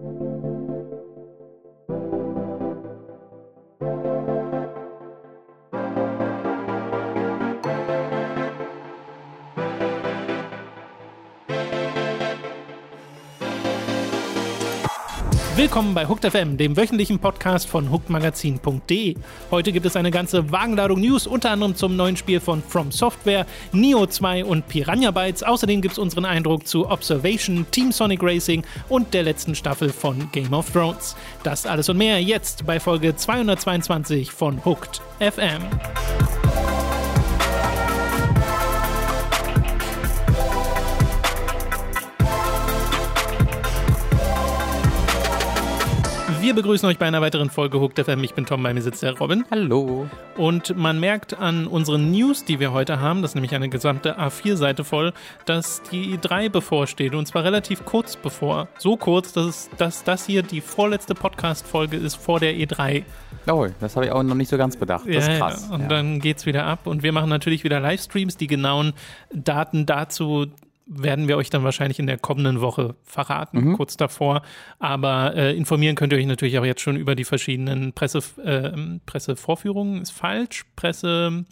Thank you. Willkommen bei Hooked FM, dem wöchentlichen Podcast von hookedmagazin.de. Heute gibt es eine ganze Wagenladung News, unter anderem zum neuen Spiel von From Software, Neo 2 und Piranha Bytes. Außerdem gibt es unseren Eindruck zu Observation, Team Sonic Racing und der letzten Staffel von Game of Thrones. Das alles und mehr jetzt bei Folge 222 von Hooked FM. Wir begrüßen euch bei einer weiteren Folge Hooked FM. Ich bin Tom, bei mir sitzt der Robin. Hallo. Und man merkt an unseren News, die wir heute haben, das ist nämlich eine gesamte A4-Seite voll, dass die E3 bevorsteht. Und zwar relativ kurz bevor. So kurz, dass, es, dass das hier die vorletzte Podcast-Folge ist vor der E3. Oh, das habe ich auch noch nicht so ganz bedacht. Das ja, ist krass. Ja. Und ja. dann geht's wieder ab. Und wir machen natürlich wieder Livestreams. Die genauen Daten dazu werden wir euch dann wahrscheinlich in der kommenden Woche verraten, mhm. kurz davor. Aber äh, informieren könnt ihr euch natürlich auch jetzt schon über die verschiedenen Presse, äh, Pressevorführungen. Ist falsch. Presse.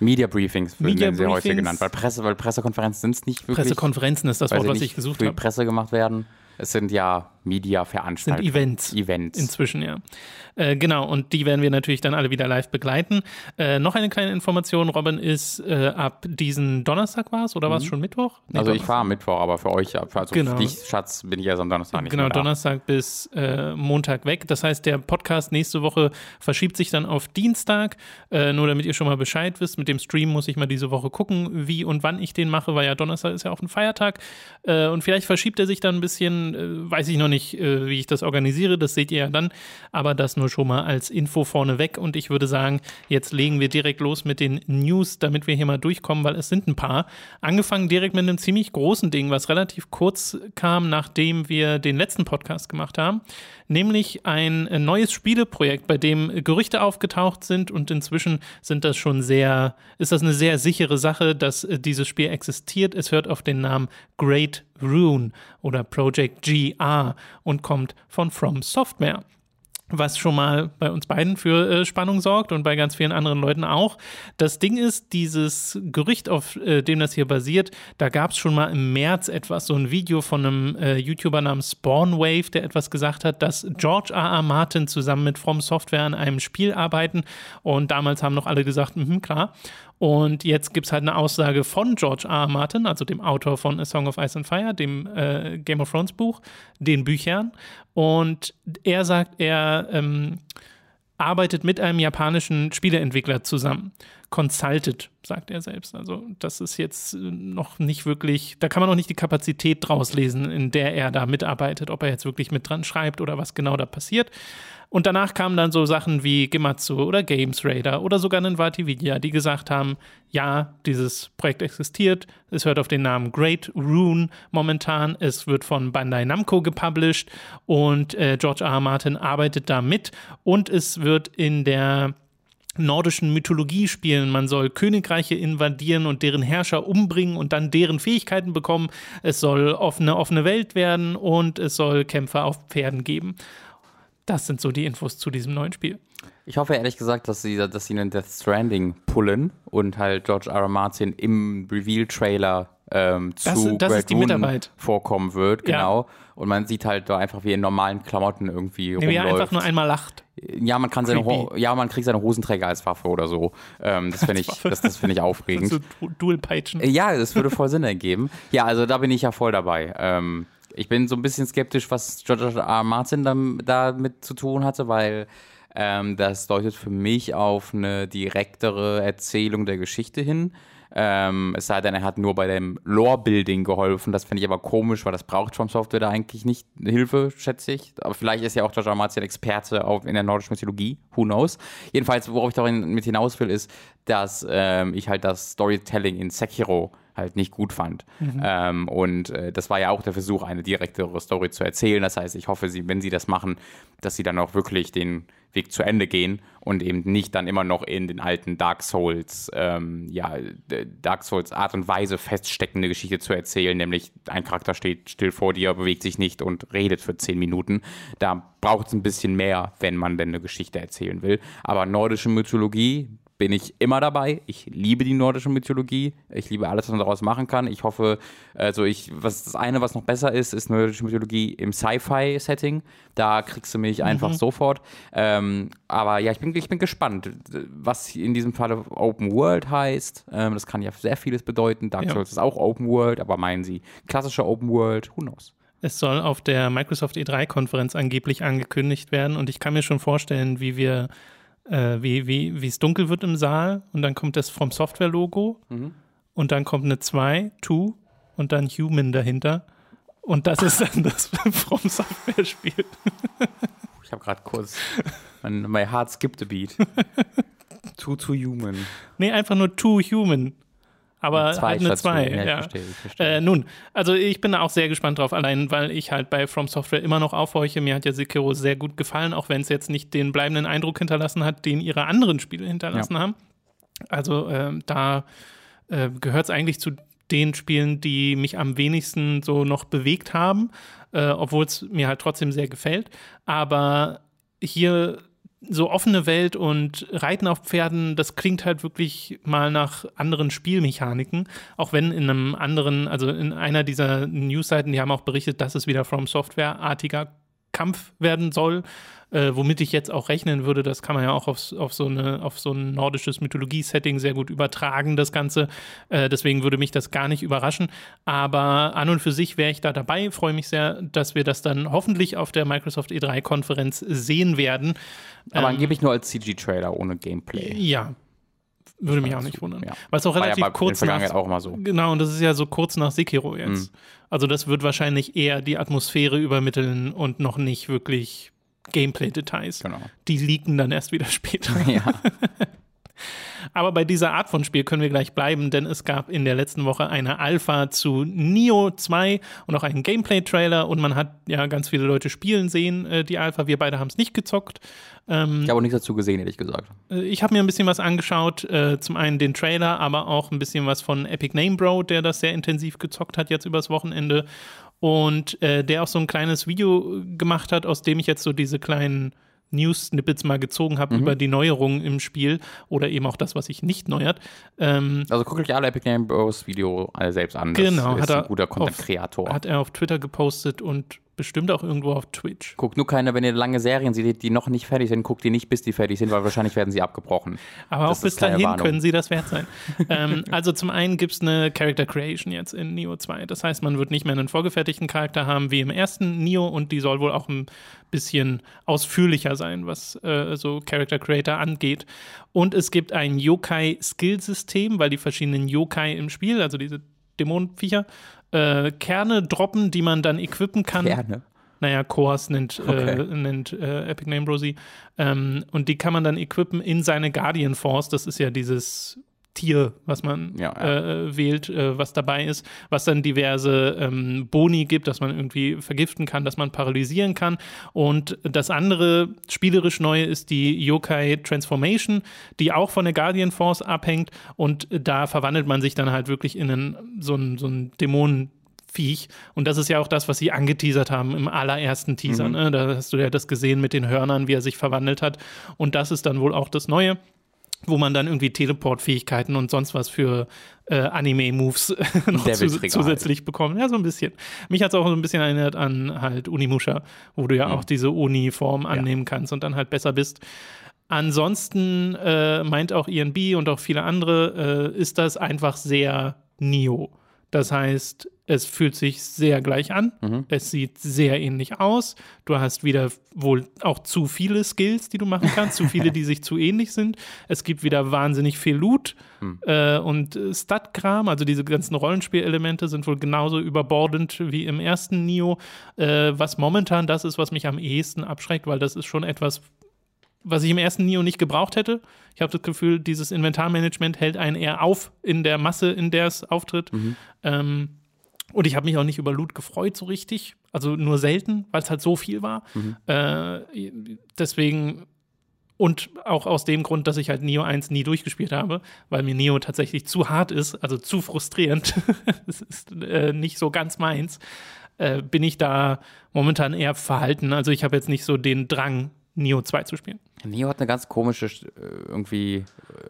Media Briefings werden sie häufig genannt, weil, Presse, weil Pressekonferenzen sind es nicht wirklich. Pressekonferenzen ist das Wort, was ich gesucht habe. Presse gemacht werden. Es sind ja Media-Veranstaltungen. Sind Events. Events. Inzwischen, ja. Äh, genau, und die werden wir natürlich dann alle wieder live begleiten. Äh, noch eine kleine Information, Robin, ist äh, ab diesen Donnerstag war es oder war es mhm. schon Mittwoch? Nee, also ich fahre Mittwoch, aber für euch, also genau. für dich, Schatz, bin ich erst am Donnerstag nicht Genau, mehr da. Donnerstag bis äh, Montag weg. Das heißt, der Podcast nächste Woche verschiebt sich dann auf Dienstag. Äh, nur damit ihr schon mal Bescheid wisst, mit dem Stream muss ich mal diese Woche gucken, wie und wann ich den mache, weil ja Donnerstag ist ja auch ein Feiertag. Äh, und vielleicht verschiebt er sich dann ein bisschen, weiß ich noch nicht, wie ich das organisiere, das seht ihr ja dann. Aber das nur schon mal als Info vorneweg. Und ich würde sagen, jetzt legen wir direkt los mit den News, damit wir hier mal durchkommen, weil es sind ein paar. Angefangen direkt mit einem ziemlich großen Ding, was relativ kurz kam, nachdem wir den letzten Podcast gemacht haben. Nämlich ein neues Spieleprojekt, bei dem Gerüchte aufgetaucht sind und inzwischen sind das schon sehr, ist das eine sehr sichere Sache, dass dieses Spiel existiert. Es hört auf den Namen Great Rune oder Project GR und kommt von From Software was schon mal bei uns beiden für äh, Spannung sorgt und bei ganz vielen anderen Leuten auch. Das Ding ist, dieses Gerücht, auf äh, dem das hier basiert, da gab es schon mal im März etwas, so ein Video von einem äh, YouTuber namens Spawnwave, der etwas gesagt hat, dass George R. R. Martin zusammen mit From Software an einem Spiel arbeiten und damals haben noch alle gesagt, mh, klar. Und jetzt gibt es halt eine Aussage von George R. R. Martin, also dem Autor von A Song of Ice and Fire, dem äh, Game of Thrones Buch, den Büchern. Und er sagt, er ähm, arbeitet mit einem japanischen Spieleentwickler zusammen. Consulted, sagt er selbst. Also das ist jetzt noch nicht wirklich, da kann man noch nicht die Kapazität draus lesen, in der er da mitarbeitet, ob er jetzt wirklich mit dran schreibt oder was genau da passiert. Und danach kamen dann so Sachen wie Gematsu oder Games Raider oder sogar ein Vatividia, die gesagt haben, ja, dieses Projekt existiert, es hört auf den Namen Great Rune momentan, es wird von Bandai Namco gepublished und äh, George R. R. Martin arbeitet da mit und es wird in der nordischen Mythologie spielen. Man soll Königreiche invadieren und deren Herrscher umbringen und dann deren Fähigkeiten bekommen. Es soll offene, offene Welt werden und es soll Kämpfe auf Pferden geben. Das sind so die Infos zu diesem neuen Spiel. Ich hoffe ehrlich gesagt, dass sie, dass sie einen Death Stranding pullen und halt George R. R. Martin im Reveal-Trailer ähm, zu das, das ist die Mitarbeit. vorkommen wird, genau. Ja. Und man sieht halt da einfach wie in normalen Klamotten irgendwie nee, rumläuft. Er einfach nur einmal lacht. Ja, man kann seine Ho ja, man kriegt seine Hosenträger als Waffe oder so. Ähm, das finde ich, das, das finde ich aufregend. so Dual-Peitschen. Ja, das würde voll Sinn ergeben. Ja, also da bin ich ja voll dabei. Ähm, ich bin so ein bisschen skeptisch, was George R. R. Martin damit da zu tun hatte, weil ähm, das deutet für mich auf eine direktere Erzählung der Geschichte hin. Ähm, es sei denn, er hat nur bei dem Lore-Building geholfen. Das finde ich aber komisch, weil das braucht From Software da eigentlich nicht Hilfe, schätze ich. Aber vielleicht ist ja auch George R. Martin Experte auf, in der nordischen Mythologie. Who knows? Jedenfalls, worauf ich darin mit hinaus will, ist, dass ähm, ich halt das Storytelling in Sekiro halt nicht gut fand. Mhm. Ähm, und äh, das war ja auch der Versuch, eine direktere Story zu erzählen. Das heißt, ich hoffe, sie, wenn sie das machen, dass sie dann auch wirklich den Weg zu Ende gehen und eben nicht dann immer noch in den alten Dark Souls, ähm, ja, Dark Souls Art und Weise feststeckende Geschichte zu erzählen, nämlich ein Charakter steht still vor dir, bewegt sich nicht und redet für zehn Minuten. Da braucht es ein bisschen mehr, wenn man denn eine Geschichte erzählen will. Aber nordische Mythologie, bin ich immer dabei. Ich liebe die nordische Mythologie. Ich liebe alles, was man daraus machen kann. Ich hoffe, also ich, was das eine, was noch besser ist, ist nordische Mythologie im Sci-Fi-Setting. Da kriegst du mich mhm. einfach sofort. Ähm, aber ja, ich bin, ich bin gespannt, was in diesem Fall Open World heißt. Ähm, das kann ja sehr vieles bedeuten. Dark Souls ja. ist auch Open World, aber meinen Sie klassische Open World? Who knows? Es soll auf der Microsoft E3-Konferenz angeblich angekündigt werden und ich kann mir schon vorstellen, wie wir äh, wie, wie, wie es dunkel wird im Saal und dann kommt das vom Software-Logo mhm. und dann kommt eine 2, 2 und dann Human dahinter. Und das ist dann das vom Software-Spiel. ich habe gerade kurz, mein, my heart skipped a beat. Too, too human. Nee, einfach nur too human aber zwei halt eine 2. Ja, ja. Verstehe, verstehe. Äh, nun, also ich bin da auch sehr gespannt drauf, allein weil ich halt bei From Software immer noch aufhorche. Mir hat ja Sekiro sehr gut gefallen, auch wenn es jetzt nicht den bleibenden Eindruck hinterlassen hat, den ihre anderen Spiele hinterlassen ja. haben. Also äh, da äh, gehört es eigentlich zu den Spielen, die mich am wenigsten so noch bewegt haben, äh, obwohl es mir halt trotzdem sehr gefällt. Aber hier so offene Welt und Reiten auf Pferden, das klingt halt wirklich mal nach anderen Spielmechaniken. Auch wenn in einem anderen, also in einer dieser Newsseiten, die haben auch berichtet, dass es wieder From Software-artiger Kampf werden soll äh, womit ich jetzt auch rechnen würde, das kann man ja auch auf, auf, so, eine, auf so ein nordisches Mythologie-Setting sehr gut übertragen, das Ganze. Äh, deswegen würde mich das gar nicht überraschen. Aber an und für sich wäre ich da dabei. Freue mich sehr, dass wir das dann hoffentlich auf der Microsoft E3-Konferenz sehen werden. Aber ähm, angeblich nur als CG-Trailer ohne Gameplay. Ja, würde mich auch nicht wundern. Ja. Weil es auch relativ ja kurz nach. auch mal so. Genau, und das ist ja so kurz nach Sekiro jetzt. Mhm. Also, das wird wahrscheinlich eher die Atmosphäre übermitteln und noch nicht wirklich Gameplay-Details. Genau. Die liegen dann erst wieder später. Ja. Aber bei dieser Art von Spiel können wir gleich bleiben, denn es gab in der letzten Woche eine Alpha zu Nio 2 und auch einen Gameplay-Trailer und man hat ja ganz viele Leute spielen sehen, äh, die Alpha. Wir beide haben es nicht gezockt. Ähm, ich habe auch nichts dazu gesehen, ehrlich gesagt. Äh, ich habe mir ein bisschen was angeschaut, äh, zum einen den Trailer, aber auch ein bisschen was von Epic Name Bro, der das sehr intensiv gezockt hat jetzt übers Wochenende und äh, der auch so ein kleines Video gemacht hat, aus dem ich jetzt so diese kleinen News-Snippets mal gezogen habe mhm. über die Neuerungen im Spiel oder eben auch das, was sich nicht neuert. Ähm, also guckt euch alle Epic Game Bros Video alle selbst an. Das genau, ist hat er ein guter Content-Kreator. Hat er auf Twitter gepostet und bestimmt auch irgendwo auf Twitch. Guckt nur keine, wenn ihr lange Serien seht, die noch nicht fertig sind, guckt die nicht, bis die fertig sind, weil wahrscheinlich werden sie abgebrochen. Aber das auch bis dahin Warnung. können sie das wert sein. ähm, also zum einen gibt es eine Character Creation jetzt in Neo 2. Das heißt, man wird nicht mehr einen vorgefertigten Charakter haben wie im ersten Neo und die soll wohl auch ein bisschen ausführlicher sein, was äh, so Character Creator angeht. Und es gibt ein Yokai-Skill-System, weil die verschiedenen Yokai im Spiel, also diese Dämonenviecher, äh, Kerne droppen, die man dann equippen kann. Kerne? Naja, Cores nennt, äh, okay. äh, nennt äh, Epic Name Rosie. Ähm, und die kann man dann equippen in seine Guardian Force. Das ist ja dieses Tier, was man ja, ja. Äh, wählt, äh, was dabei ist, was dann diverse ähm, Boni gibt, dass man irgendwie vergiften kann, dass man paralysieren kann. Und das andere spielerisch neue ist die Yokai Transformation, die auch von der Guardian Force abhängt. Und da verwandelt man sich dann halt wirklich in einen, so einen, so einen Dämonen. Viech. Und das ist ja auch das, was sie angeteasert haben im allerersten Teaser. Mhm. Ne? Da hast du ja das gesehen mit den Hörnern, wie er sich verwandelt hat. Und das ist dann wohl auch das Neue wo man dann irgendwie Teleport-Fähigkeiten und sonst was für äh, Anime-Moves noch zu, zusätzlich bekommt. Ja, so ein bisschen. Mich hat es auch so ein bisschen erinnert an halt Unimusha, wo du ja mhm. auch diese Uni-Form annehmen ja. kannst und dann halt besser bist. Ansonsten äh, meint auch INB und auch viele andere, äh, ist das einfach sehr Neo. Das heißt, es fühlt sich sehr gleich an. Mhm. Es sieht sehr ähnlich aus. Du hast wieder wohl auch zu viele Skills, die du machen kannst, zu viele, die sich zu ähnlich sind. Es gibt wieder wahnsinnig viel Loot mhm. äh, und Stat-Kram, also diese ganzen Rollenspielelemente sind wohl genauso überbordend wie im ersten Nio, äh, was momentan das ist, was mich am ehesten abschreckt, weil das ist schon etwas, was ich im ersten Neo nicht gebraucht hätte. Ich habe das Gefühl, dieses Inventarmanagement hält einen eher auf in der Masse, in der es auftritt. Mhm. Ähm, und ich habe mich auch nicht über Loot gefreut, so richtig. Also nur selten, weil es halt so viel war. Mhm. Äh, deswegen. Und auch aus dem Grund, dass ich halt Neo 1 nie durchgespielt habe, weil mir Neo tatsächlich zu hart ist, also zu frustrierend. Es ist äh, nicht so ganz meins. Äh, bin ich da momentan eher verhalten. Also ich habe jetzt nicht so den Drang, Neo 2 zu spielen. Neo hat eine ganz komische äh, irgendwie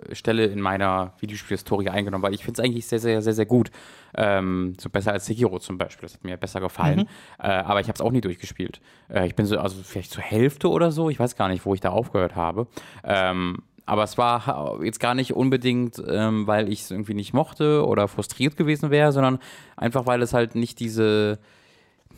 äh, Stelle in meiner Videospielhistorie eingenommen, weil ich finde es eigentlich sehr, sehr, sehr, sehr gut. Ähm, so besser als Sekiro zum Beispiel. Das hat mir besser gefallen. Mhm. Äh, aber ich habe es auch nie durchgespielt. Äh, ich bin so, also vielleicht zur Hälfte oder so. Ich weiß gar nicht, wo ich da aufgehört habe. Ähm, aber es war jetzt gar nicht unbedingt, ähm, weil ich es irgendwie nicht mochte oder frustriert gewesen wäre, sondern einfach, weil es halt nicht diese,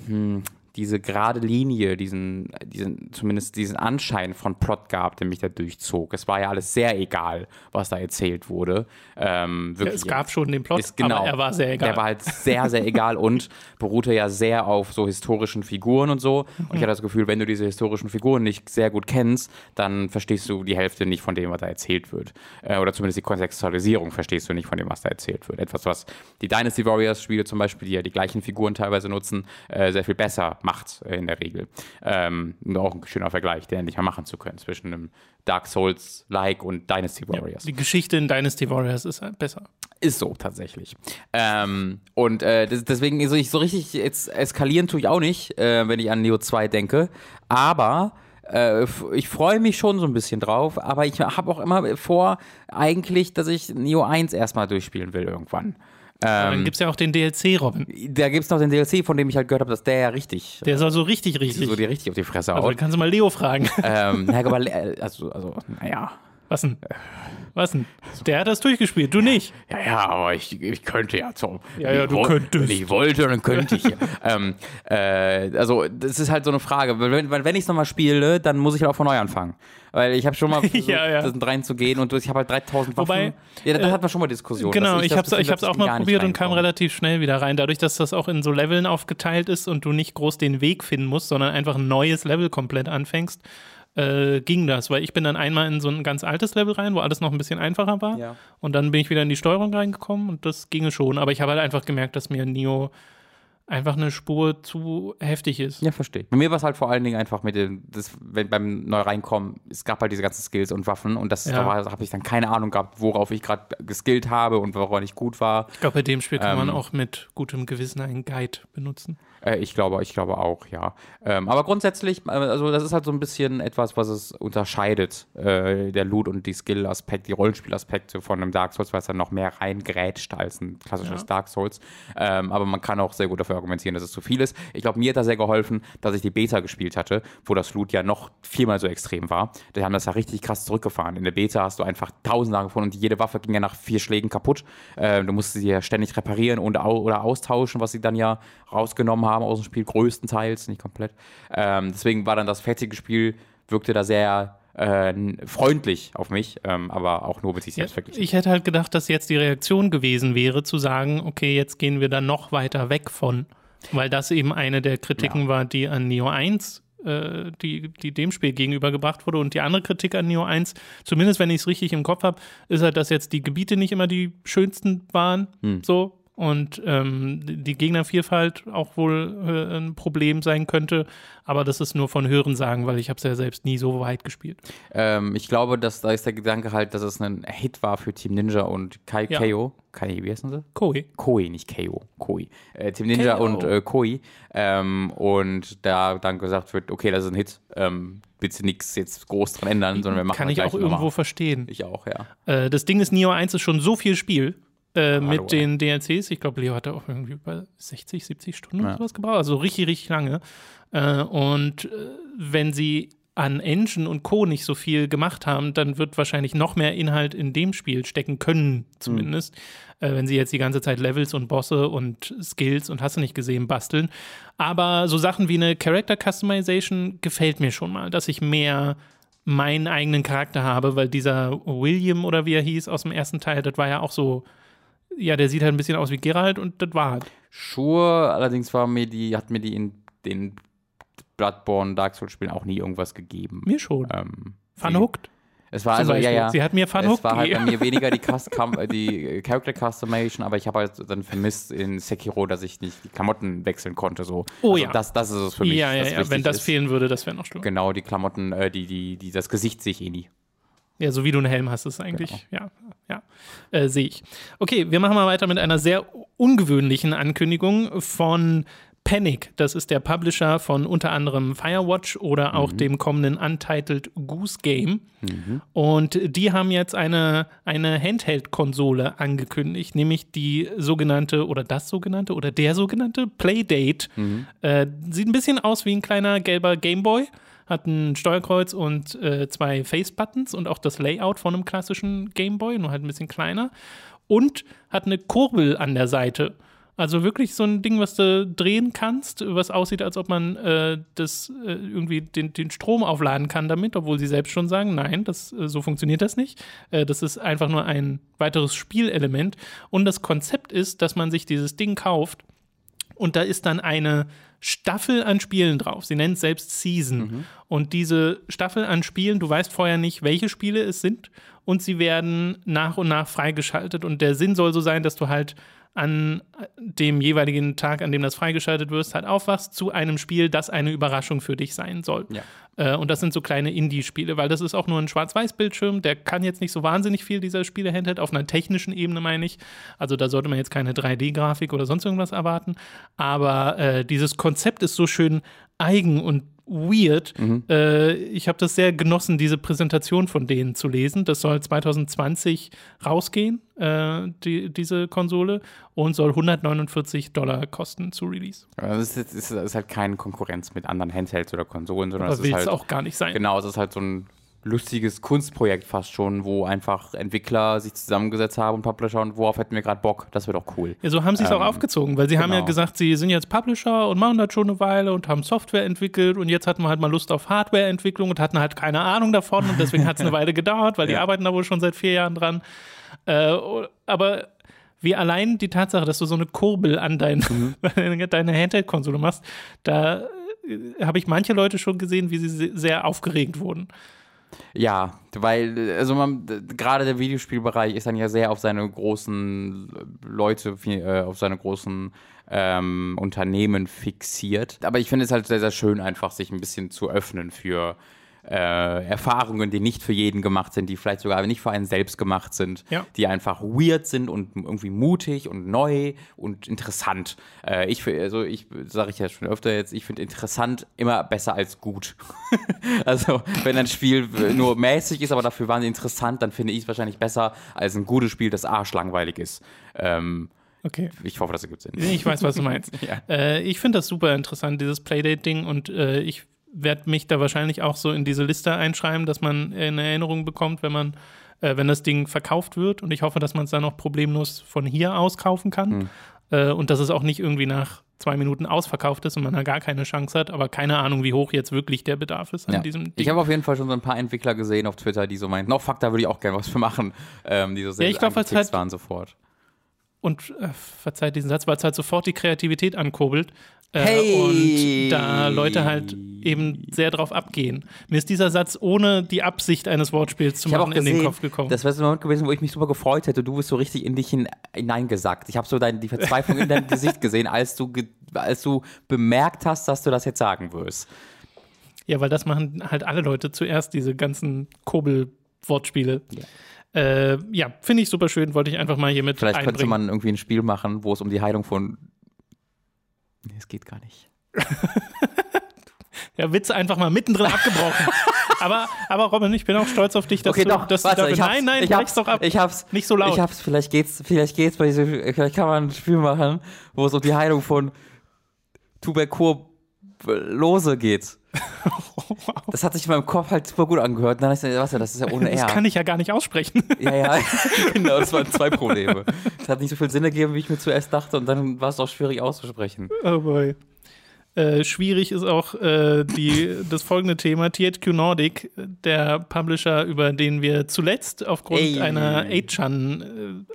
hm, diese gerade Linie, diesen, diesen, zumindest diesen Anschein von Plot gab, der mich da durchzog. Es war ja alles sehr egal, was da erzählt wurde. Ähm, wirklich, es gab schon den Plot, ist, genau, aber er war sehr egal. Der war halt sehr, sehr egal und beruhte ja sehr auf so historischen Figuren und so. Und ich hatte das Gefühl, wenn du diese historischen Figuren nicht sehr gut kennst, dann verstehst du die Hälfte nicht von dem, was da erzählt wird. Äh, oder zumindest die Kontextualisierung verstehst du nicht von dem, was da erzählt wird. Etwas, was die Dynasty Warriors Spiele zum Beispiel, die ja die gleichen Figuren teilweise nutzen, äh, sehr viel besser macht äh, in der Regel. Ähm, auch ein schöner Vergleich, den endlich mal machen zu können zwischen einem Dark Souls-like und Dynasty Warriors. Die Geschichte in Dynasty Warriors ist halt besser. Ist so tatsächlich. Ähm, und äh, das, deswegen so, ich so richtig jetzt eskalieren tue ich auch nicht, äh, wenn ich an Neo 2 denke. Aber äh, ich freue mich schon so ein bisschen drauf. Aber ich habe auch immer vor, eigentlich, dass ich Neo 1 erstmal durchspielen will irgendwann. Ähm, dann gibt es ja auch den DLC, Robin. da gibt es noch den DLC, von dem ich halt gehört habe, dass der ja richtig, Der soll so richtig, richtig. so dir richtig auf die Fresse also, haut. kannst du mal Leo fragen. ähm, ja, aber, äh, also, also, naja. Was denn? Was denn? Der hat das durchgespielt, du nicht. Ja, ja, aber ich, ich könnte ja so. Ja, ja, ich du könntest. Wenn ich wollte, dann könnte ich. ähm, äh, also, das ist halt so eine Frage. Wenn, wenn ich es nochmal spiele, dann muss ich halt auch von neu anfangen. Weil ich habe schon mal versucht, Ja, ja. reinzugehen und ich habe halt 3000 Waffen. Wobei, ja, da äh, hat man schon mal Diskussionen. Genau, dass ich das habe es ich auch ich mal probiert und kam relativ schnell wieder rein. Dadurch, dass das auch in so Leveln aufgeteilt ist und du nicht groß den Weg finden musst, sondern einfach ein neues Level komplett anfängst, äh, ging das. Weil ich bin dann einmal in so ein ganz altes Level rein, wo alles noch ein bisschen einfacher war. Ja. Und dann bin ich wieder in die Steuerung reingekommen und das ginge schon. Aber ich habe halt einfach gemerkt, dass mir Neo einfach eine Spur zu heftig ist. Ja, verstehe. Bei mir war es halt vor allen Dingen einfach mit dem, das, wenn beim Neu-Reinkommen, es gab halt diese ganzen Skills und Waffen und das Ja. da habe ich dann keine Ahnung gehabt, worauf ich gerade geskillt habe und woran ich gut war. Ich glaube, bei dem Spiel kann man Ähm, auch mit gutem Gewissen einen Guide benutzen. Äh, ich glaube, ich glaube auch, ja. Ähm, aber grundsätzlich, äh, also das ist halt so ein bisschen etwas, was es unterscheidet, äh, der Loot und die Skill-Aspekt, die Rollenspielaspekte von einem Dark Souls, weil es dann noch mehr reingrätscht als ein klassisches Ja. Dark Souls. Ähm, aber man kann auch sehr gut dafür argumentieren, dass es zu viel ist. Ich glaube, mir hat da sehr geholfen, dass ich die Beta gespielt hatte, wo das Loot ja noch viermal so extrem war. Die haben das ja richtig krass zurückgefahren. In der Beta hast du einfach tausende gefunden und jede Waffe ging ja nach vier Schlägen kaputt. Äh, du musst sie ja ständig reparieren und, oder austauschen, was sie dann ja rausgenommen haben aus dem Spiel, größtenteils, nicht komplett. Ähm, deswegen war dann das fertige Spiel, wirkte da sehr äh, freundlich auf mich, ähm, aber auch nur mit sich selbst verglichen. Ich hätte halt gedacht, dass jetzt die Reaktion gewesen wäre, zu sagen, okay, jetzt gehen wir dann noch weiter weg von, weil das eben eine der Kritiken war, die an Neo 1, äh, die, die dem Spiel gegenübergebracht wurde. Und die andere Kritik an Neo 1, zumindest wenn ich es richtig im Kopf habe, ist halt, dass jetzt die Gebiete nicht immer die schönsten waren, Hm. so. Und ähm, die Gegnervielfalt auch wohl äh, ein Problem sein könnte, aber das ist nur von Hören sagen, weil ich habe es ja selbst nie so weit gespielt. Ähm, ich glaube, dass da ist der Gedanke halt, dass es ein Hit war für Team Ninja und Kai Ja. Keo. Kai, wie heißen sie? Koei. Koi, nicht Keo, Koi. Äh, Team Ninja und äh, Koi. Ähm, und da dann gesagt wird, okay, das ist ein Hit. Ähm, bitte nichts jetzt groß dran ändern, sondern wir machen Kann ich auch irgendwo nochmal. verstehen. Ich auch, ja. Äh, das Ding ist, Neo 1 ist schon so viel Spiel äh, mit den DLCs. Ich glaube, Leo hatte auch irgendwie bei 60, 70 Stunden oder Ja. sowas gebraucht. Also richtig, richtig lange. Äh, und äh, wenn sie an Engine und Co. nicht so viel gemacht haben, dann wird wahrscheinlich noch mehr Inhalt in dem Spiel stecken können, zumindest. Äh, wenn sie jetzt die ganze Zeit Levels und Bosse und Skills und hast du nicht gesehen basteln. Aber so Sachen wie eine Character Customization gefällt mir schon mal, dass ich mehr meinen eigenen Charakter habe, weil dieser William oder wie er hieß aus dem ersten Teil, das war ja auch so, ja, der sieht halt ein bisschen aus wie Geralt und das war halt. Sure, allerdings war mir die, hat mir die in den Bloodborne Dark Souls Spielen auch nie irgendwas gegeben. Mir schon. Ähm, Funhooked? Es war also, ja, ja. Sie hat mir Funhooked Es war halt bei mir weniger die, Custom, äh, die Character Customation, aber ich habe halt dann vermisst in Sekiro, dass ich nicht die Klamotten wechseln konnte. So. Oh also ja. Das, das ist es für mich. Ja, ja, ja. Wenn das ist. fehlen würde, das wäre noch schlimmer. Genau, die Klamotten, äh, die, die, die, das Gesicht sehe ich eh nie. Ja, so wie du einen Helm hast, ist eigentlich, Genau. ja, ja, äh, sehe ich. Okay, wir machen mal weiter mit einer sehr ungewöhnlichen Ankündigung von Panic. Das ist der Publisher von unter anderem Firewatch oder auch Mhm. dem kommenden Untitled Goose Game. Und die haben jetzt eine, eine Handheld-Konsole angekündigt, nämlich die sogenannte oder das sogenannte oder der sogenannte Playdate. Mhm. Äh, sieht ein bisschen aus wie ein kleiner gelber Gameboy hat ein Steuerkreuz und äh, zwei Face-Buttons und auch das Layout von einem klassischen Gameboy, nur halt ein bisschen kleiner. Und hat eine Kurbel an der Seite. Also wirklich so ein Ding, was du drehen kannst, was aussieht, als ob man äh, das äh, irgendwie den, den Strom aufladen kann damit, obwohl sie selbst schon sagen, nein, das, äh, so funktioniert das nicht. Äh, das ist einfach nur ein weiteres Spielelement. Und das Konzept ist, dass man sich dieses Ding kauft und da ist dann eine Staffel an Spielen drauf. Sie nennt es selbst Season. Und diese Staffel an Spielen, du weißt vorher nicht, welche Spiele es sind und sie werden nach und nach freigeschaltet. Und der Sinn soll so sein, dass du halt an dem jeweiligen Tag, an dem das freigeschaltet wirst, halt aufwachst zu einem Spiel, das eine Überraschung für dich sein soll. Ja. Äh, und das sind so kleine Indie-Spiele, weil das ist auch nur ein Schwarz-Weiß-Bildschirm, der kann jetzt nicht so wahnsinnig viel dieser Spiele handelt, auf einer technischen Ebene meine ich. Also da sollte man jetzt keine 3D-Grafik oder sonst irgendwas erwarten. Aber äh, dieses Konzept ist so schön eigen und weird. Äh, ich habe das sehr genossen, diese Präsentation von denen zu lesen. Das soll 2020 rausgehen, äh, die, diese Konsole, und soll 149 Dollar kosten zu Release. Also es ist, es ist halt keine Konkurrenz mit anderen Handhelds oder Konsolen, sondern ist will es halt auch gar nicht sein. Genau, es ist halt so ein lustiges Kunstprojekt fast schon, wo einfach Entwickler sich zusammengesetzt haben und Publisher und worauf hätten wir gerade Bock? Das wäre doch cool. Ja, so haben sie es auch Ähm, aufgezogen, weil sie haben ja genau. gesagt, sie sind jetzt Publisher und machen das schon eine Weile und haben Software entwickelt und jetzt hatten wir halt mal Lust auf Hardwareentwicklung und hatten halt keine Ahnung davon und deswegen hat es eine Weile gedauert, weil die Ja. arbeiten da wohl schon seit vier Jahren dran. Äh, aber wie allein die Tatsache, dass du so eine Kurbel an dein, Mhm. deine Handheld-Konsole machst, da äh, habe ich manche Leute schon gesehen, wie sie se- sehr aufgeregt wurden. Ja, weil, also man, gerade der Videospielbereich ist dann ja sehr auf seine großen Leute, äh, auf seine großen ähm, Unternehmen fixiert. Aber ich finde es halt sehr, sehr schön, einfach sich ein bisschen zu öffnen für äh, Erfahrungen, die nicht für jeden gemacht sind, die vielleicht sogar nicht für einen selbst gemacht sind, Ja. die einfach weird sind und irgendwie mutig und neu und interessant. Äh, ich, also ich sage ich ja schon öfter jetzt, ich finde interessant immer besser als gut. also wenn ein Spiel nur mäßig ist, aber dafür wahnsinnig interessant, dann finde ich es wahrscheinlich besser als ein gutes Spiel, das arschlangweilig ist. Ähm, Okay. ich hoffe, das ergibt Sinn. Ich weiß, was du meinst. Ja. äh, ich finde das super interessant, dieses Playdate-Ding, und äh, ich werde mich da wahrscheinlich auch so in diese Liste einschreiben, dass man eine Erinnerung bekommt, wenn man, äh, wenn das Ding verkauft wird. Und ich hoffe, dass man es dann auch problemlos von hier aus kaufen kann. Hm. Äh, und dass es auch nicht irgendwie nach zwei Minuten ausverkauft ist und man da gar keine Chance hat, aber keine Ahnung, wie hoch jetzt wirklich der Bedarf ist an Ja. diesem Ding. Ich habe auf jeden Fall schon so ein paar Entwickler gesehen auf Twitter, die so meinten, oh fuck, da würde ich auch gerne was für machen. Ähm, die so sehr Ja, ich glaub, halt- waren sofort. und äh, verzeiht diesen Satz, weil es halt sofort die Kreativität ankurbelt. Äh, Hey! Und da Leute halt eben sehr drauf abgehen. Mir ist dieser Satz ohne die Absicht eines Wortspiels zu machen gesehen, in den Kopf gekommen. das wäre so ein Moment gewesen, wo ich mich super gefreut hätte. Du bist so richtig in dich hin, hineingesackt. Ich habe so dein, die Verzweiflung in deinem Gesicht gesehen, als du, als du bemerkt hast, dass du das jetzt sagen wirst. ja, weil das machen halt alle Leute zuerst, diese ganzen Kurbel-Wortspiele. Ja, äh, ja finde ich super schön, wollte ich einfach mal hier mit Vielleicht einbringen. könnte man irgendwie ein Spiel machen, wo es um die Heilung von. Nee, es geht gar nicht. ja, Witz einfach mal mittendrin abgebrochen. aber, aber Robin, ich bin auch stolz auf dich, dass Okay, du, doch, dass du warte, ich hab's, nein, nein, ich hab's, doch ab. Ich hab's. Nicht so laut. Ich hab's, vielleicht geht's, vielleicht geht's bei diesem, vielleicht kann man ein Spiel machen, wo es um die Heilung von Tuberkulose geht. Das hat sich in meinem Kopf halt super gut angehört. Dann dachte ich, was ja, das ist ja ohne das R. kann ich ja gar nicht aussprechen. Ja, ja, genau, das waren zwei Probleme. Es hat nicht so viel Sinn ergeben, wie ich mir zuerst dachte, und dann war es auch schwierig auszusprechen. Oh boy. Äh, schwierig ist auch äh, die, das folgende Thema. THQ Nordic, der Publisher, über den wir zuletzt aufgrund Ey. einer 8chan,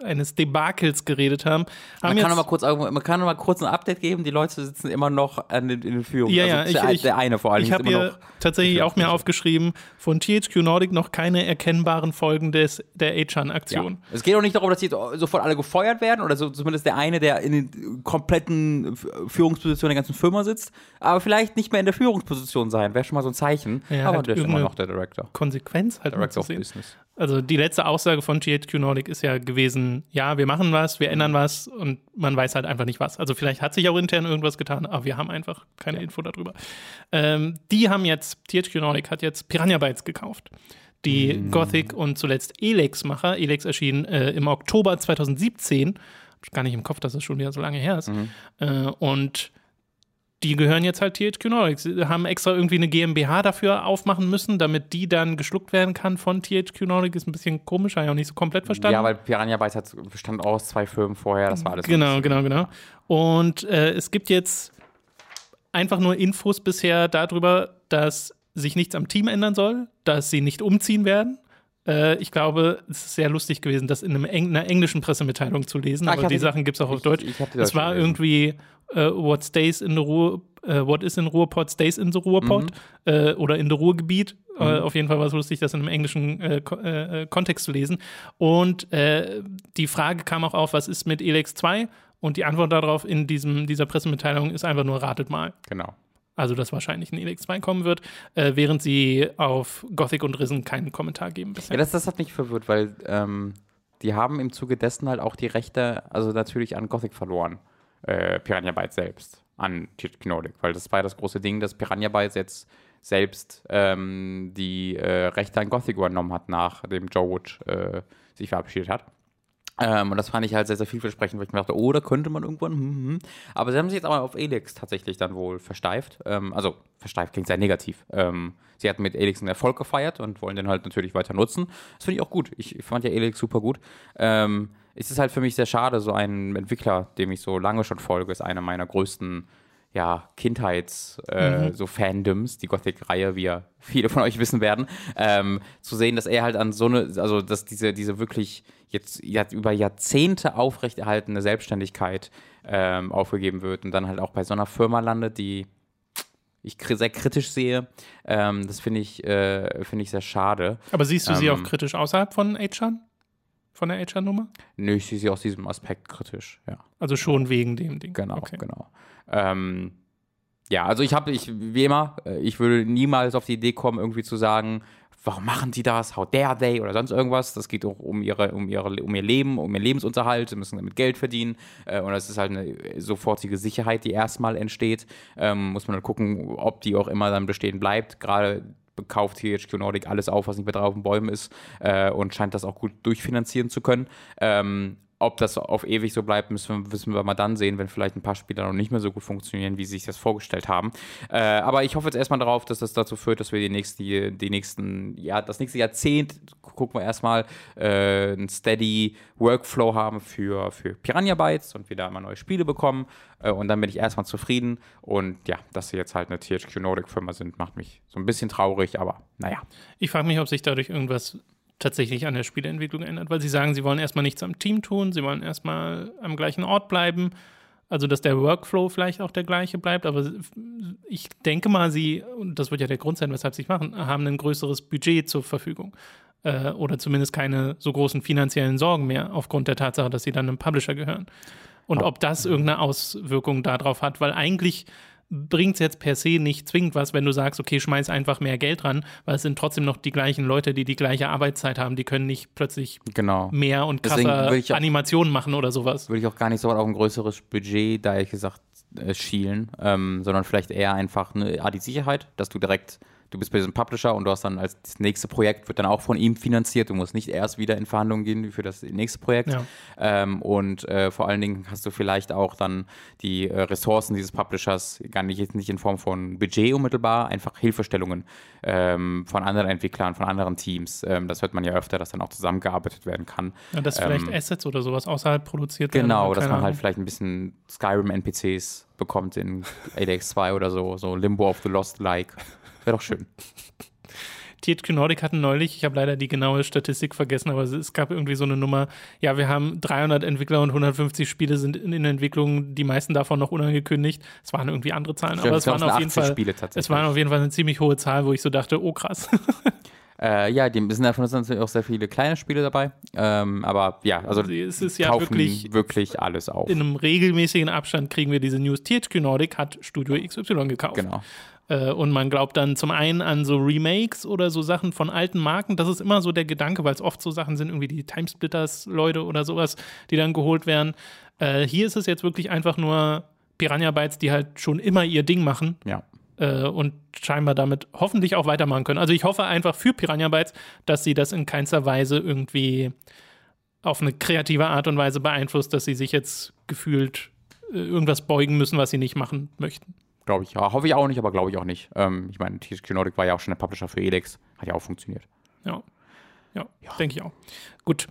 äh, eines Debakels geredet haben, haben Man kann, noch mal kurz, man kann noch mal kurz ein Update geben. Die Leute sitzen immer noch an den, in den Führungen. Ja, ja, also der, ich- ich- der eine vor allem Ich habe hier tatsächlich auch mir aufgeschrieben, von THQ Nordic noch keine erkennbaren Folgen des, der Ja. A-Chan-Aktion. Es geht auch nicht darum, dass die sofort alle gefeuert werden oder so, zumindest der eine, der in den kompletten Führungspositionen der ganzen Firma sitzt, aber vielleicht nicht mehr in der Führungsposition sein. Wäre schon mal so ein Zeichen. Ja, aber halt der ist immer noch der Director. Konsequenz halt Director of. Business. Also die letzte Aussage von THQ Nordic ist ja gewesen, ja, wir machen was, wir ändern was und man weiß halt einfach nicht was. Also vielleicht hat sich auch intern irgendwas getan, aber wir haben einfach keine Info darüber. Ähm, die haben jetzt, THQ Nordic hat jetzt Piranha Bytes gekauft. Die Mhm. Gothic und zuletzt Elex-Macher. Elex erschien äh, im Oktober 2017. Hab ich gar nicht im Kopf, dass das schon wieder so lange her ist. Mhm. Äh, und die gehören jetzt halt THQ Nordic. Sie haben extra irgendwie eine GmbH dafür aufmachen müssen, damit die dann geschluckt werden kann von THQ Nordic. Ist ein bisschen komisch, habe ich auch nicht so komplett verstanden. Ja, weil Piranha Bytes hat, bestand aus zwei Firmen vorher, das war alles. Genau, genau, genau. Und äh, es gibt jetzt einfach nur Infos bisher darüber, dass sich nichts am Team ändern soll, dass sie nicht umziehen werden. Äh, ich glaube, es ist sehr lustig gewesen, das in einem Eng einer englischen Pressemitteilung zu lesen, Ah, ich aber die Sachen gibt es auch auf ich- Deutsch. ich die es war irgendwie äh, What stays in the Ruhr, äh, What is in Ruhrpott stays in the Ruhrpott Mhm. äh, oder in the Ruhrgebiet. Äh, auf jeden Fall war es lustig, das in einem englischen Ko Kontext zu lesen. Und die Frage kam auch auf, was ist mit Elex 2? Und die Antwort darauf in diesem, dieser Pressemitteilung ist einfach nur ratet mal. Genau. Also, dass wahrscheinlich ein Elex 2 kommen wird, äh, während sie auf Gothic und Risen keinen Kommentar geben bisher. Ja, das, das hat mich verwirrt, weil ähm, die haben im Zuge dessen halt auch die Rechte, also natürlich an Gothic verloren. Äh, Piranha Bytes selbst, an Nordic, weil das war ja das große Ding, dass Piranha Bytes jetzt selbst ähm, die äh, Rechte an Gothic übernommen hat, nachdem Joe Wood äh, sich verabschiedet hat. Ähm, und das fand ich halt sehr, sehr vielversprechend, weil ich mir dachte, oh, da könnte man irgendwann. Hm, hm. hm. Aber sie haben sich jetzt aber auf Elix tatsächlich dann wohl versteift. Ähm, also, versteift klingt sehr negativ. Ähm, sie hatten mit Elix einen Erfolg gefeiert und wollen den halt natürlich weiter nutzen. Das finde ich auch gut. Ich, fand ja Elix super gut. Ähm, es ist halt für mich sehr schade, so ein Entwickler, dem ich so lange schon folge, ist einer meiner größten ja, Kindheits, äh, so Fandoms, die Gothic-Reihe, wie ja viele von euch wissen werden, ähm, zu sehen, dass er halt an so eine, also dass diese, diese wirklich jetzt, über Jahrzehnte aufrechterhaltene Selbstständigkeit ähm, aufgegeben wird und dann halt auch bei so einer Firma landet, die ich sehr kritisch sehe. Ähm, das finde ich, äh, finde ich sehr schade. Aber siehst du sie ähm, auch kritisch außerhalb von Achan? Von der Achan-Nummer? Nö, ich sehe sie aus diesem Aspekt kritisch, ja. Also schon wegen dem Ding. Genau, Okay. genau. Ähm, ja, also ich habe, ich, wie immer, äh, ich würde niemals auf die Idee kommen, irgendwie zu sagen, warum machen die das, how dare they oder sonst irgendwas. Das geht auch um, ihre, um, ihre, um ihr Leben, um ihren Lebensunterhalt, sie müssen damit Geld verdienen äh, und das ist halt eine sofortige Sicherheit, die erstmal entsteht. Ähm, muss man dann gucken, ob die auch immer dann bestehen bleibt. Gerade kauft THQ Nordic alles auf, was nicht mehr drauf auf den Bäumen ist äh, und scheint das auch gut durchfinanzieren zu können. Ähm, ob das auf ewig so bleibt, müssen wir, wissen wir mal dann sehen, wenn vielleicht ein paar Spieler noch nicht mehr so gut funktionieren, wie sie sich das vorgestellt haben. Äh, aber ich hoffe jetzt erstmal darauf, dass das dazu führt, dass wir die nächsten, die nächsten, ja, das nächste Jahrzehnt, gucken wir erstmal, äh, einen steady Workflow haben für, für Piranha Bytes und wir da immer neue Spiele bekommen. Äh, und dann bin ich erstmal zufrieden. Und ja, dass sie jetzt halt eine THQ Nordic-Firma sind, macht mich so ein bisschen traurig, aber naja. Ich frage mich, ob sich dadurch irgendwas tatsächlich an der Spieleentwicklung ändert, weil sie sagen, sie wollen erstmal nichts am Team tun, sie wollen erstmal am gleichen Ort bleiben. Also, dass der Workflow vielleicht auch der gleiche bleibt, aber ich denke mal, sie, und das wird ja der Grund sein, weshalb sie es machen, haben ein größeres Budget zur Verfügung. Äh, oder zumindest keine so großen finanziellen Sorgen mehr, aufgrund der Tatsache, dass sie dann einem Publisher gehören. Und ob das irgendeine Auswirkung darauf hat, weil eigentlich bringt es jetzt per se nicht zwingend was, wenn du sagst, okay, schmeiß einfach mehr Geld ran, weil es sind trotzdem noch die gleichen Leute, die die gleiche Arbeitszeit haben, die können nicht plötzlich Genau. mehr und krasser auch- Animationen machen oder sowas. würde ich auch gar nicht so auf ein größeres Budget, da ehrlich gesagt, äh, schielen, ähm, sondern vielleicht eher einfach eine, ah, die Sicherheit, dass du direkt, du bist bei diesem Publisher und du hast dann als das nächste Projekt wird dann auch von ihm finanziert. Du musst nicht erst wieder in Verhandlungen gehen für das nächste Projekt. Ja. Ähm, und äh, vor allen Dingen hast du vielleicht auch dann die äh, Ressourcen dieses Publishers gar nicht, jetzt nicht in Form von Budget unmittelbar, einfach Hilfestellungen ähm, von anderen Entwicklern, von anderen Teams. Ähm, das hört man ja öfter, dass dann auch zusammengearbeitet werden kann. Ja, dass Ähm, vielleicht Assets oder sowas außerhalb produziert werden. Genau, dass man halt Ahnung. vielleicht ein bisschen Skyrim-NPCs bekommt in ADX 2 oder so, so Limbo of the Lost like. Wäre doch schön. THQ Nordic hatten neulich, ich habe leider die genaue Statistik vergessen, aber es gab irgendwie so eine Nummer, ja, wir haben 300 Entwickler und 150 Spiele sind in Entwicklung, die meisten davon noch unangekündigt. Es waren irgendwie andere Zahlen, Stimmt, aber es waren, auf jeden Fall, Spiele es waren auf jeden Fall eine ziemlich hohe Zahl, wo ich so dachte, oh krass. Äh, ja, die sind davon sind auch sehr viele kleine Spiele dabei. Ähm, aber ja, also es ist ja kaufen wirklich, wirklich alles auf. in einem regelmäßigen Abstand kriegen wir diese News. THQ Nordic hat Studio XY gekauft. Genau. Äh, und man glaubt dann zum einen an so Remakes oder so Sachen von alten Marken. Das ist immer so der Gedanke, weil es oft so Sachen sind, irgendwie die Timesplitters-Leute oder sowas, die dann geholt werden. Äh, hier ist es jetzt wirklich einfach nur Piranha Bytes, die halt schon immer ihr Ding machen Ja. äh, und scheinbar damit hoffentlich auch weitermachen können. Also ich hoffe einfach für Piranha Bytes, dass sie das in keinster Weise irgendwie auf eine kreative Art und Weise beeinflusst, dass sie sich jetzt gefühlt äh, irgendwas beugen müssen, was sie nicht machen möchten. Glaube ich. Ja, hoffe ich auch nicht, aber glaube ich auch nicht. Ähm, ich meine, THQ Nordic war ja auch schon der Publisher für Elex. Hat ja auch funktioniert. Ja. Ja, denke ich auch. Gut.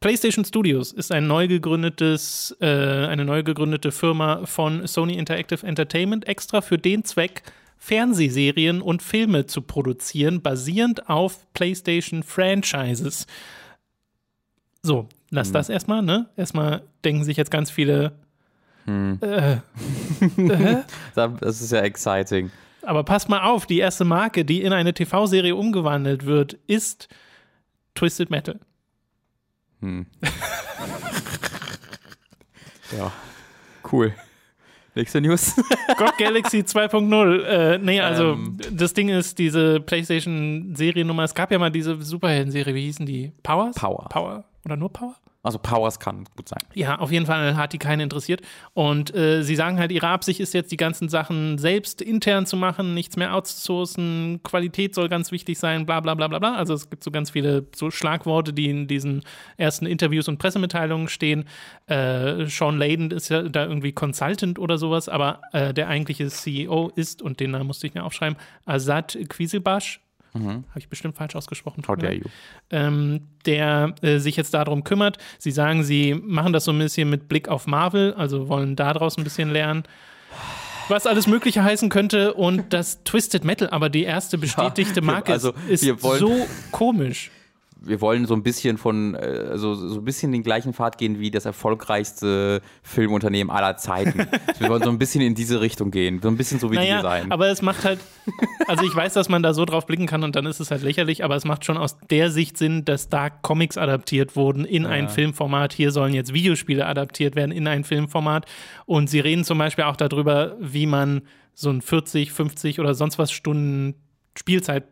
PlayStation Studios ist ein neu gegründetes, äh, eine neu gegründete Firma von Sony Interactive Entertainment, extra für den Zweck, Fernsehserien und Filme zu produzieren, basierend auf PlayStation Franchises. So, lass das erstmal, ne? Erstmal denken sich jetzt ganz viele. Äh, Das ist ja exciting. aber passt mal auf, die erste Marke, die in eine TV-Serie umgewandelt wird, ist Twisted Metal. Ja. Cool. Nächste News. God Galaxy 2.0. Äh, nee, also Ähm. das Ding ist, diese PlayStation-Seriennummer, es gab ja mal diese Superhelden-Serie, wie hießen die? Powers? Power. Power. Oder nur Power? Also Powers kann gut sein. Ja, auf jeden Fall hat die keinen interessiert. Und äh, sie sagen halt, ihre Absicht ist jetzt, die ganzen Sachen selbst intern zu machen, nichts mehr outzusourcen, Qualität soll ganz wichtig sein, bla bla bla bla bla. Also es gibt so ganz viele so Schlagworte, die in diesen ersten Interviews und Pressemitteilungen stehen. Äh, Sean Layden ist ja da irgendwie Consultant oder sowas, aber äh, der eigentliche CEO ist, und den Namen musste ich mir aufschreiben, Azad Quisilbash. Habe ich bestimmt falsch ausgesprochen. Mhm. How dare you. ähm, der äh, sich jetzt darum kümmert. Sie sagen, sie machen das so ein bisschen mit Blick auf Marvel, also wollen daraus ein bisschen lernen. Was alles Mögliche heißen könnte und das Twisted Metal, aber die erste bestätigte Marke also, ist, so komisch. Wir wollen so ein bisschen von, äh, also so ein bisschen den gleichen Pfad gehen wie das erfolgreichste Filmunternehmen aller Zeiten. wir wollen so ein bisschen in diese Richtung gehen. So ein bisschen so wie die Naja, sein. aber es macht halt, also ich weiß, dass man da so drauf blicken kann und dann ist es halt lächerlich, aber es macht schon aus der Sicht Sinn, dass da Comics adaptiert wurden in ein Filmformat. Hier sollen jetzt Videospiele adaptiert werden in ein Filmformat und sie reden zum Beispiel auch darüber, wie man so ein 40, 50 oder sonst was Stunden Spielzeit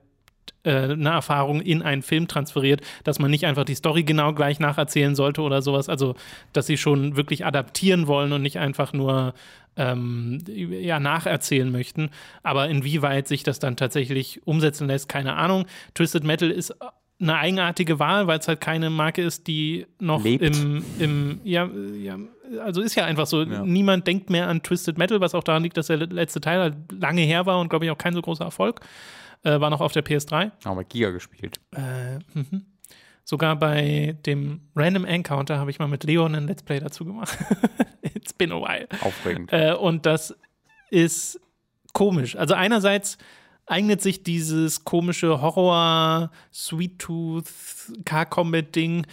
äh, eine Erfahrung in einen Film transferiert, dass man nicht einfach die Story genau gleich nacherzählen sollte oder sowas. Also, dass sie schon wirklich adaptieren wollen und nicht einfach nur ähm, ja, nacherzählen möchten. Aber inwieweit sich das dann tatsächlich umsetzen lässt, keine Ahnung. Twisted Metal ist eine eigenartige Wahl, weil es halt keine Marke ist, die noch Lebt. im, im ja, ja, also ist ja einfach so, niemand denkt mehr an Twisted Metal, was auch daran liegt, dass der letzte Teil halt lange her war und glaube ich auch kein so großer Erfolg. Äh, war noch auf der PS3. Haben wir Giga gespielt. Sogar bei dem Random Encounter habe ich mal mit Leon ein Let's Play dazu gemacht. It's been a while. Aufregend. Äh, und das ist komisch. Also einerseits eignet sich dieses komische Horror Sweet Tooth Car Combat Ding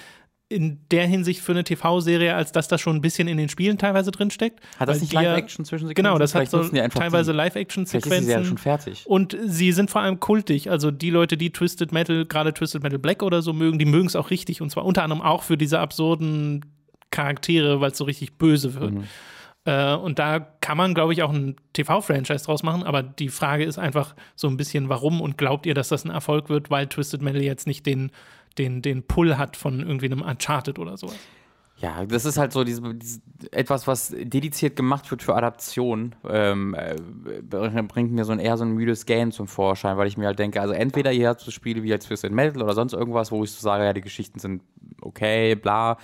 in der Hinsicht für eine TV-Serie, als dass das schon ein bisschen in den Spielen teilweise drinsteckt. Hat das nicht die ja- Live-Action zwischensequenzen? Genau, das hat so die teilweise die. Ist sie ja Live-Action-Sequenzen. schon fertig. Und sie sind vor allem kultig. Also die Leute, die Twisted Metal, gerade Twisted Metal Black oder so mögen, die mögen es auch richtig. Und zwar unter anderem auch für diese absurden Charaktere, weil es so richtig böse wird. Äh, und da kann man, glaube ich, auch ein TV-Franchise draus machen. Aber die Frage ist einfach so ein bisschen, warum und glaubt ihr, dass das ein Erfolg wird, weil Twisted Metal jetzt nicht den, den, den Pull hat von irgendwie einem Uncharted oder sowas? Ja, das ist halt so diese, diese, etwas, was dediziert gemacht wird für Adaption, ähm, äh, bringt mir so ein eher so ein müdes Game zum Vorschein, weil ich mir halt denke, also entweder ihr habt so Spiele wie jetzt Twisted Metal oder sonst irgendwas, wo ich so sage, ja, die Geschichten sind okay, bla,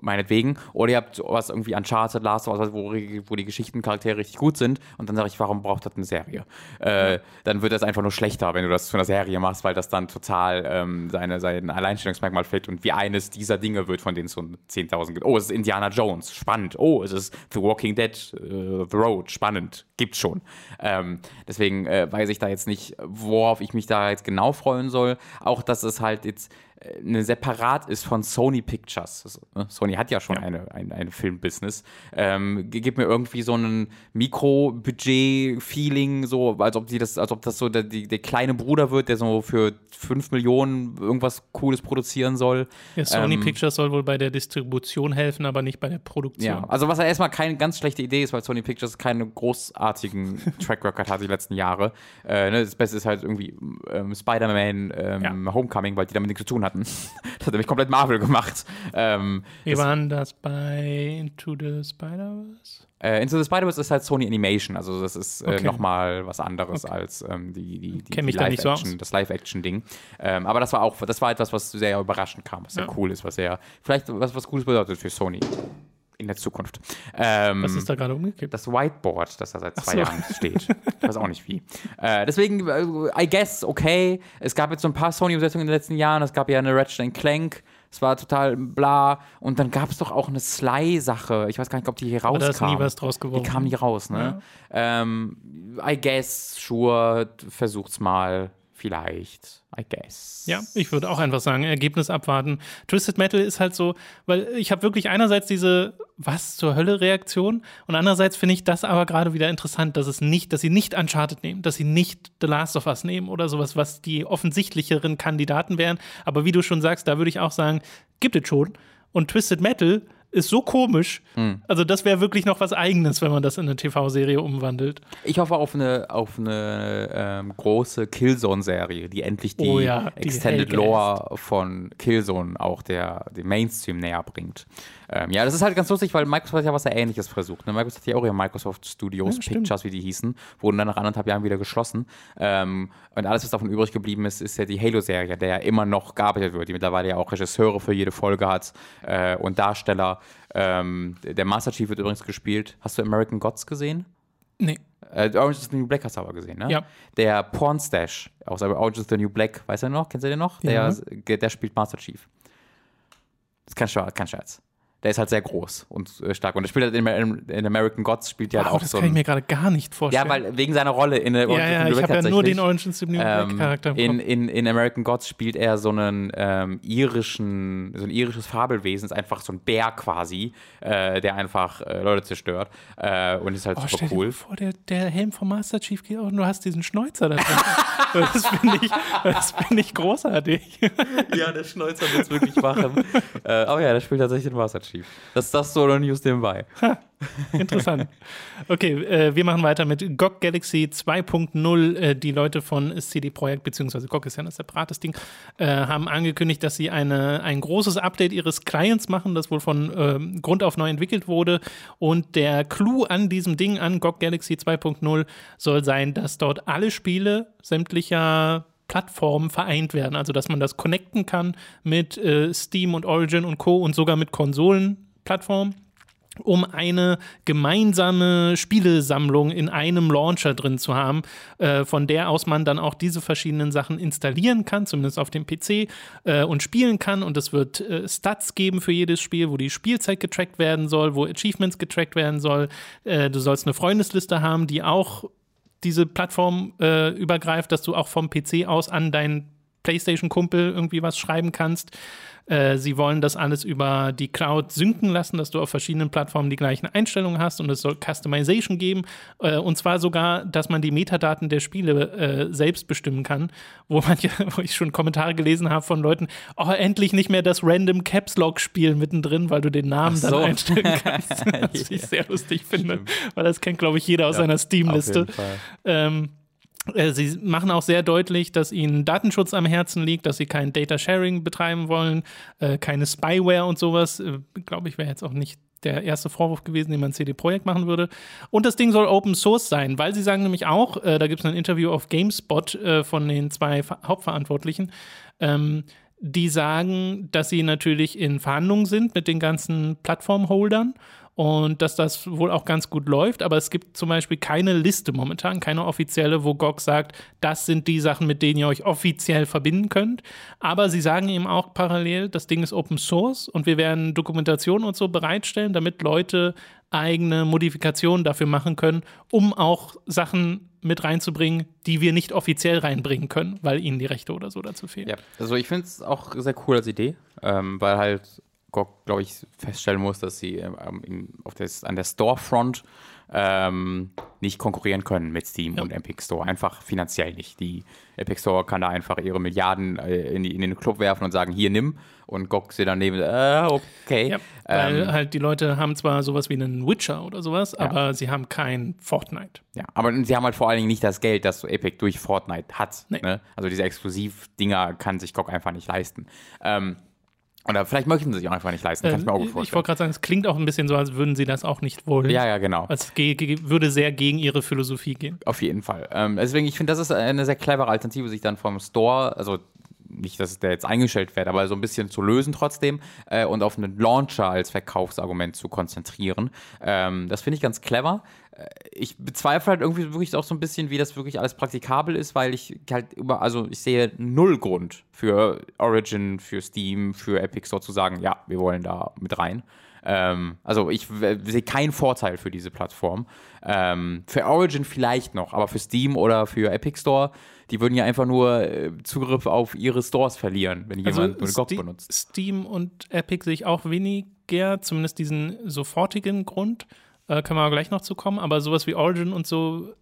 meinetwegen. Oder ihr habt was irgendwie Uncharted, Last of Us, wo, wo die Geschichtencharaktere richtig gut sind und dann sage ich, warum braucht das eine Serie? Äh, dann wird das einfach nur schlechter, wenn du das zu einer Serie machst, weil das dann total ähm, seine, sein Alleinstellungsmerkmal fällt und wie eines dieser Dinge wird, von denen es so 10.000 gibt. Oh, es ist Indiana Jones, spannend. Oh, es ist The Walking Dead, uh, The Road, spannend, gibt's schon. Ähm, deswegen äh, weiß ich da jetzt nicht, worauf ich mich da jetzt genau freuen soll. Auch, dass es halt jetzt eine separat ist von Sony Pictures. Also, ne, Sony hat ja schon ja. Eine, ein, ein Filmbusiness. Ähm, gibt mir irgendwie so ein Mikrobudget-Feeling, so als ob die das, als ob das so der, der, der, kleine Bruder wird, der so für 5 Millionen irgendwas Cooles produzieren soll. Ja, Sony ähm, Pictures soll wohl bei der Distribution helfen, aber nicht bei der Produktion. Ja, also was ja erstmal keine ganz schlechte Idee ist, weil Sony Pictures keine großartigen Track Record hat die letzten Jahre. Äh, ne, das Beste ist halt irgendwie ähm, Spider-Man ähm, ja. Homecoming, weil die damit nichts zu tun hatten. das hat nämlich komplett Marvel gemacht. Ähm, Wie waren das bei Into the Spider-Verse? Äh, Into the Spider-Verse ist halt Sony Animation, also das ist äh, okay. nochmal was anderes okay. als ähm, die, die, die, die Live-Action, so das Live-Action-Ding. Ähm, aber das war auch, das war etwas, was sehr überraschend kam, was ja. sehr cool ist, was sehr, vielleicht was, was Cooles bedeutet für Sony in der Zukunft. Ähm, Was ist da gerade umgekippt? Das Whiteboard, das da seit zwei so. Jahren steht. Ich weiß auch nicht wie. Äh, deswegen, äh, I guess, okay. Es gab jetzt so ein paar Sony-Umsetzungen in den letzten Jahren. Es gab ja eine Ratchet Clank. Es war total bla. Und dann gab es doch auch eine Sly-Sache. Ich weiß gar nicht, ob die hier rauskam. Da ist nie was draus geworden. Die kam nie raus, ne? Ja. Ähm, I guess, sure, versucht's mal. Vielleicht, I guess. Ja, ich würde auch einfach sagen, Ergebnis abwarten. Twisted Metal ist halt so, weil ich habe wirklich einerseits diese Was zur Hölle Reaktion und andererseits finde ich das aber gerade wieder interessant, dass es nicht, dass sie nicht Uncharted nehmen, dass sie nicht The Last of Us nehmen oder sowas, was die offensichtlicheren Kandidaten wären. Aber wie du schon sagst, da würde ich auch sagen, gibt es schon. Und Twisted Metal ist so komisch. Mhm. Also, das wäre wirklich noch was Eigenes, wenn man das in eine TV-Serie umwandelt. Ich hoffe auf eine, auf eine ähm, große Killzone-Serie, die endlich die, oh ja, die Extended Lore von Killzone auch der, dem Mainstream näher bringt. Ähm, ja, das ist halt ganz lustig, weil Microsoft hat ja was Ähnliches versucht. Ne? Microsoft hat ja auch ihre Microsoft Studios, ja, Pictures, wie die hießen, wurden dann nach anderthalb Jahren wieder geschlossen. Ähm, und alles, was davon übrig geblieben ist, ist ja die Halo-Serie, der ja immer noch gearbeitet wird, die mittlerweile ja auch Regisseure für jede Folge hat äh, und Darsteller. Ähm, der Master Chief wird übrigens gespielt. Hast du American Gods gesehen? Nee. Äh, Orange is the New Black hast du aber gesehen, ne? Ja. Der Pornstash aus Orange is the New Black, weißt du noch? Kennst du den noch? Ja. Der, der spielt Master Chief. Das ist kein Scherz. Der ist halt sehr groß und äh, stark. Und er spielt halt in, in, American Gods spielt ja halt auch das so. Das kann ich mir gerade gar nicht vorstellen. Ja, weil wegen seiner Rolle in der Ja, ja, ich habe ja nur den Orange is the New ähm, Charakter. In, in, in American Gods spielt er so einen ähm, irischen, so ein irisches Fabelwesen, ist einfach so ein Bär quasi, äh, der einfach äh, Leute zerstört äh, und ist halt oh, super cool. Dir vor, der, der Helm vom Master Chief geht auch und du hast diesen Schnäuzer da drin. das finde ich, find ich großartig. ja, der Schnäuzer wird es wirklich machen. äh, aber ja, der spielt tatsächlich den Master Chief. Chief. Das ist das Solo News nebenbei. Ha, interessant. Okay, äh, wir machen weiter mit GOG Galaxy 2.0. Äh, die Leute von CD Projekt, beziehungsweise GOG ist ja ein separates Ding, äh, haben angekündigt, dass sie eine, ein großes Update ihres Clients machen, das wohl von ähm, Grund auf neu entwickelt wurde. Und der Clou an diesem Ding, an GOG Galaxy 2.0, soll sein, dass dort alle Spiele sämtlicher Plattformen vereint werden. Also, dass man das connecten kann mit äh, Steam und Origin und Co. und sogar mit Konsolenplattformen um eine gemeinsame Spielesammlung in einem Launcher drin zu haben, äh, von der aus man dann auch diese verschiedenen Sachen installieren kann, zumindest auf dem PC, äh, und spielen kann. Und es wird äh, Stats geben für jedes Spiel, wo die Spielzeit getrackt werden soll, wo Achievements getrackt werden soll. Äh, du sollst eine Freundesliste haben, die auch diese Plattform äh, übergreift, dass du auch vom PC aus an deinen PlayStation-Kumpel irgendwie was schreiben kannst. Äh, sie wollen das alles über die Cloud synken lassen, dass du auf verschiedenen Plattformen die gleichen Einstellungen hast und es soll Customization geben. Äh, und zwar sogar, dass man die Metadaten der Spiele äh, selbst bestimmen kann, wo, man ja, wo ich schon Kommentare gelesen habe von Leuten, oh, endlich nicht mehr das Random Caps Lock-Spiel mittendrin, weil du den Namen so. dann einstellen kannst. Was ich sehr lustig finde, Stimmt. weil das kennt, glaube ich, jeder aus ja, seiner Steam-Liste. Ähm, äh, sie machen auch sehr deutlich, dass ihnen Datenschutz am Herzen liegt, dass sie kein Data Sharing betreiben wollen, äh, keine Spyware und sowas. Äh, Glaube ich, wäre jetzt auch nicht der erste Vorwurf gewesen, den man CD Projekt machen würde. Und das Ding soll Open Source sein, weil sie sagen nämlich auch, äh, da gibt es ein Interview auf GameSpot äh, von den zwei Hauptverantwortlichen, ähm, die sagen, dass sie natürlich in Verhandlungen sind mit den ganzen Plattformholdern und dass das wohl auch ganz gut läuft, aber es gibt zum Beispiel keine Liste momentan, keine offizielle, wo GOG sagt, das sind die Sachen, mit denen ihr euch offiziell verbinden könnt. Aber sie sagen eben auch parallel, das Ding ist Open Source und wir werden Dokumentation und so bereitstellen, damit Leute eigene Modifikationen dafür machen können, um auch Sachen mit reinzubringen, die wir nicht offiziell reinbringen können, weil ihnen die Rechte oder so dazu fehlen. Ja, also ich finde es auch sehr cool als Idee, ähm, weil halt GOG, glaube ich, feststellen muss, dass sie ähm, auf des, an der Storefront ähm, nicht konkurrieren können mit Steam ja. und Epic Store. Einfach finanziell nicht. Die Epic Store kann da einfach ihre Milliarden äh, in, die, in, den Club werfen und sagen, hier nimm. Und GOG sie daneben, äh, okay. Ja, weil ähm, halt die Leute haben zwar sowas wie einen Witcher oder sowas, ja. aber sie haben kein Fortnite. Ja, aber sie haben halt vor allen Dingen nicht das Geld, das so Epic durch Fortnite hat. Nee. Ne? Also diese Exklusivdinger kann sich GOG einfach nicht leisten. Ähm, oder vielleicht möchten sie sich auch einfach nicht leisten, kann ich mir auch gut vorstellen. Ich wollte gerade sagen, es klingt auch ein bisschen so, als würden sie das auch nicht wollen. Ja, ja, genau. Es würde sehr gegen ihre Philosophie gehen. Auf jeden Fall. Ähm, deswegen, ich finde, das ist eine sehr clevere Alternative, sich dann vom Store, also nicht, dass der jetzt eingestellt wird, aber so ein bisschen zu lösen trotzdem äh, und auf einen Launcher als Verkaufsargument zu konzentrieren. Ähm, das finde ich ganz clever. Ich bezweifle halt irgendwie wirklich auch so ein bisschen, wie das wirklich alles praktikabel ist, weil ich halt über, also ich sehe null Grund für Origin, für Steam, für Epic Store zu sagen, ja, wir wollen da mit rein. Ähm, also ich sehe keinen Vorteil für diese Plattform. Ähm, für Origin vielleicht noch, aber für Steam oder für Epic Store die würden ja einfach nur äh, Zugriff auf ihre Stores verlieren, wenn also jemand nur GOG benutzt. Steam und Epic sehe ich auch weniger, zumindest diesen sofortigen Grund. Äh, können wir gleich noch zu kommen, aber sowas wie Origin und so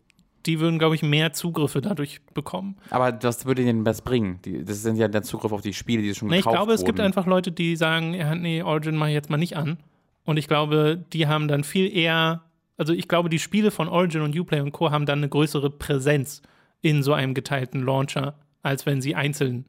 die würden, glaube ich, mehr Zugriffe dadurch bekommen. Aber was würde denen was bringen? Die, das sind ja der Zugriff auf die Spiele, die schon nee, gekauft Ich glaube, wurden. es gibt einfach Leute, die sagen, ja, nee, Origin mache ich jetzt mal nicht an. Und ich glaube, die haben dann viel eher, also ich glaube, die Spiele von Origin und Uplay und Co. haben dann eine größere Präsenz in so einem geteilten Launcher, als wenn sie einzeln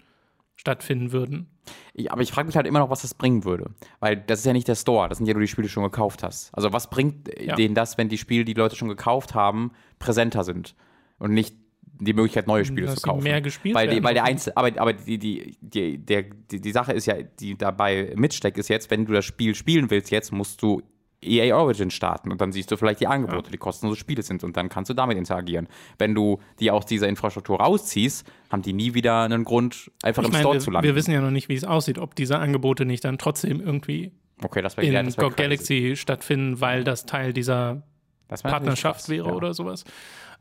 stattfinden würden. Ich, aber ich frage mich halt immer noch, was das bringen würde. Weil das ist ja nicht der Store, das sind ja nur die Spiele, die du schon gekauft hast. Also was bringt ja. denen das, wenn die Spiele, die Leute schon gekauft haben, präsenter sind und nicht die Möglichkeit, neue Spiele Dass zu kaufen. Mehr gespielt weil, die, weil der Einzel aber, aber die, die, die, der, die, die Sache ist ja, die dabei mitsteckt, ist jetzt, wenn du das Spiel spielen willst, jetzt musst du EA Origin starten und dann siehst du vielleicht die Angebote, ja. die kostenlose Spiele sind und dann kannst du damit interagieren. Wenn du die aus dieser Infrastruktur rausziehst, haben die nie wieder einen Grund, einfach ich im meine, Store wir, zu landen. Wir wissen ja noch nicht, wie es aussieht, ob diese Angebote nicht dann trotzdem irgendwie okay, in ja, GOG Galaxy stattfinden, weil das Teil dieser das Partnerschaft wäre ja. oder sowas.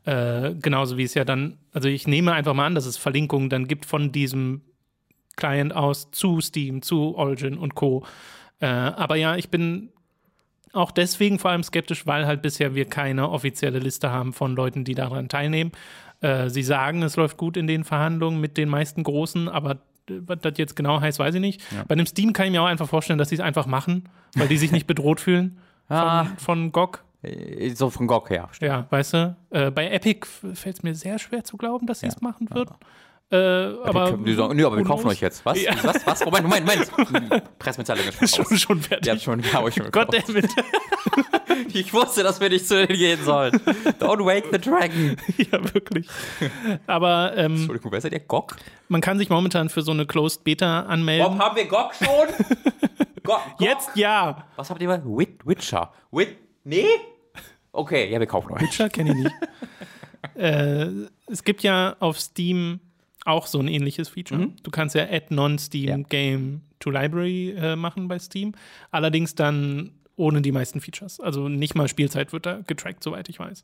Äh, genauso wie es ja dann, also ich nehme einfach mal an, dass es Verlinkungen dann gibt von diesem Client aus zu Steam, zu Origin und Co. Äh, aber ja, ich bin auch deswegen vor allem skeptisch, weil halt bisher wir keine offizielle Liste haben von Leuten, die daran teilnehmen. Äh, sie sagen, es läuft gut in den Verhandlungen mit den meisten Großen, aber was das jetzt genau heißt, weiß ich nicht. Ja. Bei einem Steam kann ich mir auch einfach vorstellen, dass sie es einfach machen, weil die sich nicht bedroht fühlen ah. von, von GOG. Äh, so von GOG her. Ja, weißt du? Äh, bei Epic fällt es mir sehr schwer zu glauben, dass sie es ja. machen würden. Ja. Äh, aber, die sagen, nö, aber wir kaufen euch jetzt. Was? Ja. Was? Was? Moment, Moment, Moment. Pressmitteilung ist schon, schon fertig. Ja, schon, ja, ich schon Gott damit. ich wusste, dass wir nicht zu denen gehen sollen. Don't wake the dragon. ja, wirklich. Aber, ähm, Entschuldigung, wer seid ihr? GOG? Man kann sich momentan für so eine Closed Beta anmelden. Warum haben wir GOG schon? GOG? Jetzt ja. Was habt ihr mal? Witcher. Wit nee? Okay, ja, wir kaufen euch. Witcher kenne ich nicht. äh, es gibt ja auf Steam auch so ein ähnliches Feature. Mhm. Du kannst ja Add Non-Steam ja. Game to Library äh, machen bei Steam. Allerdings dann ohne die meisten Features. Also nicht mal Spielzeit wird da getrackt, soweit ich weiß.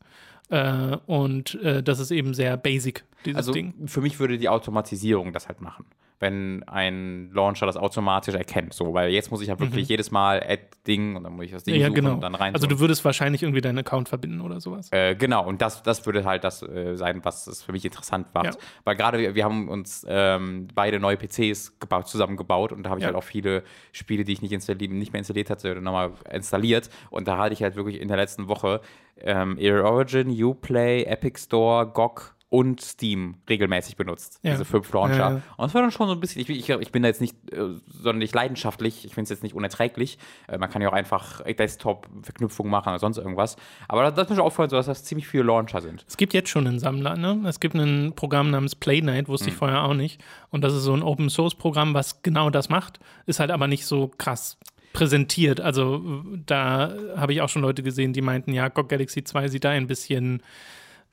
Äh, und äh, das ist eben sehr basic, dieses also Ding. Für mich würde die Automatisierung das halt machen wenn ein Launcher das automatisch erkennt. So, weil jetzt muss ich halt wirklich mhm. jedes Mal Add-Ding und dann muss ich das Ding ja, suchen genau. und dann rein. Also du würdest wahrscheinlich irgendwie deinen Account verbinden oder sowas. Äh, genau, und das, das würde halt das äh, sein, was es für mich interessant macht. Ja. Weil gerade wir, wir, haben uns ähm, beide neue PCs gebaut, zusammengebaut und da habe ich ja. halt auch viele Spiele, die ich nicht, installiert, nicht mehr installiert hatte, nochmal installiert. Und da hatte ich halt wirklich in der letzten Woche ähm, Air Origin, Uplay, Epic Store, GOG und Steam regelmäßig benutzt. Ja. Diese fünf Launcher. Ja, ja. Und das war dann schon so ein bisschen, ich, ich, ich bin da jetzt nicht äh, sonderlich leidenschaftlich, ich finde es jetzt nicht unerträglich. Äh, man kann ja auch einfach Desktop-Verknüpfungen machen oder sonst irgendwas. Aber das, das ist mir schon aufgefallen, so, dass das ziemlich viele Launcher sind. Es gibt jetzt schon einen Sammler, ne? Es gibt ein Programm namens PlayNight, wusste Hm. ich vorher auch nicht. Und das ist so ein Open-Source-Programm, was genau das macht, ist halt aber nicht so krass präsentiert. Also da habe ich auch schon Leute gesehen, die meinten, ja, GOG Galaxy 2 sieht da ein bisschen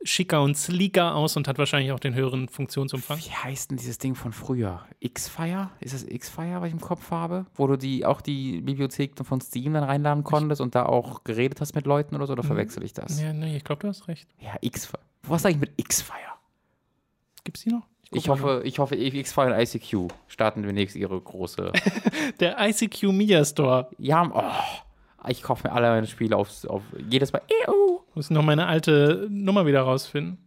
schicker und sleeker aus und hat wahrscheinlich auch den höheren Funktionsumfang. Wie heißt denn dieses Ding von früher? X-Fire? Ist das X-Fire, was ich im Kopf habe? Wo du die, auch die Bibliothek von Steam dann reinladen konntest und da auch geredet hast mit Leuten oder so, oder verwechsel ich das? Ja, nee, ich glaube, du hast recht. Ja, X-Fire. Was sag ich mit X-Fire? Gibt's die noch? Ich hoffe, ich hoffe, X-Fire und ICQ starten demnächst ihre große. Der ICQ Media Store. ja, oh, ich kaufe mir alle meine Spiele auf, auf jedes Mal. EU. Muss noch meine alte Nummer wieder rausfinden.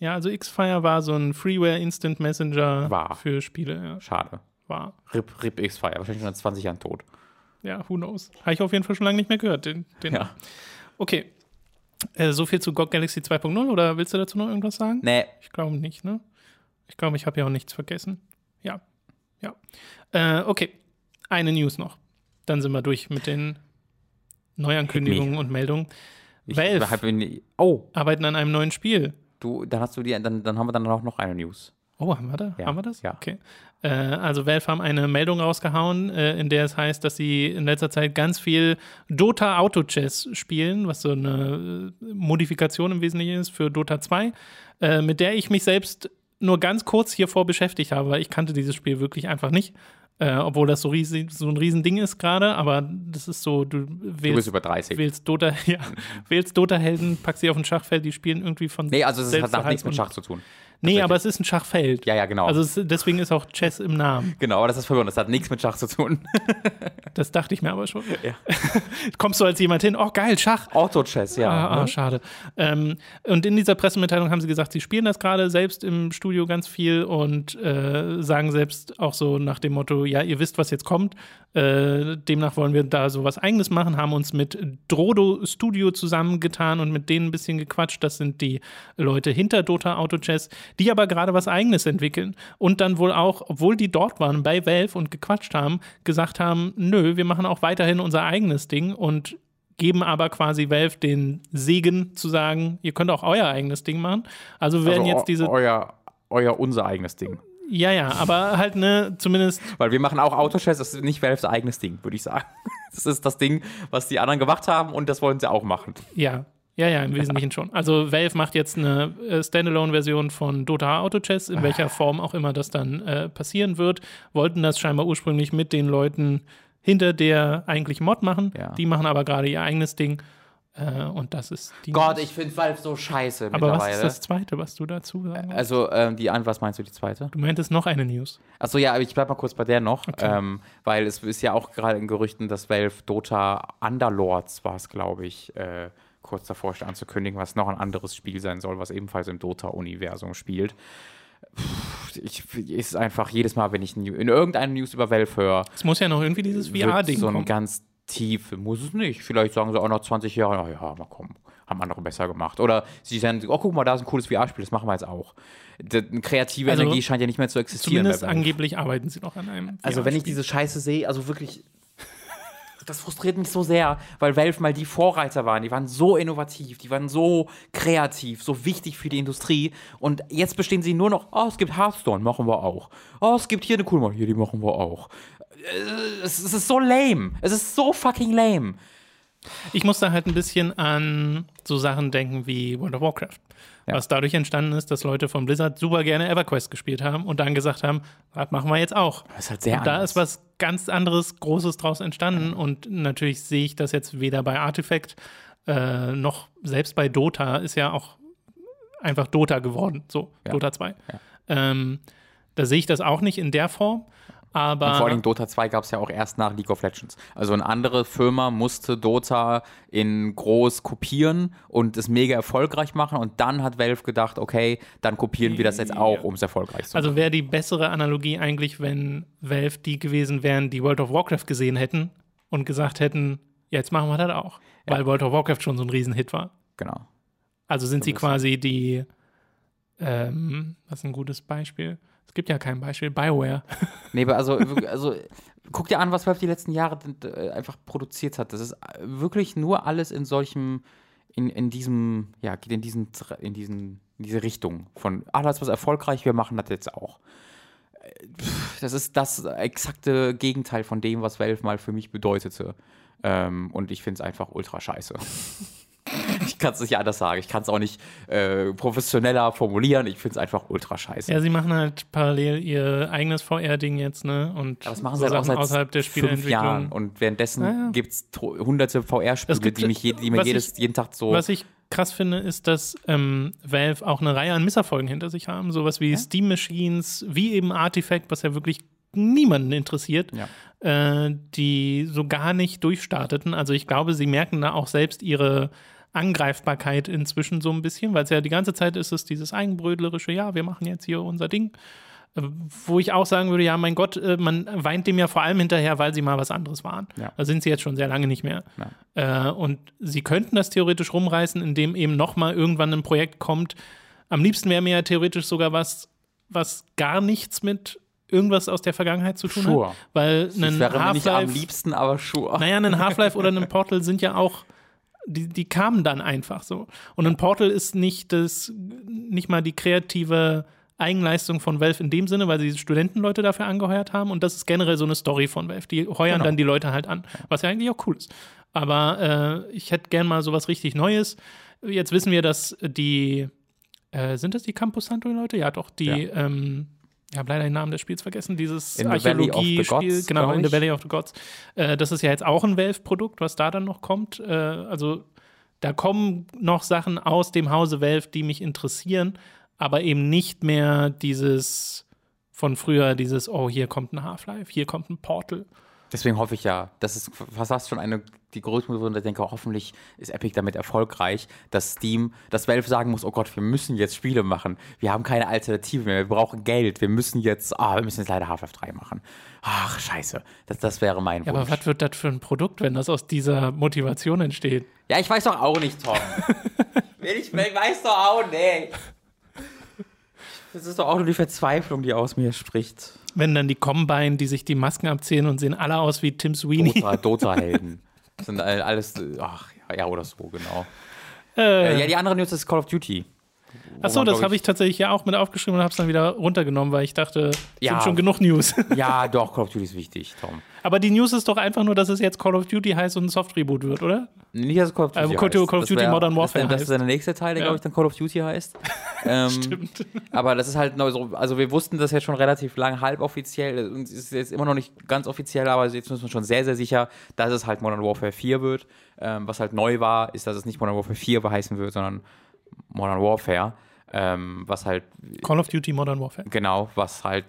Ja, also Xfire war so ein Freeware Instant Messenger War. für Spiele. Ja, Schade. war. RIP, RIP X-Fire. Wahrscheinlich schon seit 20 Jahren tot. Ja, who knows. Habe ich auf jeden Fall schon lange nicht mehr gehört. Den, den Ja. Okay. Äh, so viel zu GOG Galaxy 2.0 oder willst du dazu noch irgendwas sagen? Nee, Ich glaube nicht, ne? Ich glaube, ich habe ja auch nichts vergessen. Ja. Ja. Äh, okay. Eine News noch. Dann sind wir durch mit den Neuankündigungen und Meldungen. ich Valve hab Oh, arbeiten an einem neuen Spiel. du, dann hast du die, dann, dann haben wir dann auch noch eine News. Oh, haben wir da? Ja, haben wir das? ja. Okay. Äh, also Valve haben eine Meldung rausgehauen, äh, in der es heißt, dass sie in letzter Zeit ganz viel Dota Auto Chess spielen, was so eine äh, Modifikation im Wesentlichen ist für Dota 2, äh, mit der ich mich selbst nur ganz kurz hiervor beschäftigt habe, weil ich kannte dieses Spiel wirklich einfach nicht. Äh, obwohl das so, riesig, so ein Riesending ist gerade, aber das ist so, du Du wählst, über 30. wählst Dota, ja, wählst Dota-Helden, packst sie auf ein Schachfeld, die spielen irgendwie von Nee, also es hat nichts mit Schach zu tun. Nee, aber es ist ein Schachfeld. Ja, ja, genau. Also es, deswegen ist auch Chess im Namen. genau, aber das ist verwirrend. Das hat nichts mit Schach zu tun. Das dachte ich mir aber schon. Kommst du als jemand hin, oh geil, Schach. Auto-Chess, ja. Ah, ah, ne? schade. Ähm, und in dieser Pressemitteilung haben sie gesagt, sie spielen das gerade selbst im Studio ganz viel und äh, sagen selbst auch so nach dem Motto, ja, ihr wisst, was jetzt kommt. Äh, demnach wollen wir da so was Eigenes machen, haben uns mit Drodo Studio zusammengetan und mit denen ein bisschen gequatscht. Das sind die Leute hinter Dota Auto Chess, die aber gerade was Eigenes entwickeln und dann wohl auch, obwohl die dort waren bei Valve und gequatscht haben, gesagt haben, nö, wir machen auch weiterhin unser eigenes Ding und geben aber quasi Valve den Segen zu sagen, ihr könnt auch euer eigenes Ding machen. Also wir werden Also jetzt diese, eu- Euer, euer, unser eigenes Ding. ja, ja, aber halt ne, zumindest Weil wir machen auch Autochess, das ist nicht Valves eigenes Ding, würde ich sagen. Das ist das Ding, was die anderen gemacht haben und das wollen sie auch machen. Ja, ja, ja, im Wesentlichen schon. Also Valve macht jetzt eine äh, Standalone-Version von Dota Auto Chess, in welcher Form auch immer das dann äh, passieren wird. Wollten das scheinbar ursprünglich mit den Leuten hinter der eigentlich Mod machen. Ja. Die machen aber gerade ihr eigenes Ding. Äh, und das ist die. Gott, ich finde Valve so scheiße aber was ist das Zweite, was du dazu sagen willst? Also, ähm, die an, was meinst du, die zweite? Du meintest noch eine News. Achso, ja, aber ich bleib mal kurz bei der noch, ähm, weil es ist ja auch gerade in Gerüchten, dass Valve Dota Underlords war es, glaube ich, äh, kurz davor steht anzukündigen, was noch ein anderes Spiel sein soll, was ebenfalls im Dota-Universum spielt. Ich, ist einfach jedes Mal, wenn ich in irgendeine News über Valve höre, Es muss ja noch irgendwie dieses VR-Ding so ein kommen. ganz tief, muss es nicht. Vielleicht sagen sie auch noch 20 Jahre, na ja, mal kommen, haben andere besser gemacht. Oder sie sagen, oh, guck mal, da ist ein cooles VR-Spiel, das machen wir jetzt auch. Die, kreative Also, Energie scheint ja nicht mehr zu existieren. Zumindest angeblich arbeiten sie noch an einem. Also wenn ich diese Scheiße sehe, also wirklich, das frustriert mich so sehr, weil Valve mal die Vorreiter waren. Die waren so innovativ, die waren so kreativ, so wichtig für die Industrie. Und jetzt bestehen sie nur noch, oh, es gibt Hearthstone, machen wir auch. Oh, es gibt hier eine coole hier, die machen wir auch. Äh, es ist so lame. Es ist so fucking lame. Ich musste halt ein bisschen an so Sachen denken wie World of Warcraft. Ja. Was dadurch entstanden ist, dass Leute von Blizzard super gerne EverQuest gespielt haben und dann gesagt haben, das machen wir jetzt auch. Das ist halt sehr und da anders. ist was ganz anderes, Großes draus entstanden. Und natürlich sehe ich das jetzt weder bei Artifact äh, noch selbst bei Dota ist ja auch einfach Dota geworden. So, Ja. Dota 2. Ähm, da sehe ich das auch nicht in der Form. Aber Und vor allem Dota 2 gab es ja auch erst nach League of Legends. Also eine andere Firma musste Dota in groß kopieren und es mega erfolgreich machen und dann hat Valve gedacht, okay, dann kopieren wir das jetzt auch, um es erfolgreich zu machen. Also wäre die bessere Analogie eigentlich, wenn Valve die gewesen wären, die World of Warcraft gesehen hätten und gesagt hätten, ja, jetzt machen wir das auch. Weil World of Warcraft schon so ein Riesenhit war. genau. Also sind sie quasi die Ähm, was ist ein gutes Beispiel? Es gibt ja kein Beispiel. Bioware. Nee, aber also, also guck dir an, was Valve die letzten Jahre äh, einfach produziert hat. Das ist äh, wirklich nur alles in solchem, in, in diesem, ja, geht in diesen, in diesen, in diese Richtung von, ah, das ist was erfolgreich, wir machen das jetzt auch. Äh, Das ist das exakte Gegenteil von dem, was Valve mal für mich bedeutete. Ähm, und ich finde es einfach ultra scheiße. ich kann es nicht anders sagen. Ich kann es auch nicht äh, professioneller formulieren. Ich finde es einfach ultra scheiße. Ja, sie machen halt parallel ihr eigenes VR-Ding jetzt, ne? Und Aber das machen so sie halt auch seit außerhalb der fünf Jahren. Und währenddessen Ja, ja. gibt es hunderte VR-Spiele, die, mich je, die mir jedes, jeden Tag so. Was ich krass finde, ist, dass ähm, Valve auch eine Reihe an Misserfolgen hinter sich haben. Sowas wie Steam Machines, wie eben Artifact, was ja wirklich niemanden interessiert, Ja. äh, die so gar nicht durchstarteten. Also ich glaube, sie merken da auch selbst ihre Angreifbarkeit inzwischen so ein bisschen, weil es ja die ganze Zeit ist es dieses eigenbrödlerische, ja, wir machen jetzt hier unser Ding. Äh, Wo ich auch sagen würde, ja, mein Gott, äh, man weint dem ja vor allem hinterher, weil sie mal was anderes waren. Ja. Da sind sie jetzt schon sehr lange nicht mehr. Äh, und sie könnten das theoretisch rumreißen, indem eben nochmal irgendwann ein Projekt kommt. Am liebsten wäre mir ja theoretisch sogar was, was gar nichts mit irgendwas aus der Vergangenheit zu tun Sure. hat. Weil das ein nicht am Half-Life liebsten, aber sure. naja, ein Half-Life oder ein Portal sind ja auch, die, die kamen dann einfach so. Und ein Portal ist nicht das, nicht mal die kreative Eigenleistung von Valve in dem Sinne, weil sie Studentenleute dafür angeheuert haben. Und das ist generell so eine Story von Valve. Die heuern Genau. dann die Leute halt an, was ja eigentlich auch cool ist. Aber äh, ich hätte gern mal sowas richtig Neues. Jetzt wissen wir, dass die, äh, sind das die Campus Santo-Leute? Ja, doch, die, Ja. ähm, ich habe leider den Namen des Spiels vergessen, dieses Archäologie-Spiel, genau, in the ich. Valley of the Gods. Äh, das ist ja jetzt auch ein Valve-Produkt, was da dann noch kommt. Äh, also da kommen noch Sachen aus dem Hause Valve, die mich interessieren, aber eben nicht mehr dieses von früher, dieses, oh, hier kommt ein Half-Life, hier kommt ein Portal. Deswegen hoffe ich ja, das ist fast schon eine, die größte Motivation, ich denke, hoffentlich ist Epic damit erfolgreich, dass Steam, dass Valve sagen muss, oh Gott, wir müssen jetzt Spiele machen. Wir haben keine Alternative mehr, wir brauchen Geld, wir müssen jetzt, ah, wir müssen jetzt leider Half-Life 3 machen. Ach, scheiße. Das, das wäre mein Ja, aber Wunsch. was wird das für ein Produkt, wenn das aus dieser Motivation entsteht? Ja, ich weiß doch auch nicht, Tom. ich, ich weiß doch auch nicht. Das ist doch auch nur die Verzweiflung, die aus mir spricht. Wenn dann die Combine, die sich die Masken abziehen und sehen alle aus wie Tim Sweeney. Dota, Dota-Helden. Das sind all- alles, ach, ja, oder so, genau. Äh, Äh, ja, die andere News ist Call of Duty. Achso, das habe ich tatsächlich ja auch mit aufgeschrieben und habe es dann wieder runtergenommen, weil ich dachte, Ja. sind schon genug News. Ja, doch, Call of Duty ist wichtig, Tom. Aber die News ist doch einfach nur, dass es jetzt Call of Duty heißt und ein Soft-Reboot wird, oder? Nicht, dass es Call of Duty Aber Call- heißt. Call of Duty wär- Modern Warfare Das, das ist heißt. der nächste Teil, der, Ja. glaube ich, dann Call of Duty heißt. ähm, Stimmt. Aber das ist halt neu so, also wir wussten das jetzt schon relativ lang halboffiziell und es ist jetzt immer noch nicht ganz offiziell, aber jetzt sind wir schon sehr, sehr sicher, dass es halt Modern Warfare 4 wird. Ähm, was halt neu war, ist, dass es nicht Modern Warfare 4 heißen wird, sondern Modern Warfare. Ähm, was halt Call of Duty Modern Warfare. Genau, was halt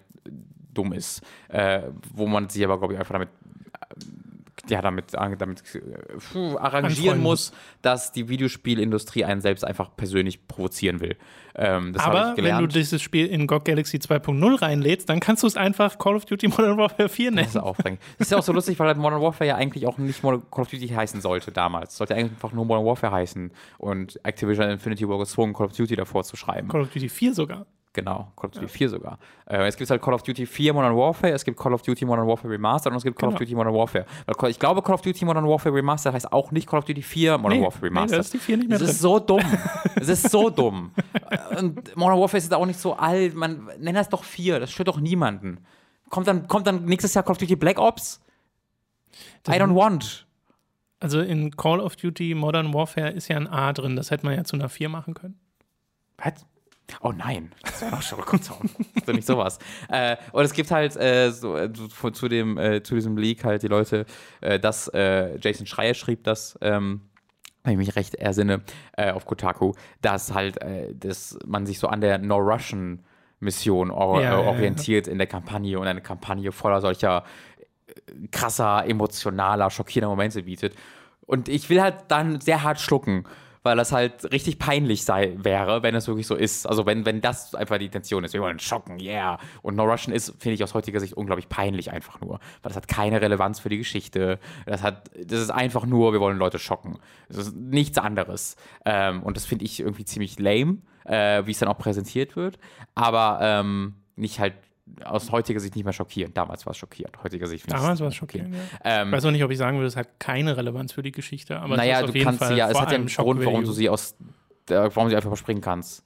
dumm ist. Äh, wo man sich aber, glaube ich, einfach damit, äh, ja, damit, äh, damit äh, puh, arrangieren muss, dass die Videospielindustrie einen selbst einfach persönlich provozieren will. Ähm, das Aber ich wenn du dieses Spiel in GOG Galaxy 2.0 reinlädst, dann kannst du es einfach Call of Duty Modern Warfare 4 das nennen. ist aufregend. Das ist ja auch so lustig, weil halt Modern Warfare ja eigentlich auch nicht Modern Call of Duty heißen sollte damals. Es sollte eigentlich einfach nur Modern Warfare heißen und Activision Infinity war gezwungen, Call of Duty davor zu schreiben. Call of Duty 4 sogar. Genau, Call of Duty 4 sogar. Äh, es gibt halt Call of Duty 4 Modern Warfare, es gibt Call of Duty Modern Warfare Remastered und es gibt Call of Genau. Duty Modern Warfare. Ich glaube, Call of Duty Modern Warfare Remastered heißt auch nicht Call of Duty 4 Modern Nee, Warfare nee, Remastered. da ist die 4 nicht mehr Das ist so dumm. Es ist so dumm. Und Modern Warfare ist auch nicht so alt. Man nennt das doch 4, das stört doch niemanden. Kommt dann, kommt dann nächstes Jahr Call of Duty Black Ops? I don't want. Also in Call of Duty Modern Warfare ist ja ein A drin. Das hätte man ja zu einer 4 machen können. Was? Oh nein, das war schon kurz so nicht sowas. Äh, und es gibt halt äh, so, äh, zu, zu dem äh, zu diesem Leak halt die Leute, äh, dass äh, Jason Schreier schrieb das, ähm, wenn ich mich recht ersinne, auf Kotaku, dass halt, dass man sich so an der No Russian Mission or Ja, ja, äh, ja. orientiert in der Kampagne und eine Kampagne voller solcher krasser, emotionaler, schockierender Momente bietet. Und ich will halt dann sehr hart schlucken, weil das halt richtig peinlich sei, wäre, wenn es wirklich so ist. Also wenn, wenn das einfach die Intention ist, wir wollen schocken, yeah. Und No Russian ist, finde ich aus heutiger Sicht unglaublich peinlich einfach nur, weil das hat keine Relevanz für die Geschichte. Das hat, das ist einfach nur, wir wollen Leute schocken. Das ist nichts anderes. Ähm, und das finde ich irgendwie ziemlich lame, äh, wie es dann auch präsentiert wird. Aber ähm, nicht halt aus heutiger Sicht nicht mehr schockierend. Damals war es schockierend. Heutiger Sicht Damals war es schockierend. Ja. Ähm, ich weiß noch nicht, ob ich sagen würde, es hat keine Relevanz für die Geschichte. Aber naja, du kannst Fall sie ja, es hat ja einen Grund, warum du sie aus, äh, warum sie einfach überspringen kannst.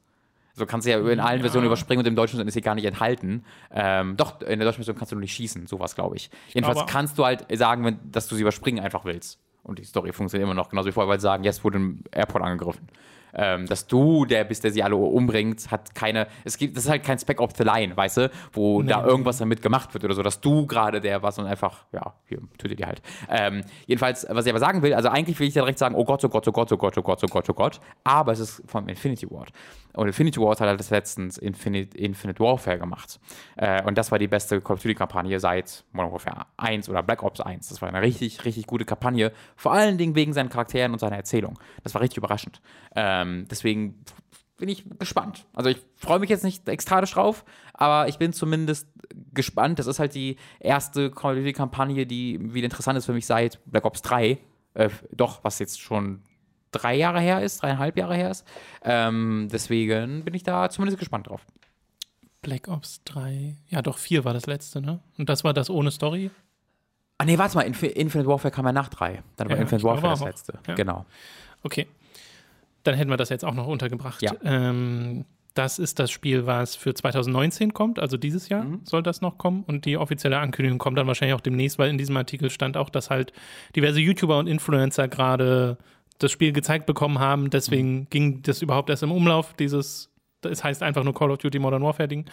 So kannst du ja in allen ja. Versionen überspringen und im deutschen ist sie gar nicht enthalten. Ähm, doch, in der deutschen Version kannst du nur nicht schießen, sowas glaube ich. Jedenfalls glaube, kannst du halt sagen, wenn, dass du sie überspringen einfach willst. Und die Story funktioniert immer noch genauso wie vorher, weil sie sagen, jetzt wurde ein Airport angegriffen ähm, dass du der bist, der sie alle umbringt, hat keine, es gibt, das ist halt kein Spec of the Line, weißt du, wo nee, da irgendwas damit gemacht wird oder so, dass du gerade der was und einfach, ja, hier, tötet ihr halt. Ähm, jedenfalls, was ich aber sagen will, also eigentlich will ich ja direkt sagen, oh Gott, oh Gott, oh Gott, oh Gott, oh Gott, oh Gott, oh Gott, aber es ist vom Infinity Ward. Und Infinity Ward hat halt das letztens Infinite, Infinite Warfare gemacht. Äh, und das war die beste Call of Duty-Kampagne seit Modern Warfare 1 oder Black Ops 1. Das war eine richtig, richtig gute Kampagne. Vor allen Dingen wegen seinen Charakteren und seiner Erzählung. Das war richtig überraschend. Ähm, deswegen bin ich gespannt. Also ich freue mich jetzt nicht ekstatisch drauf, aber ich bin zumindest gespannt. Das ist halt die erste Duty-Kampagne, die wieder interessant ist für mich seit Black Ops 3. Äh, doch, was jetzt schon drei Jahre her ist, dreieinhalb Jahre her ist. Ähm, deswegen bin ich da zumindest gespannt drauf. Black Ops 3, ja doch, 4 war das letzte, ne? Und das war das ohne Story? Ah nee, warte mal, Inf Infinite Warfare kam ja nach 3. Dann war ja, Infinite Warfare das letzte. Ja. Genau. Okay. Dann hätten wir das jetzt auch noch untergebracht. Ja. Ähm, das ist das Spiel, was für 2019 kommt, also dieses Jahr mhm. soll das noch kommen. Und die offizielle Ankündigung kommt dann wahrscheinlich auch demnächst, weil in diesem Artikel stand auch, dass halt diverse YouTuber und Influencer gerade das Spiel gezeigt bekommen haben. Deswegen mhm. ging das überhaupt erst im Umlauf, dieses, es heißt einfach nur Call of Duty Modern Warfare Ding.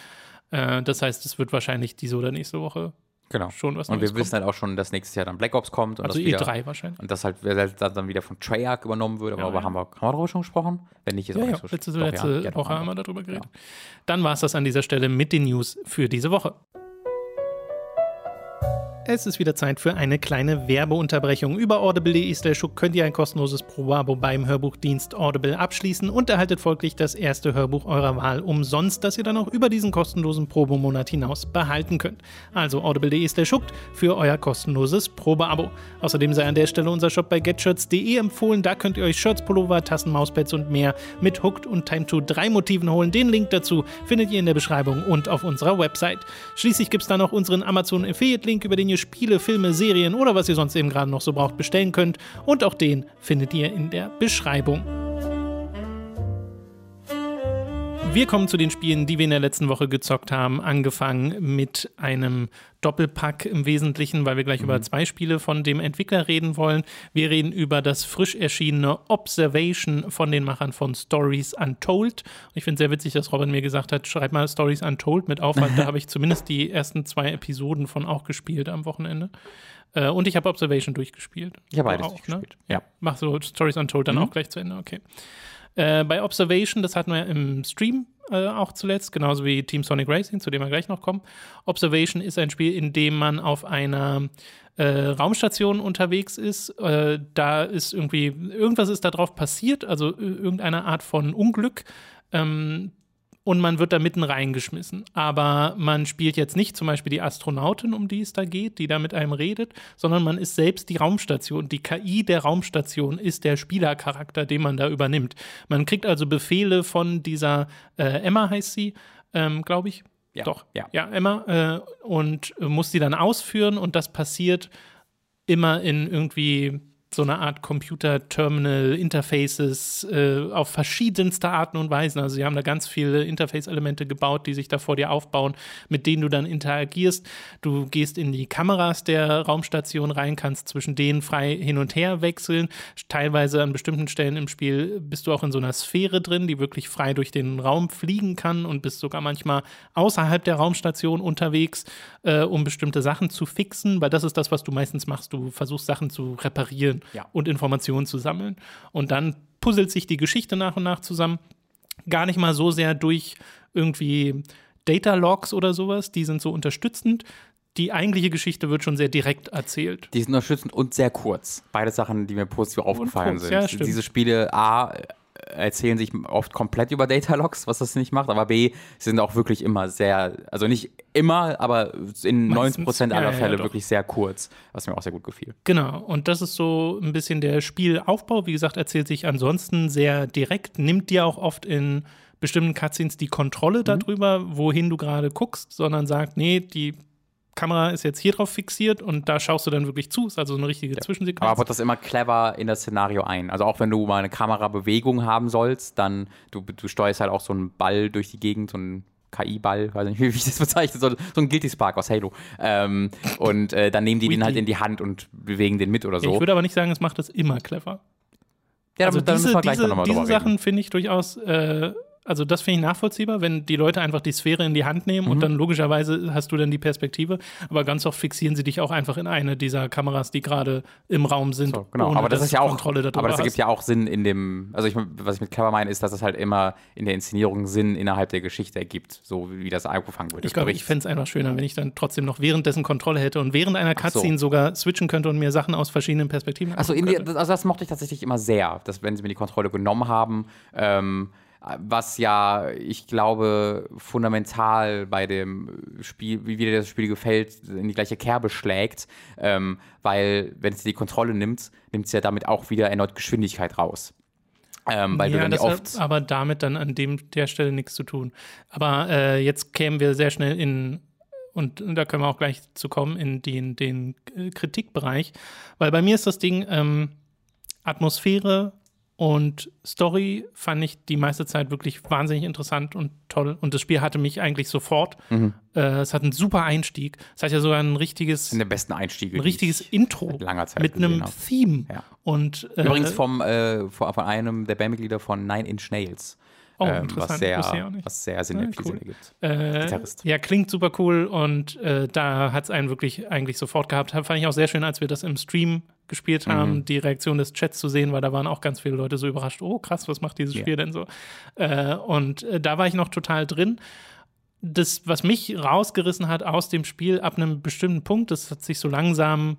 Äh, das heißt, es wird wahrscheinlich diese oder nächste Woche Genau. Schon was und wir wissen halt auch schon, dass nächstes Jahr dann Black Ops kommt. Und also das wieder, E3 wahrscheinlich. Und das halt dann wieder von Treyarch übernommen wird. Aber ja, ja. haben, wir, haben wir darüber schon gesprochen? Wenn nicht, ist ja, auch nicht so Letzte, Doch, letzte ja, Woche haben wir darüber geredet. Dann war es das an dieser Stelle mit den News für diese Woche. Es ist wieder Zeit für eine kleine Werbeunterbrechung. Über audible.de könnt ihr ein kostenloses Probeabo beim Hörbuchdienst Audible abschließen und erhaltet folglich das erste Hörbuch eurer Wahl umsonst, das ihr dann auch über diesen kostenlosen Probemonat hinaus behalten könnt. Also audible.de für euer kostenloses Probeabo. Außerdem sei an der Stelle unser Shop bei getshirts.de empfohlen. Da könnt ihr euch Shirts, Pullover, Tassen, Mauspads und mehr mit Hooked und Time to 3 Motiven holen. Den Link dazu findet ihr in der Beschreibung und auf unserer Website. Schließlich gibt es da noch unseren Amazon Affiliate Link, über den ihr ihr Spiele, Filme, Serien oder was ihr sonst eben gerade noch so braucht bestellen könnt. Und auch den findet ihr in der Beschreibung. Wir kommen zu den Spielen, die wir in der letzten Woche gezockt haben. Angefangen mit einem Doppelpack im Wesentlichen, weil wir gleich mhm. über zwei Spiele von dem Entwickler reden wollen. Wir reden über das frisch erschienene Observation von den Machern von Stories Untold. ich finde es sehr witzig, dass Robin mir gesagt hat, schreib mal Stories Untold mit auf, weil da habe ich zumindest die ersten zwei Episoden von auch gespielt am Wochenende. Äh, und ich habe Observation durchgespielt. Ich habe beides auch. Ne? Ja. Mach so Stories Untold dann mhm. auch gleich zu Ende, okay. Äh, bei Observation, das hatten wir im Stream äh, auch zuletzt, genauso wie Team Sonic Racing, zu dem wir gleich noch kommen. Observation ist ein Spiel, in dem man auf einer äh, Raumstation unterwegs ist. Äh, da ist irgendwie, irgendwas ist da drauf passiert, also äh, irgendeine Art von Unglück. Ähm, und man wird da mitten reingeschmissen. Aber man spielt jetzt nicht zum Beispiel die Astronautin, um die es da geht, die da mit einem redet, sondern man ist selbst die Raumstation. Die KI der Raumstation ist der Spielercharakter, den man da übernimmt. Man kriegt also Befehle von dieser äh, Emma heißt sie, ähm, glaube ich. Ja. Doch, ja, ja Emma. Äh, und muss die dann ausführen und das passiert immer in irgendwie so eine Art Computer-Terminal-Interfaces äh, auf verschiedenste Arten und Weisen. Also sie haben da ganz viele Interface-Elemente gebaut, die sich da vor dir aufbauen, mit denen du dann interagierst. Du gehst in die Kameras der Raumstation rein, kannst zwischen denen frei hin und her wechseln. Teilweise an bestimmten Stellen im Spiel bist du auch in so einer Sphäre drin, die wirklich frei durch den Raum fliegen kann und bist sogar manchmal außerhalb der Raumstation unterwegs, äh, um bestimmte Sachen zu fixen, weil das ist das, was du meistens machst. Du versuchst Sachen zu reparieren ja. und Informationen zu sammeln. Und dann puzzelt sich die Geschichte nach und nach zusammen. Gar nicht mal so sehr durch irgendwie Data Logs oder sowas, die sind so unterstützend. die eigentliche Geschichte wird schon sehr direkt erzählt. Die sind unterstützend und sehr kurz. Beide Sachen, die mir positiv aufgefallen kurz, sind. ja. Diese Spiele, A, erzählen sich oft komplett über Datalogs, was das nicht macht, aber B, sind auch wirklich immer sehr, also nicht immer, aber in Meistens, 90% ja, aller ja, Fälle doch. wirklich sehr kurz, was mir auch sehr gut gefiel. Genau, und das ist so ein bisschen der Spielaufbau. Wie gesagt, erzählt sich ansonsten sehr direkt, nimmt dir auch oft in bestimmten Cutscenes die Kontrolle darüber, wohin du gerade guckst, sondern sagt, nee, die Kamera ist jetzt hier drauf fixiert und da schaust du dann wirklich zu. Ist also so eine richtige Zwischensequenz. Aber baut das immer clever in das Szenario ein. Also auch wenn du mal eine Kamerabewegung haben sollst, dann du, du steuerst halt auch so einen Ball durch die Gegend, so einen KI-Ball, weiß nicht, wie ich das bezeichne, so, so ein Guilty Spark aus Halo. Ähm, und äh, dann nehmen die den halt in die Hand und bewegen den mit oder so. Ich würde aber nicht sagen, es macht das immer clever. ja, Also dann diese, müssen wir gleich diese, noch mal diese. Sachen finde ich durchaus, äh, also das finde ich nachvollziehbar, wenn die Leute einfach die Sphäre in die Hand nehmen Mhm. und dann logischerweise hast du dann die Perspektive, aber ganz oft fixieren sie dich auch einfach in eine dieser Kameras, die gerade im Raum sind. So, genau, aber das ist ja auch, Kontrolle darüber aber das ergibt ja auch Sinn in dem, also ich, was ich mit clever meine, ist, dass es halt immer in der Inszenierung Sinn innerhalb der Geschichte ergibt, so wie das eingefangen wird. Ich glaube, ich fände es einfach schöner, wenn ich dann trotzdem noch währenddessen Kontrolle hätte und während einer so. Cutscene sogar switchen könnte und mir Sachen aus verschiedenen Perspektiven Achso, also das mochte ich tatsächlich immer sehr, dass wenn sie mir die Kontrolle genommen haben, ähm, was ja, ich glaube, fundamental bei dem Spiel, wie dir das Spiel gefällt, in die gleiche Kerbe schlägt, ähm, weil wenn es die Kontrolle nimmt, nimmt es ja damit auch wieder erneut Geschwindigkeit raus. Ähm, weil du ja, dann das ja hat oft aber damit dann an dem, der Stelle nichts zu tun. Aber äh, jetzt kämen wir sehr schnell in, und da können wir auch gleich zu kommen, in den, den Kritikbereich. Weil bei mir ist das Ding, ähm, Atmosphäre und Story fand ich die meiste Zeit wirklich wahnsinnig interessant und toll. Und das Spiel hatte mich eigentlich sofort. Mhm. Äh, es hat einen super Einstieg. Es hat ja sogar ein richtiges, in der besten Einstiege. ein richtiges ich Intro langer Zeit mit einem hab. Theme. Ja. Und, äh, Übrigens vom, äh, von einem der Bandmitglieder von Nine Inch Nails. Oh, ähm, interessant, was sehr, was sehr Sinn, Ja, viel cool. Ergibt. Äh, Gitarrist. ja, klingt super cool und äh, da hat es einen wirklich eigentlich sofort gehabt. Fand ich auch sehr schön, als wir das im Stream gespielt Mhm. haben, die Reaktion des Chats zu sehen, weil da waren auch ganz viele Leute so überrascht, oh krass, was macht dieses Ja. Spiel denn so? Äh, und äh, da war ich noch total drin. Das, was mich rausgerissen hat aus dem Spiel ab einem bestimmten Punkt, das hat sich so langsam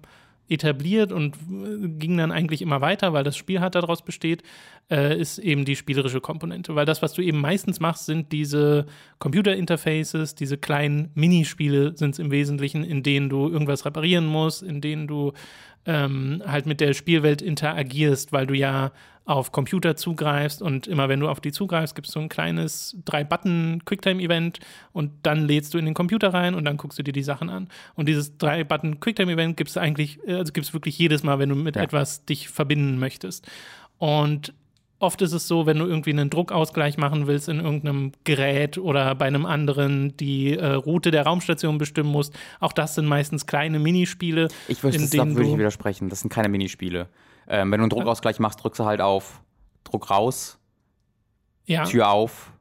etabliert und äh, ging dann eigentlich immer weiter, weil das Spiel halt daraus besteht, äh, ist eben die spielerische Komponente. Weil das, was du eben meistens machst, sind diese Computer-Interfaces, diese kleinen Minispiele sind es im Wesentlichen, in denen du irgendwas reparieren musst, in denen du ähm, halt mit der Spielwelt interagierst, weil du ja auf Computer zugreifst und immer wenn du auf die zugreifst, gibt es so ein kleines Drei-Button-Quicktime-Event und dann lädst du in den Computer rein und dann guckst du dir die Sachen an. Und dieses Drei-Button-Quicktime-Event gibt es eigentlich, äh, also gibt es wirklich jedes Mal, wenn du mit Ja. etwas dich verbinden möchtest. Und oft ist es so, wenn du irgendwie einen Druckausgleich machen willst in irgendeinem Gerät oder bei einem anderen die äh, Route der Raumstation bestimmen musst, auch das sind meistens kleine Minispiele, Ich würde das würde ich widersprechen. Das sind keine Minispiele. Ähm, wenn du einen Druckausgleich machst, drückst du halt auf Druck raus, ja, Tür auf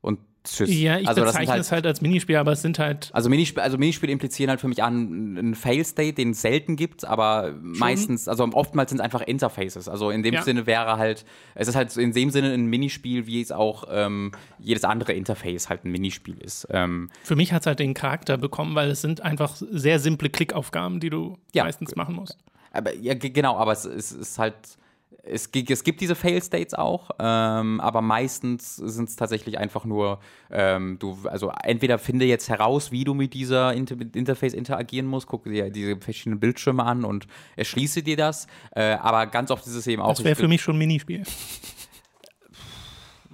und tschüss. ja, ich also bezeichne halt, es halt als Minispiel, aber es sind halt also, Minispiele, also Minispiele implizieren halt für mich an einen Fail-State, den es selten gibt, aber meistens, also oftmals sind es einfach Interfaces. Also in dem Ja. Sinne wäre halt, es ist halt in dem Sinne ein Minispiel, wie es auch ähm, jedes andere Interface halt ein Minispiel ist. Ähm, Für mich hat es halt den Charakter bekommen, weil es sind einfach sehr simple Klickaufgaben, die du Ja. meistens machen musst. Aber ja, ge- genau, aber es, es ist halt. Es, es gibt diese Fail-States auch, ähm, aber meistens sind es tatsächlich einfach nur, ähm, du, also entweder finde jetzt heraus, wie du mit dieser Inter Interface interagieren musst, gucke dir diese verschiedenen Bildschirme an und erschließe dir das. Äh, aber ganz oft ist es eben auch. Das wäre für mich schon ein Minispiel.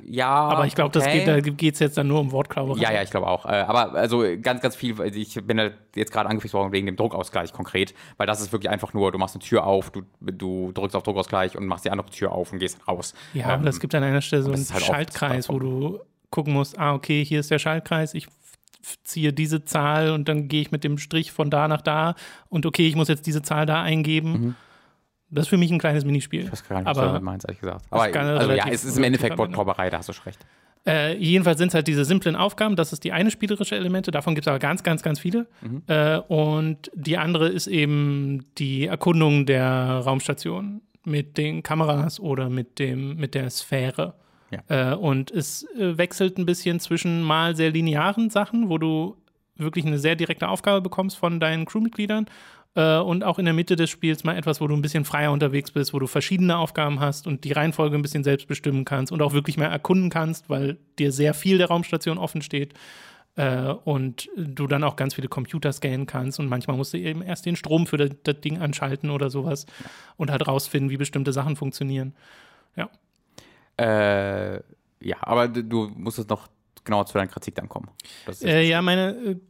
Ja, Aber ich glaube, das okay. geht, da geht es jetzt dann nur um Wortklauberei. Ja, ja, ich glaube auch. Äh, aber also ganz, ganz viel, weil ich bin halt jetzt gerade angefixt worden wegen dem Druckausgleich konkret, weil das ist wirklich einfach nur, du machst eine Tür auf, du, du drückst auf Druckausgleich und machst die andere Tür auf und gehst raus. Ja, aber es gibt an einer Stelle so das einen halt Schaltkreis, wo du gucken musst, ah, okay, hier ist der Schaltkreis, ich ziehe diese Zahl und dann gehe ich mit dem Strich von da nach da und okay, ich muss jetzt diese Zahl da eingeben. Das ist für mich ein kleines Minispiel. Ich weiß gar nicht, was du damit meinst, ehrlich gesagt. Aber also, ja, es ist im Endeffekt. Wortklauberei, da hast du schon recht. Äh, jedenfalls sind es halt diese simplen Aufgaben, das ist die eine spielerische Elemente, davon gibt es aber ganz, ganz, ganz viele. Mhm. Äh, und die andere ist eben die Erkundung der Raumstation mit den Kameras oder mit, dem, mit der Sphäre. Ja. Äh, und es äh, wechselt ein bisschen zwischen mal sehr linearen Sachen, wo du wirklich eine sehr direkte Aufgabe bekommst von deinen Crewmitgliedern äh, und auch in der Mitte des Spiels mal etwas, wo du ein bisschen freier unterwegs bist, wo du verschiedene Aufgaben hast und die Reihenfolge ein bisschen selbst bestimmen kannst und auch wirklich mehr erkunden kannst, weil dir sehr viel der Raumstation offen steht. Äh, und du dann auch ganz viele Computer scannen kannst und manchmal musst du eben erst den Strom für das, das Ding anschalten oder sowas und halt rausfinden, wie bestimmte Sachen funktionieren. Ja. Äh, ja, aber du musstest noch genauer zu deiner Kritik dann kommen. Äh, ja, meine.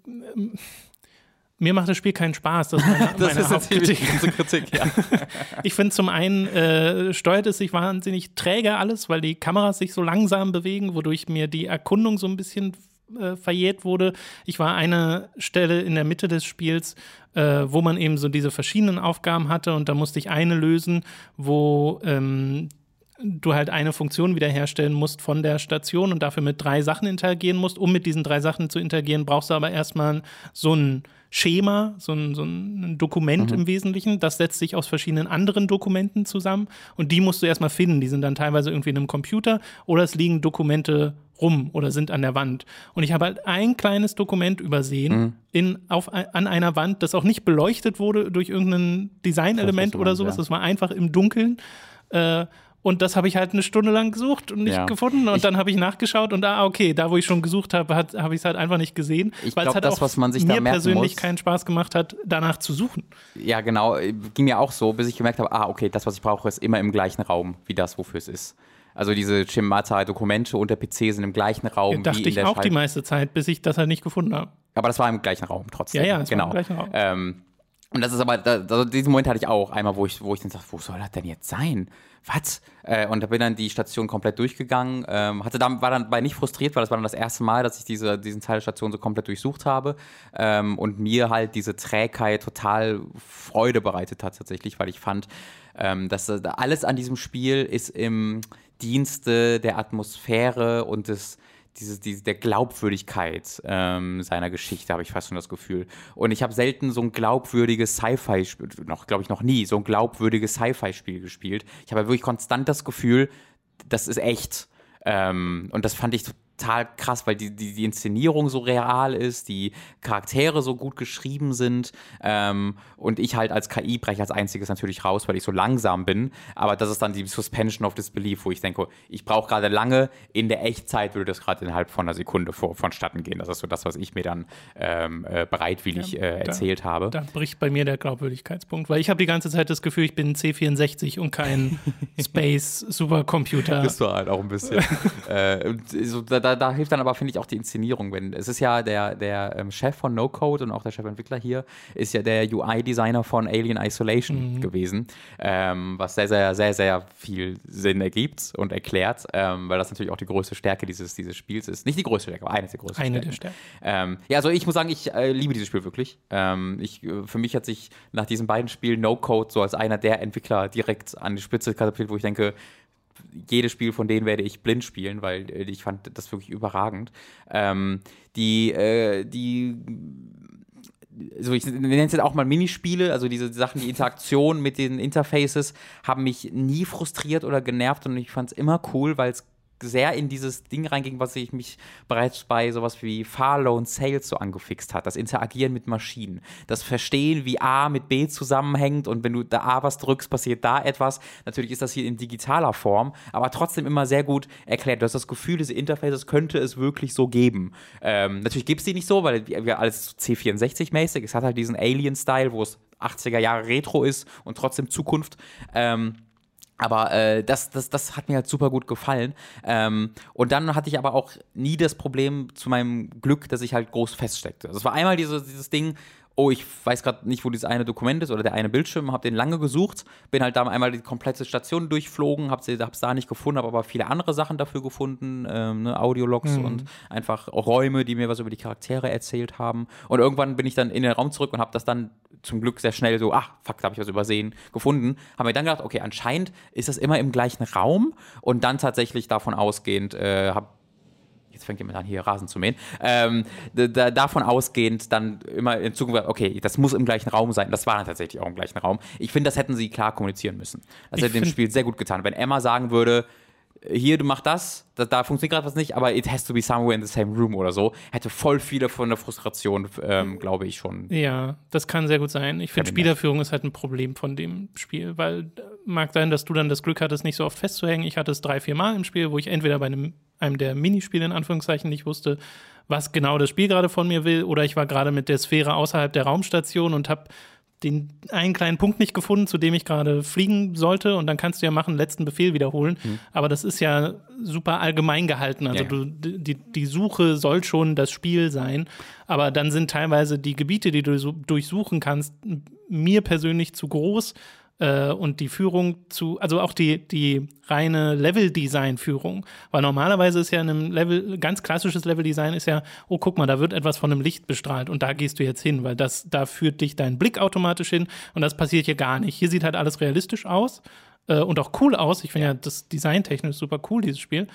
Mir macht das Spiel keinen Spaß. Das ist meine, das meine ist Hauptkritik. Kritik, ja. ich finde zum einen äh, steuert es sich wahnsinnig träge alles, weil die Kameras sich so langsam bewegen, wodurch mir die Erkundung so ein bisschen äh, verjährt wurde. Ich war eine Stelle in der Mitte des Spiels, äh, wo man eben so diese verschiedenen Aufgaben hatte und da musste ich eine lösen, wo ähm, du halt eine Funktion wiederherstellen musst von der Station und dafür mit drei Sachen interagieren musst. Um mit diesen drei Sachen zu interagieren, brauchst du aber erstmal so ein Schema, so ein, so ein Dokument mhm. im Wesentlichen. Das setzt sich aus verschiedenen anderen Dokumenten zusammen und die musst du erstmal finden. Die sind dann teilweise irgendwie in einem Computer oder es liegen Dokumente rum oder sind an der Wand. Und ich habe halt ein kleines Dokument übersehen mhm. in, auf, an einer Wand, das auch nicht beleuchtet wurde durch irgendein Designelement oder sowas. Ja. Das war einfach im Dunkeln. Äh, und das habe ich halt eine Stunde lang gesucht und nicht ja. gefunden. Und ich, dann habe ich nachgeschaut und ah, okay, da wo ich schon gesucht habe, habe ich es halt einfach nicht gesehen. Ich weil es halt das, auch was man sich mir persönlich muss. keinen Spaß gemacht hat, danach zu suchen. Ja, genau. Ging mir auch so, bis ich gemerkt habe, ah, okay, das, was ich brauche, ist immer im gleichen Raum wie das, wofür es ist. Also diese Schemata-Dokumente und der PC sind im gleichen Raum. Ja, dachte wie in ich auch Schall die meiste Zeit, bis ich das halt nicht gefunden habe. Aber das war im gleichen Raum trotzdem. Ja, ja, es genau. war im gleichen Raum. Ähm, und das ist aber, also diesen Moment hatte ich auch einmal, wo ich, wo ich dann dachte, wo soll das denn jetzt sein? Was? Äh, und da bin dann die Station komplett durchgegangen. Ähm, hatte dann, war dann bei nicht frustriert, weil das war dann das erste Mal, dass ich diese, diesen Teil der Station so komplett durchsucht habe. Ähm, und mir halt diese Trägheit total Freude bereitet hat tatsächlich, weil ich fand, ähm, dass alles an diesem Spiel ist im Dienste der Atmosphäre und des diese, diese, der Glaubwürdigkeit ähm, seiner Geschichte, habe ich fast schon das Gefühl. Und ich habe selten so ein glaubwürdiges Sci-Fi-Spiel, noch, glaube ich, noch nie, so ein glaubwürdiges Sci-Fi-Spiel gespielt. Ich habe wirklich konstant das Gefühl, das ist echt. Ähm, und das fand ich total krass, weil die, die, die Inszenierung so real ist, die Charaktere so gut geschrieben sind ähm, und ich halt als KI breche als einziges natürlich raus, weil ich so langsam bin, aber das ist dann die Suspension of Disbelief, wo ich denke, ich brauche gerade lange, in der Echtzeit würde das gerade innerhalb von einer Sekunde vor, vonstatten gehen. Das ist so das, was ich mir dann ähm, äh, bereitwillig ja, äh, erzählt da, habe. Da bricht bei mir der Glaubwürdigkeitspunkt, weil ich habe die ganze Zeit das Gefühl, ich bin C64 und kein Space Supercomputer. Bist du halt auch ein bisschen. äh, so, da, da, da hilft dann aber, finde ich, auch die Inszenierung. Wenn, es ist ja der, der ähm, Chef von No Code und auch der Chefentwickler hier, ist ja der UI-Designer von Alien Isolation mhm. gewesen, ähm, was sehr, sehr, sehr, sehr viel Sinn ergibt und erklärt, ähm, weil das natürlich auch die größte Stärke dieses, dieses Spiels ist. Nicht die größte Stärke, aber eine der größten eine Stärken. Der Stärken. Ähm, ja, also ich muss sagen, ich äh, liebe dieses Spiel wirklich. Ähm, ich, äh, für mich hat sich nach diesen beiden Spielen No Code so als einer der Entwickler direkt an die Spitze katapultiert, wo ich denke, jedes Spiel von denen werde ich blind spielen, weil äh, ich fand das wirklich überragend. Ähm, die, äh, die so ich nenne es jetzt auch mal Minispiele, also diese Sachen, die Interaktion mit den Interfaces haben mich nie frustriert oder genervt und ich fand es immer cool, weil es sehr in dieses Ding reinging, was ich mich bereits bei sowas wie Farlow Sales so angefixt hat. Das Interagieren mit Maschinen. Das Verstehen, wie A mit B zusammenhängt und wenn du da A was drückst, passiert da etwas. Natürlich ist das hier in digitaler Form, aber trotzdem immer sehr gut erklärt. Du hast das Gefühl, diese Interfaces könnte es wirklich so geben. Ähm, natürlich gibt es die nicht so, weil wir alles C64-mäßig. Es hat halt diesen Alien-Style, wo es 80er Jahre Retro ist und trotzdem Zukunft. Ähm, aber äh, das, das, das hat mir halt super gut gefallen. Ähm, und dann hatte ich aber auch nie das Problem zu meinem Glück, dass ich halt groß feststeckte. Es war einmal diese, dieses Ding, oh, ich weiß gerade nicht, wo dieses eine Dokument ist oder der eine Bildschirm, habe den lange gesucht, bin halt da einmal die komplette Station durchflogen, habe es da nicht gefunden, habe aber viele andere Sachen dafür gefunden, ähm, ne, Audiologs mhm. und einfach Räume, die mir was über die Charaktere erzählt haben. Und irgendwann bin ich dann in den Raum zurück und habe das dann zum Glück sehr schnell so, ach, fuck, da habe ich was übersehen, gefunden. Haben mir dann gedacht, okay, anscheinend ist das immer im gleichen Raum und dann tatsächlich davon ausgehend, äh, habe jetzt fängt jemand an, hier Rasen zu mähen, ähm, da, davon ausgehend dann immer in Zukunft, okay, das muss im gleichen Raum sein. Das war dann tatsächlich auch im gleichen Raum. Ich finde, das hätten sie klar kommunizieren müssen. Das ich hätte dem Spiel sehr gut getan. Wenn Emma sagen würde, hier, du machst das, da, da funktioniert gerade was nicht, aber it has to be somewhere in the same room oder so. Hätte voll viele von der Frustration, ähm, glaube ich, schon. Ja, das kann sehr gut sein. Ich finde, Spielerführung ist halt ein Problem von dem Spiel, weil äh, mag sein, dass du dann das Glück hattest, nicht so oft festzuhängen. Ich hatte es drei, vier Mal im Spiel, wo ich entweder bei einem, einem der Minispiele in Anführungszeichen nicht wusste, was genau das Spiel gerade von mir will, oder ich war gerade mit der Sphäre außerhalb der Raumstation und habe den einen kleinen Punkt nicht gefunden, zu dem ich gerade fliegen sollte. Und dann kannst du ja machen, letzten Befehl wiederholen. Mhm. Aber das ist ja super allgemein gehalten. Also ja. du, die, die Suche soll schon das Spiel sein. Aber dann sind teilweise die Gebiete, die du durchsuchen kannst, mir persönlich zu groß äh, und die Führung zu, also auch die, die reine Level-Design-Führung. Weil normalerweise ist ja in einem Level, ganz klassisches Level-Design ist ja, oh, guck mal, da wird etwas von einem Licht bestrahlt und da gehst du jetzt hin, weil das, da führt dich dein Blick automatisch hin und das passiert hier gar nicht. Hier sieht halt alles realistisch aus äh, und auch cool aus. Ich finde ja das Design-technisch super cool, dieses Spiel.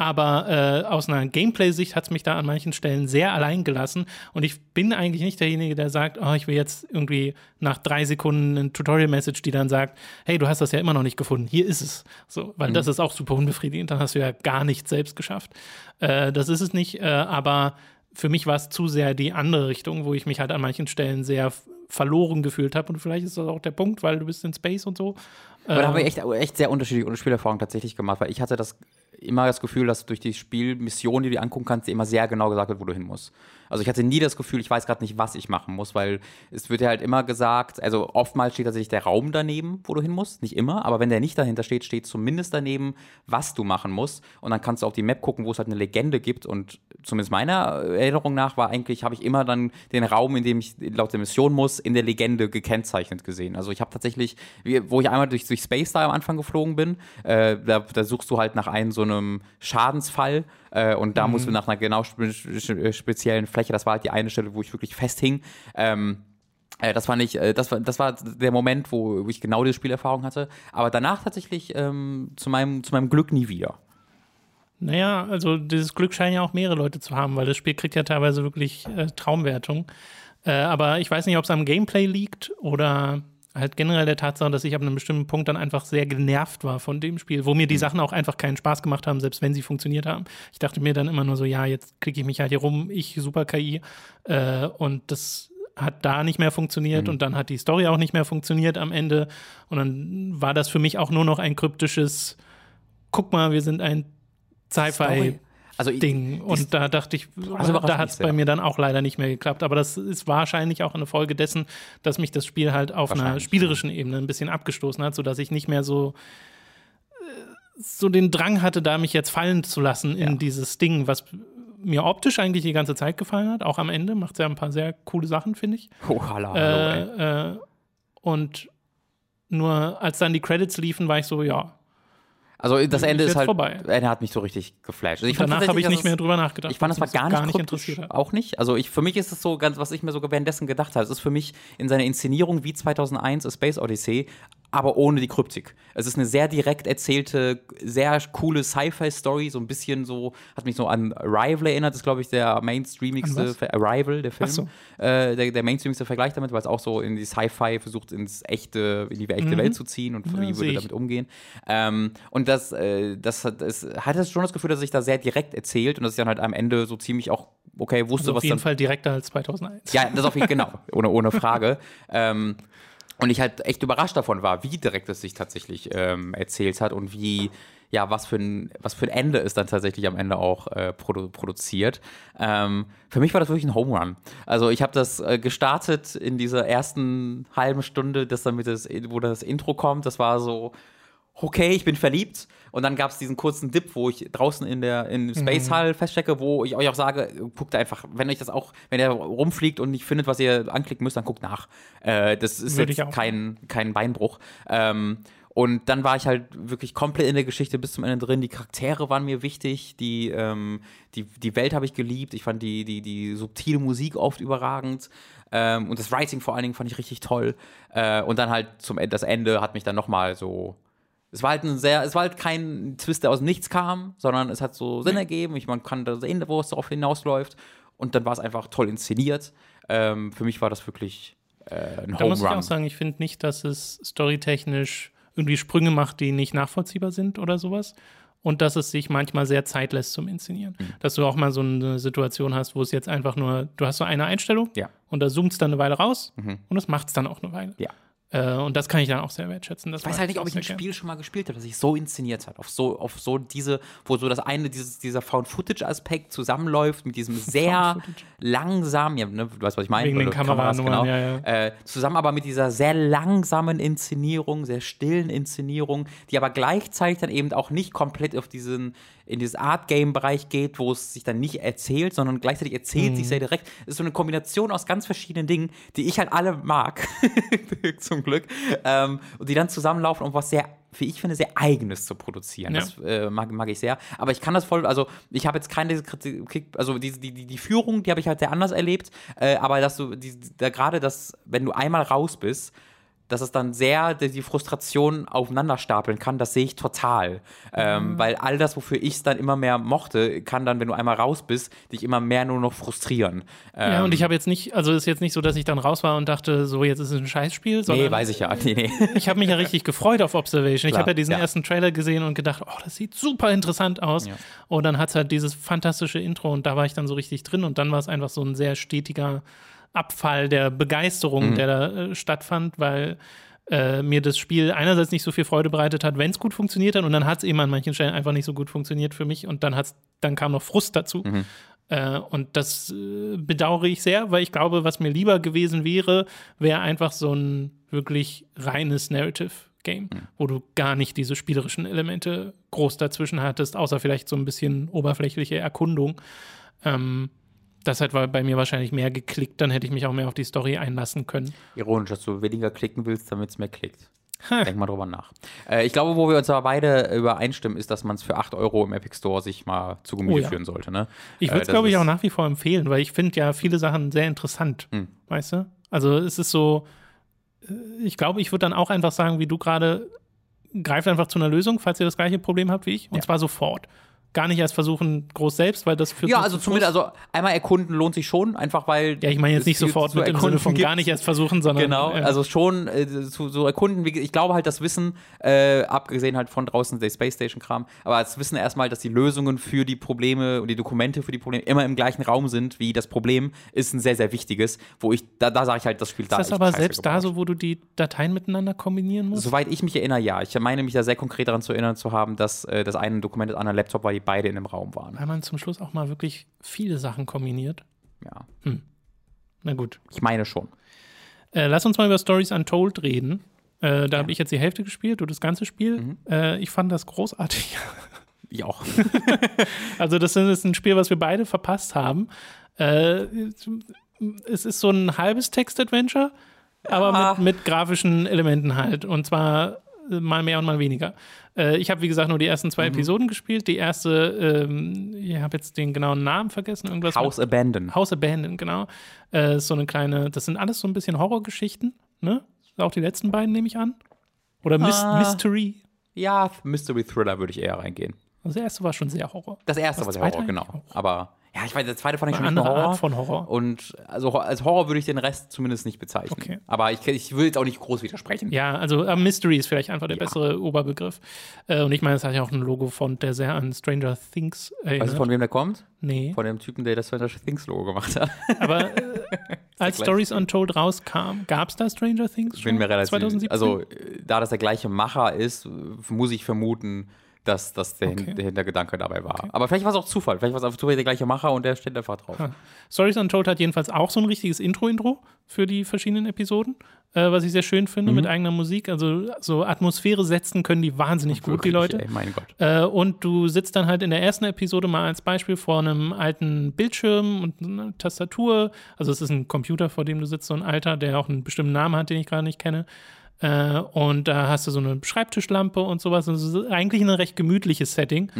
Aber äh, aus einer Gameplay-Sicht hat es mich da an manchen Stellen sehr allein gelassen. Und ich bin eigentlich nicht derjenige, der sagt, oh, ich will jetzt irgendwie nach drei Sekunden eine Tutorial-Message, die dann sagt, hey, du hast das ja immer noch nicht gefunden, hier ist es. So, weil mhm. das ist auch super unbefriedigend, dann hast du ja gar nichts selbst geschafft. Äh, das ist es nicht, äh, aber für mich war es zu sehr die andere Richtung, wo ich mich halt an manchen Stellen sehr verloren gefühlt habe. Und vielleicht ist das auch der Punkt, weil du bist in Space und so. Aber da haben wir echt, echt sehr unterschiedliche Spielerfahrungen tatsächlich gemacht, weil ich hatte das immer das Gefühl, dass durch die Spielmission, die du dir angucken kannst, immer sehr genau gesagt wird, wo du hin musst. Also ich hatte nie das Gefühl, ich weiß gerade nicht, was ich machen muss, weil es wird ja halt immer gesagt, also oftmals steht tatsächlich der Raum daneben, wo du hin musst, nicht immer, aber wenn der nicht dahinter steht, steht zumindest daneben, was du machen musst. Und dann kannst du auf die Map gucken, wo es halt eine Legende gibt. Und zumindest meiner Erinnerung nach war eigentlich, habe ich immer dann den Raum, in dem ich laut der Mission muss, in der Legende gekennzeichnet gesehen. Also ich habe tatsächlich, wo ich einmal durch, durch Space da am Anfang geflogen bin, äh, da, da suchst du halt nach einem so einem Schadensfall äh, und da mhm. musst du nach einer genau speziellen Fläche, das war halt die eine Stelle, wo ich wirklich festhing. Ähm, äh, das fand ich, äh, das war, das war der Moment, wo ich genau diese Spielerfahrung hatte. Aber danach tatsächlich ähm, zu, meinem, zu meinem Glück nie wieder. Naja, also dieses Glück scheinen ja auch mehrere Leute zu haben, weil das Spiel kriegt ja teilweise wirklich äh, Traumwertung. Äh, aber ich weiß nicht, ob es am Gameplay liegt oder halt generell der Tatsache, dass ich ab einem bestimmten Punkt dann einfach sehr genervt war von dem Spiel, wo mir die mhm. Sachen auch einfach keinen Spaß gemacht haben, selbst wenn sie funktioniert haben. Ich dachte mir dann immer nur so, ja, jetzt klicke ich mich halt hier rum, ich super KI äh, und das hat da nicht mehr funktioniert mhm. und dann hat die Story auch nicht mehr funktioniert am Ende und dann war das für mich auch nur noch ein kryptisches guck mal, wir sind ein Sci-Fi also Ding. Und da dachte ich, also da hat es bei mir dann auch leider nicht mehr geklappt. Aber das ist wahrscheinlich auch eine Folge dessen, dass mich das Spiel halt auf einer spielerischen Ebene ein bisschen abgestoßen hat, sodass ich nicht mehr so äh, so den Drang hatte, da mich jetzt fallen zu lassen in ja. dieses Ding, was mir optisch eigentlich die ganze Zeit gefallen hat. Auch am Ende macht es ja ein paar sehr coole Sachen, finde ich. Oh, hallo, hallo, äh, äh, und nur als dann die Credits liefen, war ich so, ja, also das Ende ist halt, vorbei. Ende hat mich so richtig geflasht. Also ich danach habe ich nicht mehr drüber nachgedacht. Ich fand das war gar, gar nicht, interessiert. Auch nicht. Also ich, für mich ist es so ganz, was ich mir sogar währenddessen gedacht habe. Es ist für mich in seiner Inszenierung wie 2001 A Space Odyssey aber ohne die Kryptik. Es ist eine sehr direkt erzählte, sehr coole Sci-Fi-Story, so ein bisschen so, hat mich so an Arrival erinnert, das ist, glaube ich, der mainstreamigste, Arrival, der Film, so. äh, der, der mainstreamigste Vergleich damit, weil es auch so in die Sci-Fi versucht, ins echte, in die echte mhm. Welt zu ziehen und ja, wie würde damit umgehen. Ähm, und das, äh, das, das hatte schon das Gefühl, dass sich da sehr direkt erzählt und dass ich dann halt am Ende so ziemlich auch, okay, wusste, also was Auf jeden dann, Fall direkter als 2001. Ja, das auf jeden Fall, genau, ohne, ohne Frage. ähm, und ich halt echt überrascht davon war, wie direkt es sich tatsächlich ähm, erzählt hat und wie, ja, was für ein, was für ein Ende es dann tatsächlich am Ende auch äh, produ produziert. Ähm, für mich war das wirklich ein Home Run. Also ich habe das äh, gestartet in dieser ersten halben Stunde, das damit das, wo das Intro kommt. Das war so, okay, ich bin verliebt. Und dann gab es diesen kurzen Dip, wo ich draußen in der in Space mhm. Hall feststecke, wo ich euch auch sage, guckt einfach, wenn euch das auch, wenn ihr rumfliegt und nicht findet, was ihr anklicken müsst, dann guckt nach. Äh, das ist Würde jetzt kein, kein Beinbruch. Ähm, und dann war ich halt wirklich komplett in der Geschichte bis zum Ende drin. Die Charaktere waren mir wichtig, die, ähm, die, die Welt habe ich geliebt. Ich fand die, die, die subtile Musik oft überragend. Ähm, und das Writing vor allen Dingen fand ich richtig toll. Äh, und dann halt zum das Ende hat mich dann nochmal so es war halt ein sehr, es war halt kein Twist, der aus dem Nichts kam, sondern es hat so Sinn ergeben. Ich, man kann da sehen, wo es darauf hinausläuft. Und dann war es einfach toll inszeniert. Ähm, für mich war das wirklich äh, ein Da muss ich auch sagen, ich finde nicht, dass es storytechnisch irgendwie Sprünge macht, die nicht nachvollziehbar sind oder sowas. und dass es sich manchmal sehr Zeit lässt zum Inszenieren. Mhm. Dass du auch mal so eine Situation hast, wo es jetzt einfach nur, du hast so eine Einstellung Ja. und da zoomt es dann eine Weile raus Mhm. und es macht es dann auch eine Weile. Ja. Äh, und das kann ich dann auch sehr wertschätzen. Das Ich weiß halt nicht, ob ich ein. Spiel schon mal gespielt habe, das sich so inszeniert hat. Auf so, auf so diese, wo so das eine, dieses, dieser Found-Footage-Aspekt zusammenläuft mit diesem sehr Found-Footage. langsam, ja, ne, du weißt, was ich meine. Wegen den Kameras, genau. ja, ja. Äh, zusammen aber mit dieser sehr langsamen Inszenierung, sehr stillen Inszenierung, die aber gleichzeitig dann eben auch nicht komplett auf diesen, in dieses Art-Game-Bereich geht, wo es sich dann nicht erzählt, sondern gleichzeitig erzählt Mhm. sich sehr direkt. Es ist so eine Kombination aus ganz verschiedenen Dingen, die ich halt alle mag, zum Glück, ähm, und die dann zusammenlaufen, um was sehr, wie ich finde, sehr Eigenes zu produzieren. Ja. Das äh, mag, mag ich sehr. Aber ich kann das voll, also ich habe jetzt keine Kritik, also die, die, die, Führung, die habe ich halt sehr anders erlebt, äh, aber dass du, die, da gerade das, wenn du einmal raus bist, dass es dann sehr die, Frustration aufeinander stapeln kann, das sehe ich total. Mhm. Ähm, weil all das, wofür ich es dann immer mehr mochte, kann dann, wenn du einmal raus bist, dich immer mehr nur noch frustrieren. Ähm, Ja, und ich habe jetzt nicht, also es ist jetzt nicht so, dass ich dann raus war und dachte, so jetzt ist es ein Scheißspiel, sondern Nee, weiß ich ja. Nee, nee. ich habe mich ja richtig gefreut auf Observation. ich Klar, habe ja diesen ja. ersten Trailer gesehen und gedacht, oh, das sieht super interessant aus. Ja. Und dann hat es halt dieses fantastische Intro und da war ich dann so richtig drin und dann war es einfach so ein sehr stetiger Abfall der Mhm. Begeisterung, der da äh, stattfand, weil äh, mir das Spiel einerseits nicht so viel Freude bereitet hat, wenn es gut funktioniert hat und dann hat es eben an manchen Stellen einfach nicht so gut funktioniert für mich und dann hat's, dann kam noch Frust dazu. Mhm. Äh, und das äh, bedauere ich sehr, weil ich glaube, was mir lieber gewesen wäre, wäre einfach so ein wirklich reines Narrative-Game, Mhm. wo du gar nicht diese spielerischen Elemente groß dazwischen hattest, außer vielleicht so ein bisschen oberflächliche Erkundung. Ähm, das hat bei mir wahrscheinlich mehr geklickt, dann hätte ich mich auch mehr auf die Story einlassen können. Ironisch, dass du weniger klicken willst, damit es mehr klickt. Ha. Denk mal drüber nach. Äh, ich glaube, wo wir uns aber beide übereinstimmen, ist, dass man es für 8 Euro im Epic Store sich mal zu Gemüte Oh ja. führen sollte. Ne? Ich Äh, würde es, das glaube ich, auch nach wie vor empfehlen, weil ich finde ja viele Sachen sehr interessant. Hm. Weißt du? Also es ist so, äh, ich glaube, ich würde dann auch einfach sagen, wie du gerade, greift einfach zu einer Lösung, falls ihr das gleiche Problem habt wie ich, und Ja. zwar sofort. Gar nicht erst versuchen, groß selbst, weil das führt Ja, also zu zumindest, also einmal erkunden lohnt sich schon, einfach weil. Ja, ich meine jetzt nicht sofort mit im Sinne erkunden von gibt. gar nicht erst versuchen, sondern. Genau, äh, also schon äh, zu, so erkunden. Wie, ich glaube halt, das Wissen, äh, abgesehen halt von draußen der Space Station Kram, aber das Wissen erstmal, dass die Lösungen für die Probleme und die Dokumente für die Probleme immer im gleichen Raum sind wie das Problem, ist ein sehr, sehr wichtiges, wo ich, da, da sage ich halt, das spielt da ist das aber selbst da so, wo du die Dateien miteinander kombinieren musst? Soweit ich mich erinnere, ja. Ich meine mich da sehr konkret daran zu erinnern zu haben, dass äh, das eine Dokument das andere Laptop war, die beide in einem Raum waren. Weil man zum Schluss auch mal wirklich viele Sachen kombiniert. Ja, Na gut. ich meine schon. Äh, lass uns mal über Stories Untold reden. Äh, da habe ich jetzt die Hälfte gespielt, du das ganze Spiel. Mhm. Äh, ich fand das großartig. Ich auch. Also, das ist ein Spiel, was wir beide verpasst haben. Äh, es ist so ein halbes Text-Adventure, aber Ja. mit, mit grafischen Elementen halt. Und zwar mal mehr und mal weniger. Äh, ich habe, wie gesagt, nur die ersten Mhm. zwei Episoden gespielt. Die erste, ähm, ich habe jetzt den genauen Namen vergessen. Irgendwas mit- House Abandoned. House Abandoned, genau. Äh, so eine kleine, das sind alles so ein bisschen Horrorgeschichten, ne? Auch die letzten beiden nehme ich an. Oder Mys Ah. Mystery. Ja, Mystery Thriller würde ich eher reingehen. Also der erste war schon sehr Horror. Das erste Das war sehr Horror, genau. auch. Aber ja, ich weiß, der zweite fand ich schon Eine andere Horror. Art von Horror. Und also als Horror würde ich den Rest zumindest nicht bezeichnen. Okay. Aber ich, ich will jetzt auch nicht groß widersprechen. Ja, also äh, Mystery ist vielleicht einfach der bessere Oberbegriff. Äh, und ich meine, es hat ja auch ein Logo-Font, der sehr an Stranger Things erinnert. Weißt du, von wem der kommt? nee. Von dem Typen, der das Stranger Things Logo gemacht hat. Aber äh, als. Stories Untold rauskam, gab es da Stranger Things Ich schon? bin mir relativ 2017? Also, äh, da das der gleiche Macher ist, muss ich vermuten, dass das der, Okay. der Hintergedanke dabei war. Aber vielleicht war es auch Zufall. Vielleicht war es auf Zufall der gleiche Macher und der steht einfach drauf. Stories Untold hat jedenfalls auch so ein richtiges Intro-Intro für die verschiedenen Episoden, äh, was ich sehr schön finde, Mhm. mit eigener Musik. Also so Atmosphäre setzen können die wahnsinnig gut, die Leute. Ey, mein Gott. Äh, und du sitzt dann halt in der ersten Episode mal als Beispiel vor einem alten Bildschirm und einer Tastatur. Also es ist ein Computer, vor dem du sitzt, so ein alter, der auch einen bestimmten Namen hat, den ich gerade nicht kenne. Äh, und da hast du so eine Schreibtischlampe und sowas. Also es ist eigentlich ein recht gemütliches Setting.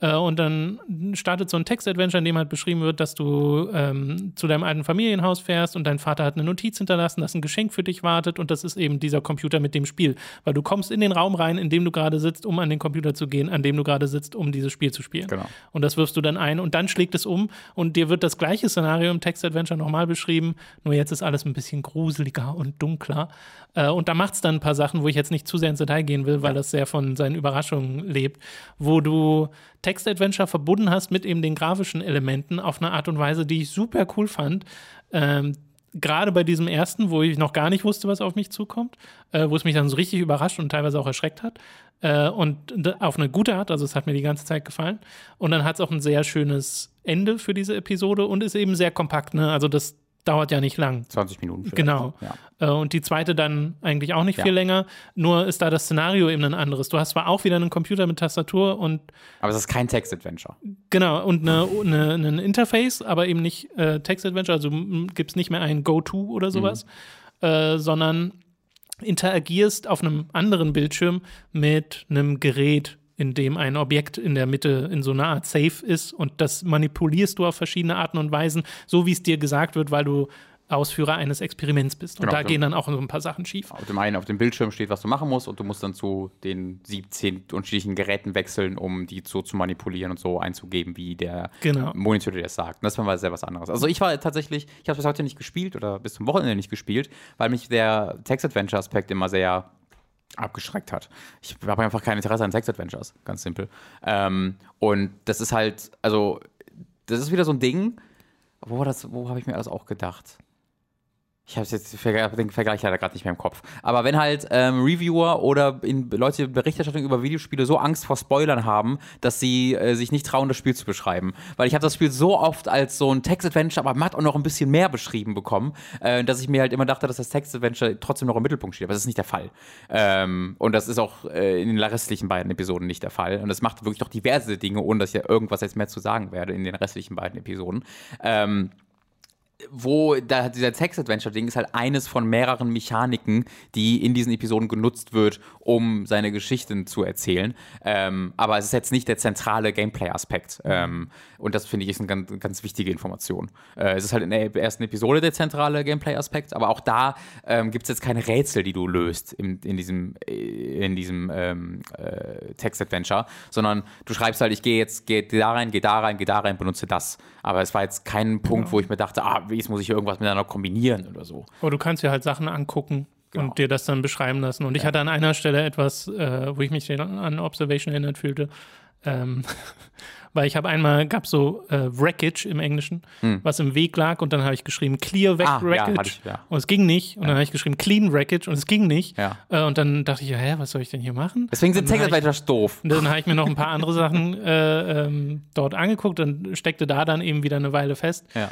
Äh, und dann startet so ein Text-Adventure, in dem halt beschrieben wird, dass du ähm, zu deinem alten Familienhaus fährst und dein Vater hat eine Notiz hinterlassen, dass ein Geschenk für dich wartet und das ist eben dieser Computer mit dem Spiel. Weil du kommst in den Raum rein, in dem du gerade sitzt, um an den Computer zu gehen, an dem du gerade sitzt, um dieses Spiel zu spielen. Genau. Und das wirfst du dann ein und dann schlägt es um und dir wird das gleiche Szenario im Text-Adventure nochmal beschrieben, nur jetzt ist alles ein bisschen gruseliger und dunkler. Äh, und da macht es dann ein paar Sachen, wo ich jetzt nicht zu sehr ins Detail gehen will, weil das sehr von seinen Überraschungen lebt, wo du Text-Adventure verbunden hast mit eben den grafischen Elementen auf eine Art und Weise, die ich super cool fand. Ähm, Gerade bei diesem ersten, wo ich noch gar nicht wusste, was auf mich zukommt, äh, wo es mich dann so richtig überrascht und teilweise auch erschreckt hat. Äh, und auf eine gute Art, also es hat mir die ganze Zeit gefallen. Und dann hat es auch ein sehr schönes Ende für diese Episode und ist eben sehr kompakt. Ne? Also das dauert ja nicht lang. 20 Minuten. Vielleicht. Genau. Ja. Äh, Und die zweite dann eigentlich auch nicht Ja. viel länger. Nur ist da das Szenario eben ein anderes. Du hast zwar auch wieder einen Computer mit Tastatur und Aber es ist kein Text-Adventure. genau und eine, eine, ein Interface, aber eben nicht äh, Text-Adventure. Also gibt es nicht mehr ein Go-To oder sowas, äh, sondern interagierst auf einem anderen Bildschirm mit einem Gerät, in dem ein Objekt in der Mitte in so einer Art Safe ist und das manipulierst du auf verschiedene Arten und Weisen, so wie es dir gesagt wird, weil du Ausführer eines Experiments bist. Und Genau, da genau. gehen dann auch so ein paar Sachen schief. Auf dem einen auf dem Bildschirm steht, was du machen musst, und du musst dann zu den 17 unterschiedlichen Geräten wechseln, um die so zu manipulieren und so einzugeben, wie der Genau. Monitor dir das sagt. Und das war mal sehr was anderes. Also ich war tatsächlich, ich habe bis heute nicht gespielt oder bis zum Wochenende nicht gespielt, weil mich der Text-Adventure-Aspekt immer sehr abgeschreckt hat. Ich habe einfach kein Interesse an Text-Adventures, ganz simpel. Ähm, und das ist halt, also, das ist wieder so ein Ding, wo, wo habe ich mir das auch gedacht? Ich habe jetzt den Vergleich leider gerade nicht mehr im Kopf. Aber wenn halt ähm, Reviewer oder in, Leute in Berichterstattung über Videospiele so Angst vor Spoilern haben, dass sie äh, sich nicht trauen, das Spiel zu beschreiben. Weil ich habe das Spiel so oft als so ein Text-Adventure, aber matt auch noch ein bisschen mehr beschrieben bekommen, äh, dass ich mir halt immer dachte, dass das Text-Adventure trotzdem noch im Mittelpunkt steht. Aber das ist nicht der Fall. Ähm, und das ist auch äh, in den restlichen beiden Episoden nicht der Fall. Und das macht wirklich noch diverse Dinge, ohne dass ich ja irgendwas jetzt mehr zu sagen werde in den restlichen beiden Episoden. Ähm, wo da dieser Text-Adventure-Ding ist halt eines von mehreren Mechaniken, die in diesen Episoden genutzt wird, um seine Geschichten zu erzählen. Ähm, aber es ist jetzt nicht der zentrale Gameplay-Aspekt. Ähm, und das finde ich ist eine ganz, ganz wichtige Information. Äh, es ist halt in der ersten Episode der zentrale Gameplay-Aspekt, aber auch da ähm, gibt es jetzt keine Rätsel, die du löst in, in diesem, äh, in diesem ähm, äh, Text-Adventure, sondern du schreibst halt, ich gehe jetzt geh da rein, gehe da rein, gehe da rein, benutze das. Aber es war jetzt kein Punkt, wo ich mir dachte, ah, jetzt muss ich irgendwas miteinander kombinieren oder so. Aber du kannst dir halt Sachen angucken Genau. und dir das dann beschreiben lassen. Und ich hatte an einer Stelle etwas, äh, wo ich mich an Observation erinnert fühlte. Ähm, weil ich habe einmal, gab so äh, Wreckage im Englischen, was im Weg lag und dann habe ich geschrieben Clear Hm. Ah, ja, Wreckage ich, ja. und es ging nicht. Und dann habe ich geschrieben Clean Wreckage und es ging nicht. Ja. Äh, und dann dachte ich, ja, hä, was soll ich denn hier machen? Deswegen sind Text-Adventures doof. und dann habe ich mir noch ein paar andere Sachen äh, ähm, dort angeguckt und steckte da dann eben wieder eine Weile fest, Ja.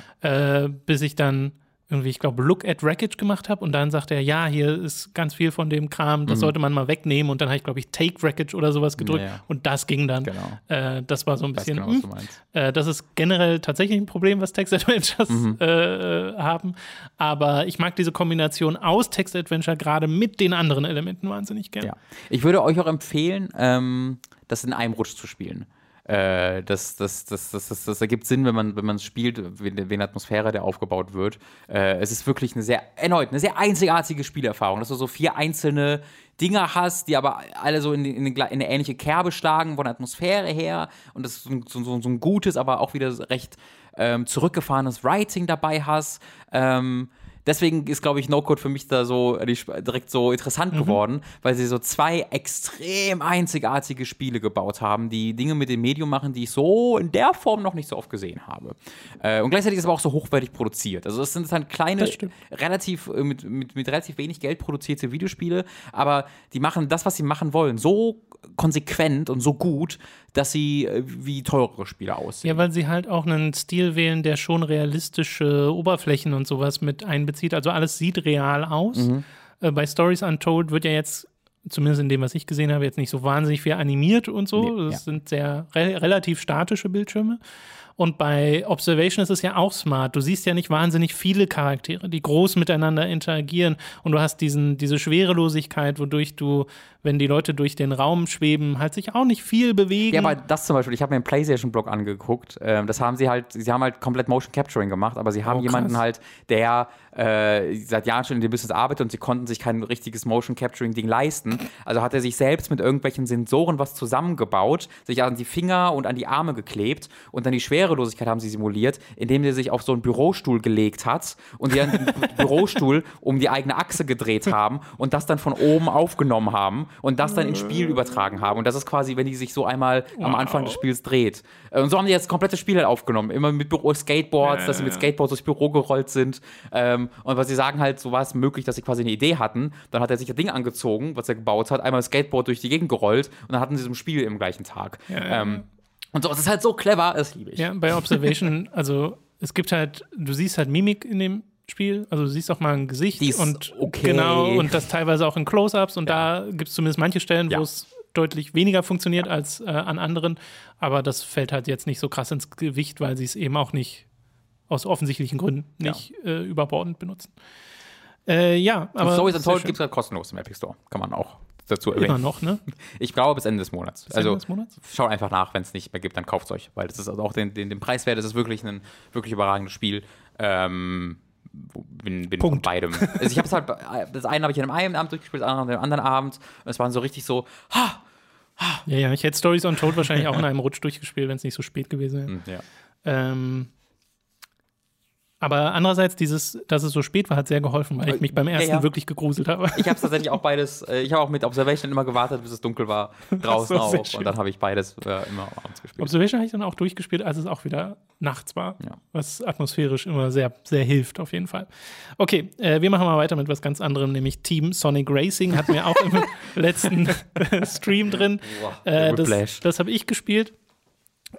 äh, bis ich dann irgendwie, ich glaube, Look at Wreckage gemacht habe und dann sagte er, ja, hier ist ganz viel von dem Kram, das sollte man mal wegnehmen und dann habe ich, glaube ich, Take Wreckage oder sowas gedrückt Mhm. Ja. und das ging dann. Genau. Äh, das war so ein bisschen, genau, du hm, äh, das ist generell tatsächlich ein Problem, was Text-Adventures Mhm. äh, haben. Aber ich mag diese Kombination aus Text-Adventure gerade mit den anderen Elementen wahnsinnig gerne. Ja. Ich würde euch auch empfehlen, ähm, das in einem Rutsch zu spielen. Äh, das, das, das, das, das, das ergibt Sinn, wenn man wenn man spielt, wie eine Atmosphäre, der aufgebaut wird. Äh, es ist wirklich eine sehr, erneut, eine sehr einzigartige Spielerfahrung, dass du so vier einzelne Dinger hast, die aber alle so in, in, in eine ähnliche Kerbe schlagen, von der Atmosphäre her. Und das ist so, ein- so, so, so ein gutes, aber auch wieder recht ähm, zurückgefahrenes Writing dabei hast. Ähm, deswegen ist, glaube ich, No-Code für mich da so Sp- direkt so interessant geworden, weil sie so zwei extrem einzigartige Spiele gebaut haben, die Dinge mit dem Medium machen, die ich so in der Form noch nicht so oft gesehen habe. Äh, und gleichzeitig ist es aber auch so hochwertig produziert. Also es sind dann kleine, relativ äh, mit, mit, mit relativ wenig Geld produzierte Videospiele, aber die machen das, was sie machen wollen, so konsequent und so gut, dass sie äh, wie teurere Spiele aussehen. Ja, weil sie halt auch einen Stil wählen, der schon realistische Oberflächen und sowas mit einbezieht. Also alles sieht real aus. Mhm. Äh, bei Stories Untold wird ja jetzt, zumindest in dem, was ich gesehen habe, jetzt nicht so wahnsinnig viel animiert und so. Nee, das ja. sind sehr re relativ statische Bildschirme. Und bei Observation ist es ja auch smart. Du siehst ja nicht wahnsinnig viele Charaktere, die groß miteinander interagieren. Und du hast diesen, diese Schwerelosigkeit, wodurch du, wenn die Leute durch den Raum schweben, halt sich auch nicht viel bewegen. Ja, aber das zum Beispiel, ich habe mir einen PlayStation-Blog angeguckt. Ähm, das haben sie halt, sie haben halt komplett Motion Capturing gemacht, aber sie haben Oh, jemanden halt, der äh, seit Jahren schon in dem Business arbeitet und sie konnten sich kein richtiges Motion Capturing-Ding leisten. Also hat er sich selbst mit irgendwelchen Sensoren was zusammengebaut, sich an die Finger und an die Arme geklebt und dann die Schwerelosigkeit haben sie simuliert, indem er sich auf so einen Bürostuhl gelegt hat und den Bürostuhl um die eigene Achse gedreht haben und das dann von oben aufgenommen haben und das dann ins Spiel übertragen haben. Und das ist quasi, wenn die sich so einmal am Anfang des Spiels dreht. Äh, Und so haben die jetzt das komplette Spiel halt aufgenommen. Immer mit Büro Skateboards, dass sie mit Skateboards durchs Büro gerollt sind. Ähm, und was sie sagen halt, so war es möglich, dass sie quasi eine Idee hatten. Dann hat er sich das Ding angezogen, was er gebaut hat, einmal das Skateboard durch die Gegend gerollt und dann hatten sie so ein Spiel im gleichen Tag. ja. Ähm, und so, das ist halt so clever, das liebe ich. Ja, bei Observation, also es gibt halt, du siehst halt Mimik in dem Spiel, also du siehst auch mal ein Gesicht Die ist und okay. genau und das teilweise auch in Close-ups und da gibt es zumindest manche Stellen, Ja. wo es deutlich weniger funktioniert als äh, an anderen, aber das fällt halt jetzt nicht so krass ins Gewicht, weil sie es eben auch nicht aus offensichtlichen Gründen Ja. nicht äh, überbordend benutzen. Äh, ja, aber Stories sehr Untold schön. gibt es gerade kostenlos im Epic Store. Kann man auch dazu erwähnen. immer noch, ne? Ich glaube bis Ende des Monats. Ende also des Monats? schaut einfach nach, wenn es nicht mehr gibt, dann kauft es euch, weil das ist also auch den, den, den Preis wert. Das ist wirklich ein wirklich überragendes Spiel. Ähm, bin, bin von Punkt. beidem. Also ich habe es halt, das eine habe ich an einem Abend durchgespielt, das andere an dem anderen Abend. Und es waren so richtig so, ha, Ja, ja, ich hätte Stories Untold wahrscheinlich auch in einem Rutsch durchgespielt, wenn es nicht so spät gewesen wäre. hm, ja. Ähm, aber andererseits, dieses, dass es so spät war, hat sehr geholfen, weil ich mich beim ersten ja. wirklich gegruselt habe. Ich habe tatsächlich auch beides, äh, ich habe auch mit Observation immer gewartet, bis es dunkel war, draußen so, auch. Und dann habe ich beides äh, immer abends gespielt. Observation habe ich dann auch durchgespielt, als es auch wieder nachts war, Ja. was atmosphärisch immer sehr, sehr hilft, auf jeden Fall. Okay, äh, wir machen mal weiter mit was ganz anderem, nämlich Team Sonic Racing hatten wir auch im letzten Stream drin. Äh, das das habe ich gespielt.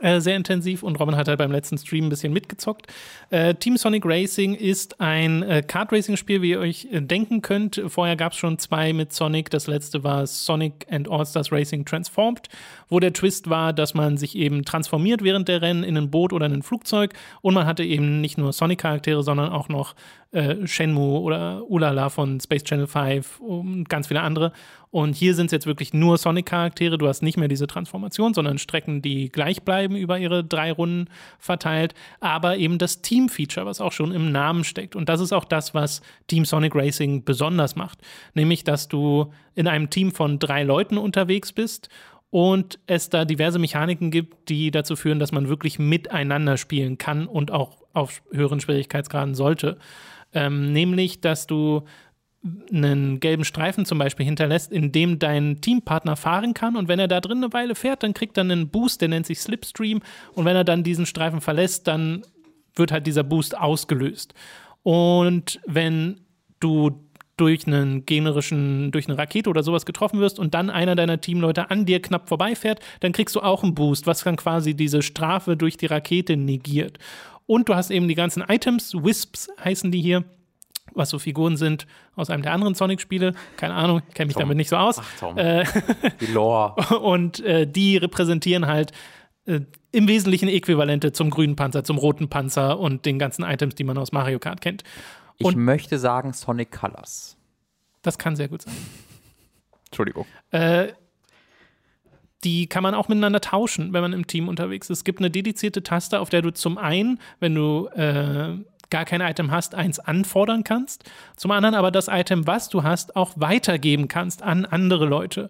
Äh, sehr intensiv und Robin hat halt beim letzten Stream ein bisschen mitgezockt. Äh, Team Sonic Racing ist ein äh, Kart-Racing-Spiel, wie ihr euch äh, denken könnt. Vorher gab es schon zwei mit Sonic. Das letzte war Sonic and All-Stars Racing Transformed, wo der Twist war, dass man sich eben transformiert während der Rennen in ein Boot oder in ein Flugzeug und man hatte eben nicht nur Sonic-Charaktere, sondern auch noch äh, Shenmue oder Ulala von Space Channel 5 und ganz viele andere. Und hier sind es jetzt wirklich nur Sonic-Charaktere. Du hast nicht mehr diese Transformation, sondern Strecken, die gleich bleiben über ihre drei Runden verteilt. Aber eben das Team-Feature, was auch schon im Namen steckt. Und das ist auch das, was Team Sonic Racing besonders macht. Nämlich, dass du in einem Team von drei Leuten unterwegs bist und es da diverse Mechaniken gibt, die dazu führen, dass man wirklich miteinander spielen kann und auch auf höheren Schwierigkeitsgraden sollte. Ähm, nämlich, dass du einen gelben Streifen zum Beispiel hinterlässt, in dem dein Teampartner fahren kann und wenn er da drin eine Weile fährt, dann kriegt er einen Boost, der nennt sich Slipstream und wenn er dann diesen Streifen verlässt, dann wird halt dieser Boost ausgelöst. Und wenn du durch einen gegnerischen, durch eine Rakete oder sowas getroffen wirst und dann einer deiner Teamleute an dir knapp vorbeifährt, dann kriegst du auch einen Boost, was dann quasi diese Strafe durch die Rakete negiert. Und du hast eben die ganzen Items, Wisps heißen die hier, was so Figuren sind aus einem der anderen Sonic-Spiele. Keine Ahnung, kenne mich Tom. damit nicht so aus. Ach, Tom. Äh, Die Lore. und äh, die repräsentieren halt äh, im Wesentlichen Äquivalente zum grünen Panzer, zum roten Panzer und den ganzen Items, die man aus Mario Kart kennt. Ich Und- möchte sagen Sonic Colors. Das kann sehr gut sein. Entschuldigung. Äh, die kann man auch miteinander tauschen, wenn man im Team unterwegs ist. Es gibt eine dedizierte Taste, auf der du zum einen, wenn du äh, gar kein Item hast, eins anfordern kannst. Zum anderen aber das Item, was du hast, auch weitergeben kannst an andere Leute.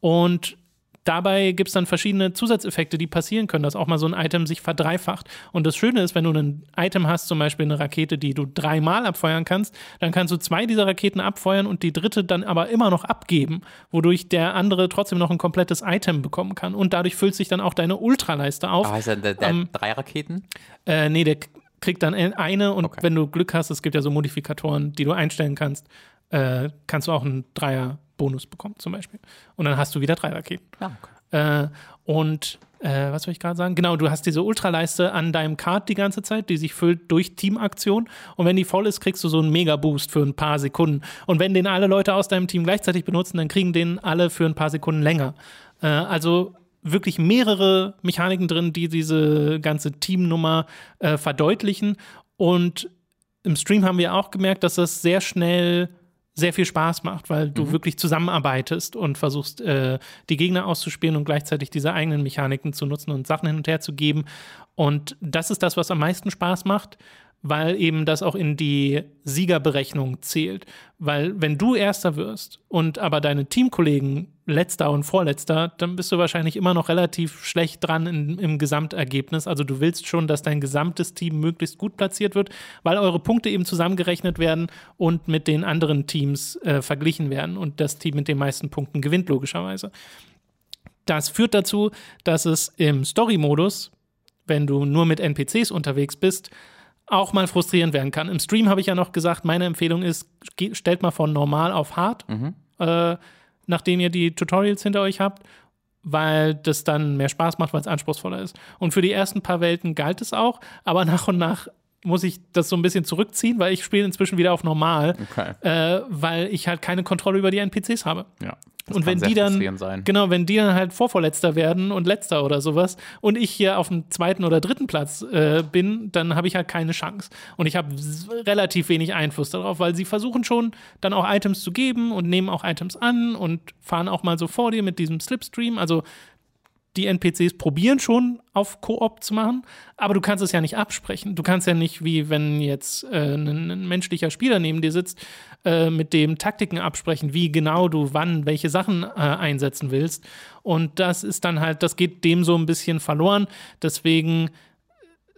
Und dabei gibt es dann verschiedene Zusatzeffekte, die passieren können, dass auch mal so ein Item sich verdreifacht. Und das Schöne ist, wenn du ein Item hast, zum Beispiel eine Rakete, die du dreimal abfeuern kannst, dann kannst du zwei dieser Raketen abfeuern und die dritte dann aber immer noch abgeben, wodurch der andere trotzdem noch ein komplettes Item bekommen kann. Und dadurch füllt sich dann auch deine Ultraleiste auf. Aber heißt der, der, der Ähm, drei Raketen? Äh, nee, der kriegt dann eine und Okay. wenn du Glück hast, es gibt ja so Modifikatoren, die du einstellen kannst, äh, kannst du auch einen Dreier-Bonus bekommen zum Beispiel. Und dann hast du wieder drei Raketen. Ja, okay. Äh, und äh, was soll ich gerade sagen? Genau, du hast diese Ultraleiste an deinem Kart die ganze Zeit, die sich füllt durch Teamaktion. Und wenn die voll ist, kriegst du so einen Mega-Boost für ein paar Sekunden. Und wenn den alle Leute aus deinem Team gleichzeitig benutzen, dann kriegen den alle für ein paar Sekunden länger. Äh, also wirklich mehrere Mechaniken drin, die diese ganze Teamnummer äh, verdeutlichen. Und im Stream haben wir auch gemerkt, dass das sehr schnell sehr viel Spaß macht, weil du mhm. wirklich zusammenarbeitest und versuchst, äh, die Gegner auszuspielen und gleichzeitig diese eigenen Mechaniken zu nutzen und Sachen hin und her zu geben. Und das ist das, was am meisten Spaß macht weil eben das auch in die Siegerberechnung zählt. Weil wenn du Erster wirst und aber deine Teamkollegen Letzter und Vorletzter, dann bist du wahrscheinlich immer noch relativ schlecht dran in, im Gesamtergebnis. Also du willst schon, dass dein gesamtes Team möglichst gut platziert wird, weil eure Punkte eben zusammengerechnet werden und mit den anderen Teams äh, verglichen werden und das Team mit den meisten Punkten gewinnt logischerweise. Das führt dazu, dass es im Story-Modus, wenn du nur mit NPCs unterwegs bist, auch mal frustrierend werden kann. Im Stream habe ich ja noch gesagt, meine Empfehlung ist, stellt mal von normal auf hart, mhm. äh, nachdem ihr die Tutorials hinter euch habt, weil das dann mehr Spaß macht, weil es anspruchsvoller ist. Und für die ersten paar Welten galt es auch, aber nach und nach muss ich das so ein bisschen zurückziehen, weil ich spiele inzwischen wieder auf normal, okay. äh, weil ich halt keine Kontrolle über die NPCs habe. Ja. Das und wenn die dann, sein. genau, wenn die dann halt Vorvorletzter werden und Letzter oder sowas und ich hier auf dem zweiten oder dritten Platz äh, bin, dann habe ich halt keine Chance. Und ich habe relativ wenig Einfluss darauf, weil sie versuchen schon dann auch Items zu geben und nehmen auch Items an und fahren auch mal so vor dir mit diesem Slipstream. Also die NPCs probieren schon auf Koop zu machen, aber du kannst es ja nicht absprechen. Du kannst ja nicht, wie wenn jetzt äh, ein, ein, menschlicher Spieler neben dir sitzt, äh, mit dem Taktiken absprechen, wie genau du wann welche Sachen äh, einsetzen willst. Und das ist dann halt, das geht dem so ein bisschen verloren. Deswegen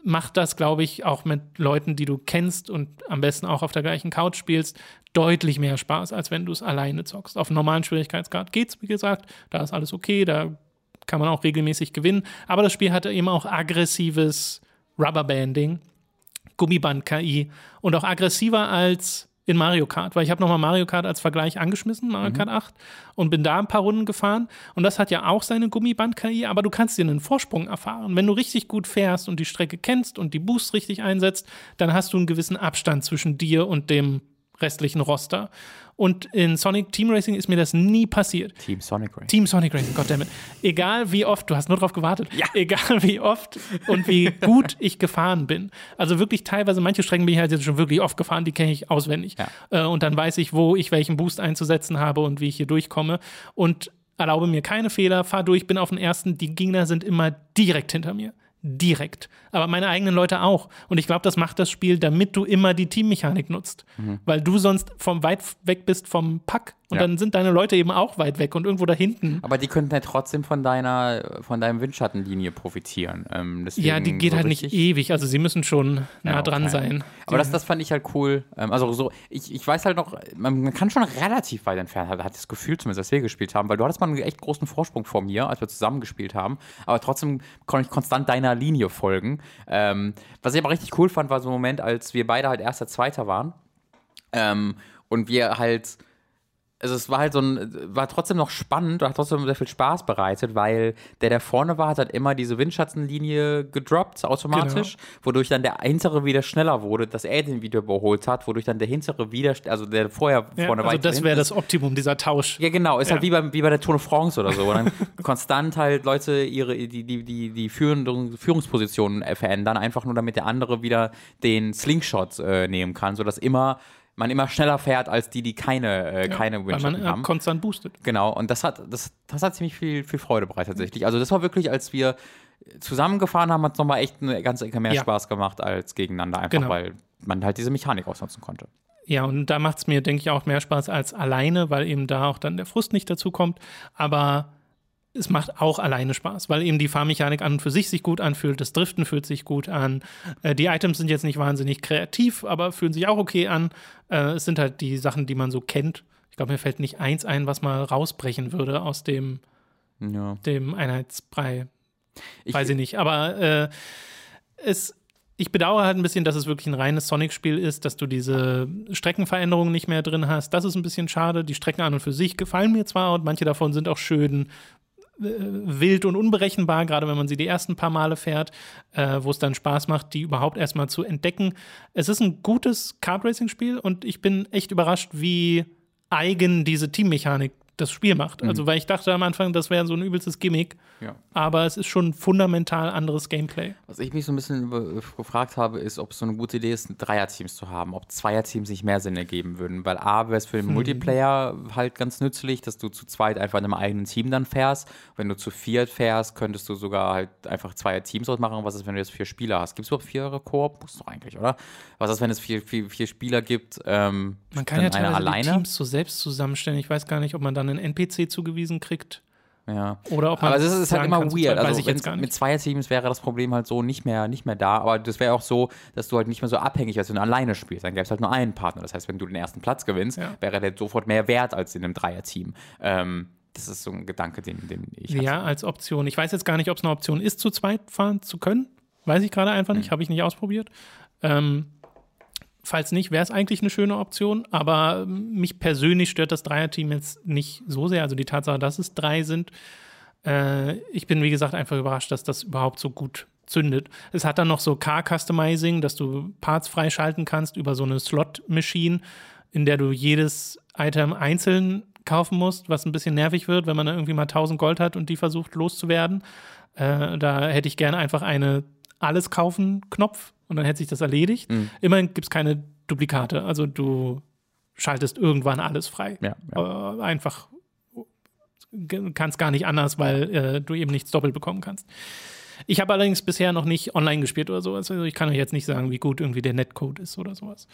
macht das, glaube ich, auch mit Leuten, die du kennst und am besten auch auf der gleichen Couch spielst, deutlich mehr Spaß, als wenn du es alleine zockst. Auf normalen Schwierigkeitsgrad geht's, wie gesagt, da ist alles okay, da kann man auch regelmäßig gewinnen. Aber das Spiel hatte eben auch aggressives Rubberbanding, Gummiband-KI und auch aggressiver als in Mario Kart, weil ich habe nochmal Mario Kart als Vergleich angeschmissen, Mario mhm. Kart 8, und bin da ein paar Runden gefahren. Und das hat ja auch seine Gummiband-KI, aber du kannst dir einen Vorsprung erfahren. Wenn du richtig gut fährst und die Strecke kennst und die Boosts richtig einsetzt, dann hast du einen gewissen Abstand zwischen dir und dem restlichen Roster. Und in Sonic Team Racing ist mir das nie passiert. Team Sonic Racing. Team Sonic Racing, goddammit. Egal wie oft, du hast nur drauf gewartet, ja. egal wie oft und wie gut ich gefahren bin. Also wirklich teilweise, manche Strecken bin ich halt jetzt schon wirklich oft gefahren, die kenne ich auswendig. Ja. Äh, und dann weiß ich, wo ich welchen Boost einzusetzen habe und wie ich hier durchkomme. Und erlaube mir keine Fehler, fahr durch, bin auf den ersten. Die Gegner sind immer direkt hinter mir direkt. Aber meine eigenen Leute auch. Und ich glaube, das macht das Spiel, damit du immer die Teammechanik nutzt. Mhm. Weil du sonst vom weit weg bist vom Pack und ja. dann sind deine Leute eben auch weit weg und irgendwo da hinten. Aber die könnten ja trotzdem von deiner, von deinem Windschattenlinie profitieren. Ähm, ja, die geht so halt nicht ewig. Also sie müssen schon nah ja, dran sein. Aber das, das fand ich halt cool. Ähm, also so, ich, ich weiß halt noch, man, man kann schon relativ weit entfernt, hat, hat das Gefühl zumindest, dass wir gespielt haben, weil du hattest mal einen echt großen Vorsprung vor mir, als wir zusammen gespielt haben. Aber trotzdem konnte ich konstant deiner Linie folgen. Ähm, was ich aber richtig cool fand, war so ein Moment, als wir beide halt erster, zweiter waren. Ähm, und wir halt also es war halt so ein, war trotzdem noch spannend und hat trotzdem sehr viel Spaß bereitet, weil der, der vorne war, hat halt immer diese Windschattenlinie gedroppt, automatisch, genau. wodurch dann der hintere wieder schneller wurde, dass er den wieder überholt hat, wodurch dann der hintere wieder, also der vorher ja, vorne war. Also das wäre das Optimum, dieser Tausch. Ja, genau, ist halt ja. halt wie bei, wie bei der Tour de France oder so, wo dann konstant halt Leute ihre, die, die, die, die Führung, Führungspositionen verändern, einfach nur damit der andere wieder den Slingshot äh, nehmen kann, sodass immer man immer schneller fährt als die, die keine, äh, ja, keine Windschatten weil man haben. konstant boostet. Genau, und das hat, das, das hat ziemlich viel, viel Freude bereitet tatsächlich. Also das war wirklich, als wir zusammengefahren haben, hat es nochmal echt eine ganze Ecke mehr ja. Spaß gemacht als gegeneinander, einfach genau. weil man halt diese Mechanik ausnutzen konnte. Ja, und da macht es mir, denke ich, auch mehr Spaß als alleine, weil eben da auch dann der Frust nicht dazu kommt. Aber es macht auch alleine Spaß, weil eben die Fahrmechanik an und für sich sich gut anfühlt, das Driften fühlt sich gut an. Äh, die Items sind jetzt nicht wahnsinnig kreativ, aber fühlen sich auch okay an. Äh, es sind halt die Sachen, die man so kennt. Ich glaube, mir fällt nicht eins ein, was mal rausbrechen würde aus dem, ja. dem Einheitsbrei. Ich Weiß ich nicht. Aber äh, es, ich bedauere halt ein bisschen, dass es wirklich ein reines Sonic-Spiel ist, dass du diese Streckenveränderungen nicht mehr drin hast. Das ist ein bisschen schade. Die Strecken an und für sich gefallen mir zwar und manche davon sind auch schön wild und unberechenbar, gerade wenn man sie die ersten paar Male fährt, äh, wo es dann Spaß macht, die überhaupt erstmal zu entdecken. Es ist ein gutes Kart-Racing-Spiel und ich bin echt überrascht, wie eigen diese Teammechanik das Spiel macht. Also, weil ich dachte am Anfang, das wäre so ein übelstes Gimmick. Ja. Aber es ist schon fundamental anderes Gameplay. Was ich mich so ein bisschen über, gefragt habe, ist, ob es so eine gute Idee ist, Dreierteams zu haben, ob Zweierteams nicht mehr Sinn ergeben würden. Weil A, wäre es für den Hm. Multiplayer halt ganz nützlich, dass du zu zweit einfach in einem eigenen Team dann fährst. Wenn du zu viert fährst, könntest du sogar halt einfach zwei Teams ausmachen. Was ist, wenn du jetzt vier Spieler hast? Gibt es überhaupt vier Koop? Muss doch eigentlich, oder? Was ist, wenn es vier, vier, vier Spieler gibt? Ähm, Man kann ja teilweise die alleine? Teams so selbst zusammenstellen. Ich weiß gar nicht, ob man dann einen NPC zugewiesen kriegt Ja. oder ob man. Aber es ist, halt immer weird. zweit. Also jetzt mit nicht. Zweierteams wäre das Problem halt so nicht mehr, nicht mehr da. Aber das wäre auch so, dass du halt nicht mehr so abhängig wärst, wenn du alleine spielst. Dann gäbe es halt nur einen Partner. Das heißt, wenn du den ersten Platz gewinnst, Ja. wäre der sofort mehr wert als in einem Dreierteam. Ähm, das ist so ein Gedanke, den, den ich hatte. Ja, als Option. Ich weiß jetzt gar nicht, ob es eine Option ist, zu zweit fahren zu können. Weiß ich gerade einfach Hm. nicht, habe ich nicht ausprobiert. Ähm, falls nicht, wäre es eigentlich eine schöne Option, aber mich persönlich stört das Dreierteam jetzt nicht so sehr. Also die Tatsache, dass es drei sind. Äh, ich bin, wie gesagt, einfach überrascht, dass das überhaupt so gut zündet. Es hat dann noch so Car-Customizing, dass du Parts freischalten kannst über so eine Slot-Machine, in der du jedes Item einzeln kaufen musst, was ein bisschen nervig wird, wenn man dann irgendwie mal 1000 Gold hat und die versucht loszuwerden. Äh, da hätte ich gerne einfach eine Alles kaufen Knopf und dann hätte sich das erledigt. Immerhin gibt es keine Duplikate, also du schaltest irgendwann alles frei. Ja, Äh, einfach kannst gar nicht anders, weil äh, du eben nichts doppelt bekommen kannst. Ich habe allerdings bisher noch nicht online gespielt oder sowas. Also ich kann euch jetzt nicht sagen, wie gut irgendwie der Netcode ist oder sowas.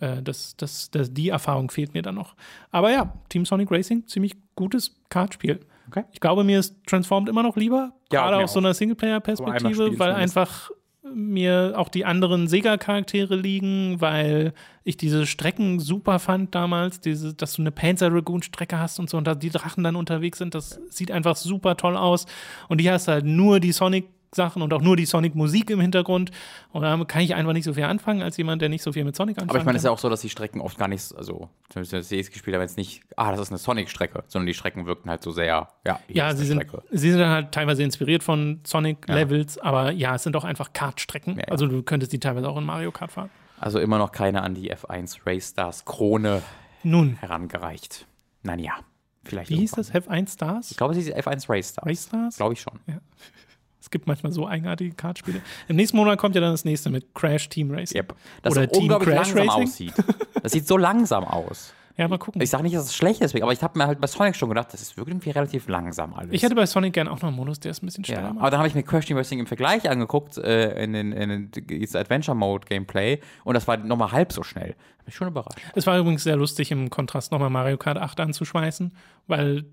Äh, das, das, das, die Erfahrung fehlt mir dann noch. Aber ja, Team Sonic Racing, ziemlich gutes Kartspiel. Okay. Ich glaube, mir ist Transformed immer noch lieber, Ja, gerade aus so einer Singleplayer-Perspektive, weil einfach mir auch die anderen Sega-Charaktere liegen, weil ich diese Strecken super fand damals, diese, dass du eine Panzer Dragoon-Strecke hast und so und da die Drachen dann unterwegs sind, das sieht einfach super toll aus. Und hier hast du halt nur die Sonic- Sachen und auch nur die Sonic-Musik im Hintergrund. Und da kann ich einfach nicht so viel anfangen, als jemand, der nicht so viel mit Sonic anfangen Aber ich meine, es ist ja auch so, dass die Strecken oft gar nicht, so- also zumindest wenn ich CS gespielt habe, jetzt nicht, ah, das ist eine Sonic-Strecke, sondern die Strecken wirken halt so sehr, ja, Ja, sie sind, Strecke. sie sind dann halt teilweise inspiriert von Sonic-Levels, aber ja, es sind auch einfach Kartstrecken. Ja, ja. Also du könntest die teilweise auch in Mario Kart fahren. Also immer noch keine an die F1 Race Stars Krone Nun, herangereicht. Nein, ja, vielleicht. wie hieß irgendwann. das? Have 1 Stars? Ich glaube, es ist F1 Race Stars. Race Stars? Glaube ich schon. Es gibt manchmal so eigenartige Kartspiele. Im nächsten Monat kommt ja dann das nächste mit Crash Team Racing. Yep. Das Oder Team Crash Racing. aussieht. Das sieht so langsam aus. Ja, mal gucken. Ich Ich, sage nicht, dass es schlecht ist, aber ich habe mir halt bei Sonic schon gedacht, das ist irgendwie relativ langsam alles. hätte bei Sonic gern auch noch einen Modus, der ist ein bisschen schneller ja. Aber dann habe ich mir Crash Team Racing im Vergleich angeguckt, äh, in den, in den Adventure Mode Gameplay, und das war nochmal halb so schnell. Hab mich schon überrascht. Es war übrigens sehr lustig, im Kontrast nochmal Mario Kart 8 anzuschmeißen, weil